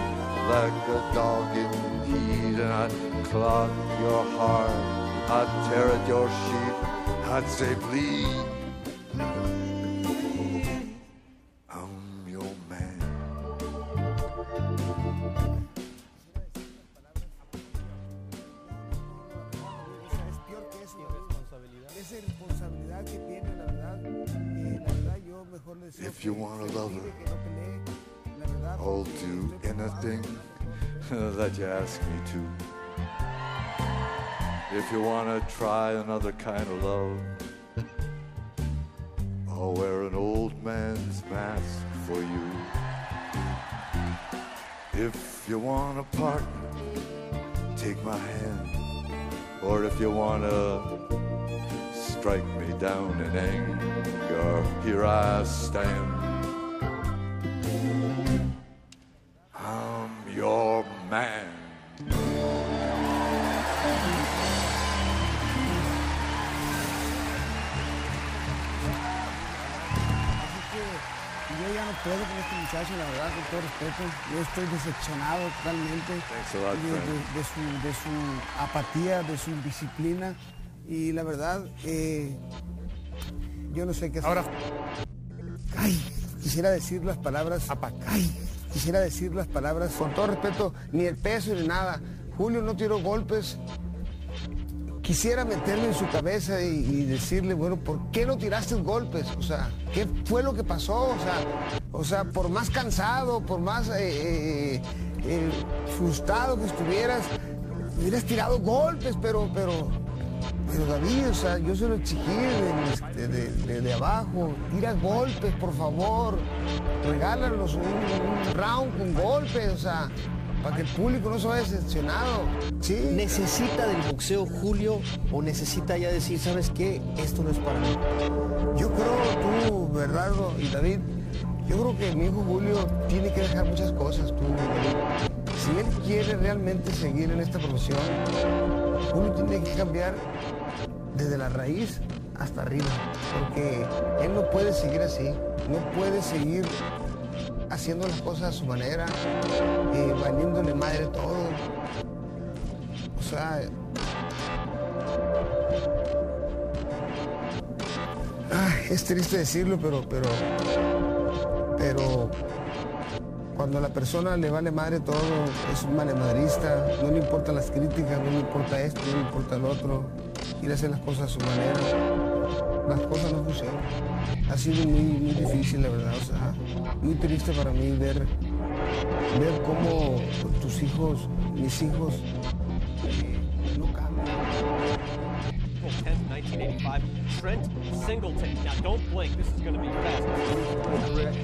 like a dog in heat, and I'd clog your heart I'd tear at your sheet, I'd say, please. Another kind of love, I'll wear an old man's mask for you. If you want a partner, take my hand. Or if you want to strike me down in anger, here I stand. Muchacho, la verdad, con todo respeto. Yo estoy decepcionado totalmente lot, de, friend. de- de su, de su apatía, de su indisciplina. Y la verdad, eh, yo no sé qué hacer. Ahora, ay, quisiera decir las palabras. Ay, quisiera decir las palabras. Con todo respeto, ni el peso ni nada. Julio no tiró golpes. Quisiera meterme en su cabeza y, y decirle, bueno, ¿por qué no tiraste golpes? O sea, ¿qué fue lo que pasó? O sea, o sea por más cansado, por más eh, eh, eh, frustrado que estuvieras, hubieras tirado golpes, pero, pero, pero David, o sea, yo se lo exigí de, de- de- de abajo. Tira golpes, por favor. Regálanos un, un round con golpes, o sea, para que el público no se vaya decepcionado. Sí. ¿Necesita del boxeo Julio o necesita ya decir, sabes qué, esto no es para mí? Yo creo, tú, Bernardo y David, yo creo que mi hijo Julio tiene que dejar muchas cosas, tú. Si él quiere realmente seguir en esta profesión, Julio tiene que cambiar desde la raíz hasta arriba, porque él no puede seguir así, no puede seguir haciendo las cosas a su manera, eh, valiéndole madre todo. O sea, es triste decirlo, pero, pero, pero cuando a la persona le vale madre todo, es un malemadrista, no le importan las críticas, no le importa esto, no le importa lo otro, quiere hacer las cosas a su manera, las cosas no funcionan. Ha sido muy, muy difícil, la verdad, o sea, muy triste para mí ver, ver cómo tus hijos, mis hijos, 1985. Trent Singleton. Now, don't blink. This is going to be fast.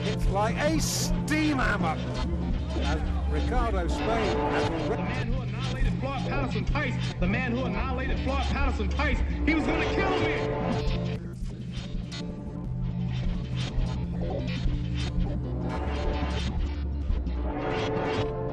It's like a steam hammer. As Ricardo Spain has. The man who annihilated Floyd Patterson twice. The man who annihilated Floyd Patterson twice. He was going to kill me. brief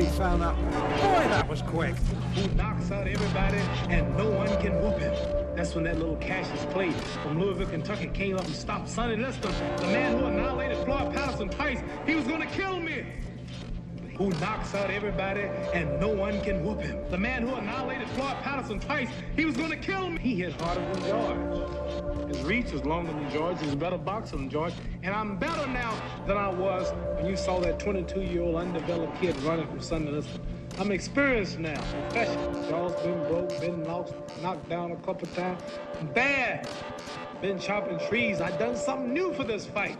already found out. Boy, that was quick. Who knocks out everybody and no one can whoop him. That's when that little Cassius Clay from Louisville, Kentucky came up and stopped Sonny Liston, the man who annihilated Floyd Patterson twice. He was going to kill me. Who knocks out everybody and no one can whoop him. The man who annihilated Floyd Patterson twice. He was going to kill me. He hit harder than George. His reach is longer than George. He's a better boxer than George. And I'm better now than I was when you saw that 22-year-old undeveloped kid running from Liston. I'm experienced now, professional. Jaw's been broke, been knocked, knocked down a couple times. Bad. Been chopping trees. I done something new for this fight.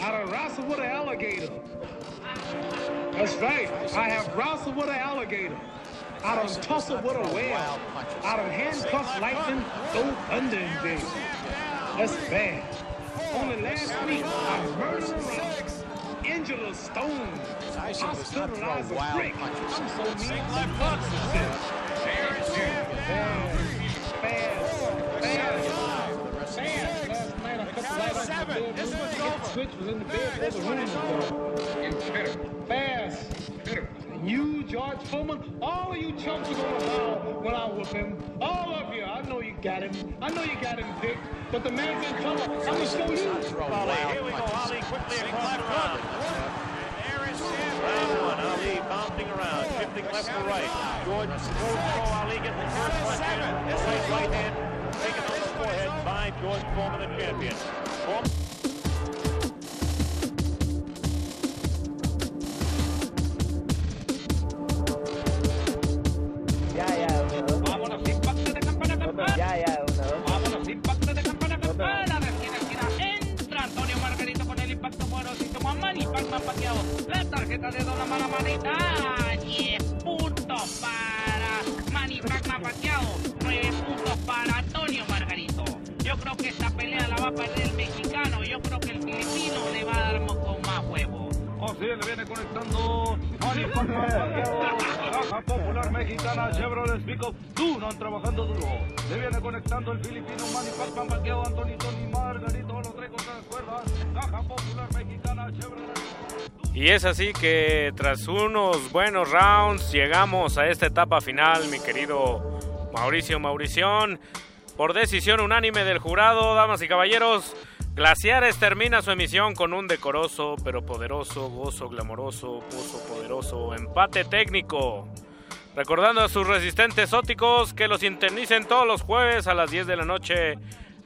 I done wrestled with an alligator. That's right. I have wrestled with an alligator. I done tussled with a whale. I done handcuffed lightning, throw thunder and things. That's bad. Only last week, I murdered a rock, injured a stone, hospitalized a brick. I'm so mean, dead. Bad, bad, bad, bad. Last night I cut the light off my bedroom. Switch was in the bed before the room was gone. Incredible. Fast. Incredible. And you, George Foreman, all of you chumps are gonna howl when I whoop him. All of you. I know you got him. I know you got him, Dick. But the man's in trouble. I'm gonna show you. Ali, here we go. Ali quickly across the round. Round one. Ali bouncing around, shifting left to right. George moves slow. Ali gets the first punch in. The right right hand taken on the forehead by George Foreman, the champion. Foreman. Pateado. La tarjeta de Don la mala manita. 10 puntos para Manny Pacman pateado. 9 puntos para Antonio Margarito. Yo creo que esta pelea la va a perder el mexicano. Yo creo que el filipino le va a dar con más huevos. Oh, sí, le viene conectando. Manny pateado. Caja popular mexicana Chevrolet Pickup. Dunan trabajando duro. Le viene conectando el filipino Manny Pacman. Antonio Tony Margarito lo trae contra las cuerdas. Caja popular mexicana Chevrolet. Y es así que tras unos buenos rounds llegamos a esta etapa final, mi querido Mauricio Maurición. Por decisión unánime del jurado, damas y caballeros, Glaciares termina su emisión con un decoroso pero poderoso, gozo glamoroso, pozo poderoso, empate técnico. Recordando a sus resistentes óticos que los sintonicen todos los jueves a las 10 de la noche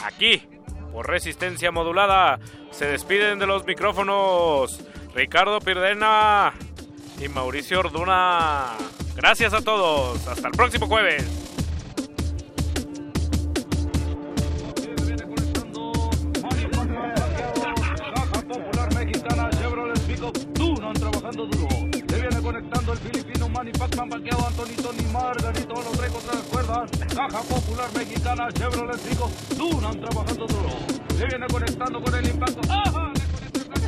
aquí por resistencia modulada. Se despiden de los micrófonos Ricardo Pirdena y Mauricio Orduna. Gracias a todos. Hasta el próximo jueves. Trabajando duro. Le viene conectando el filipino Manny Pacman paqueado. Antonio Tony Margarito lo trae contra las cuerdas. Caja popular mexicana Chevrolet Pickup. Dunan trabajando duro. Le viene conectando con el impacto. ¡Ajá!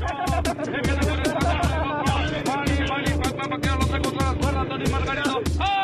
Le viene conectando con el Manny, Manny Pacman paqueado lo trae contra las cuerdas. Antonio Margarito. ¡Ah!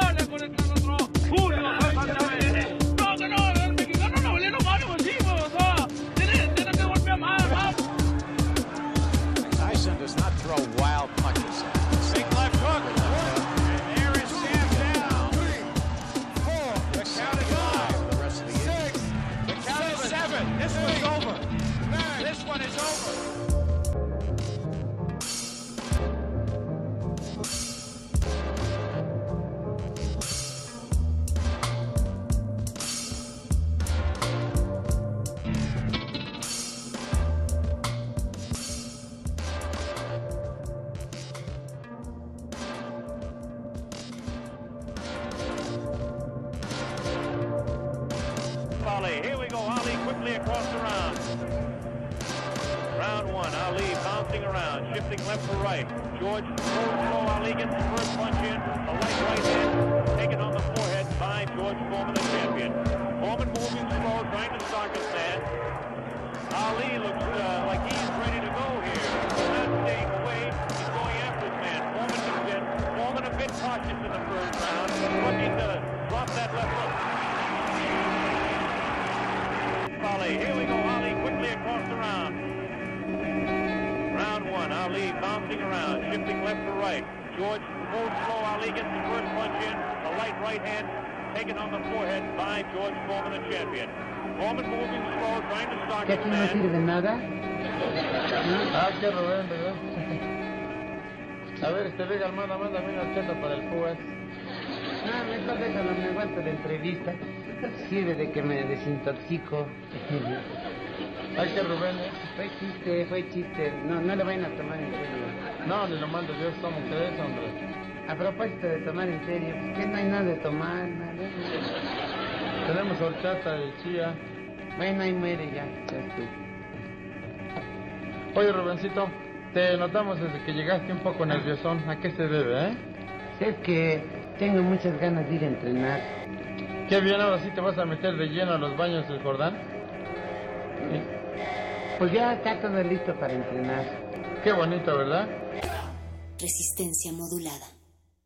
¿Que aquí no sirve nada? Ah, qué Rubén, ¿verdad? A ver, este Vega Almada, mándame una chela para el Púas. No, mejor déjalo, me aguanto la entrevista. Sirve de que me desintoxico. Ay, qué Rubén, ¿eh? Fue chiste, fue chiste. No, no le vayan a tomar en serio. No, ni lo mando yo, somos tres, hombre. A propósito de tomar en serio, ¿qué no hay nada de tomar? Nada. Tenemos horchata de chía. Bueno, ahí muere ya. Oye, Rubencito, te notamos desde que llegaste un poco nerviosón. ¿A qué se debe, eh? Es que tengo muchas ganas de ir a entrenar. Qué bien, ahora sí te vas a meter de lleno a los baños del Jordán. Pues ya está todo listo para entrenar. Qué bonito, ¿verdad? Resistencia modulada.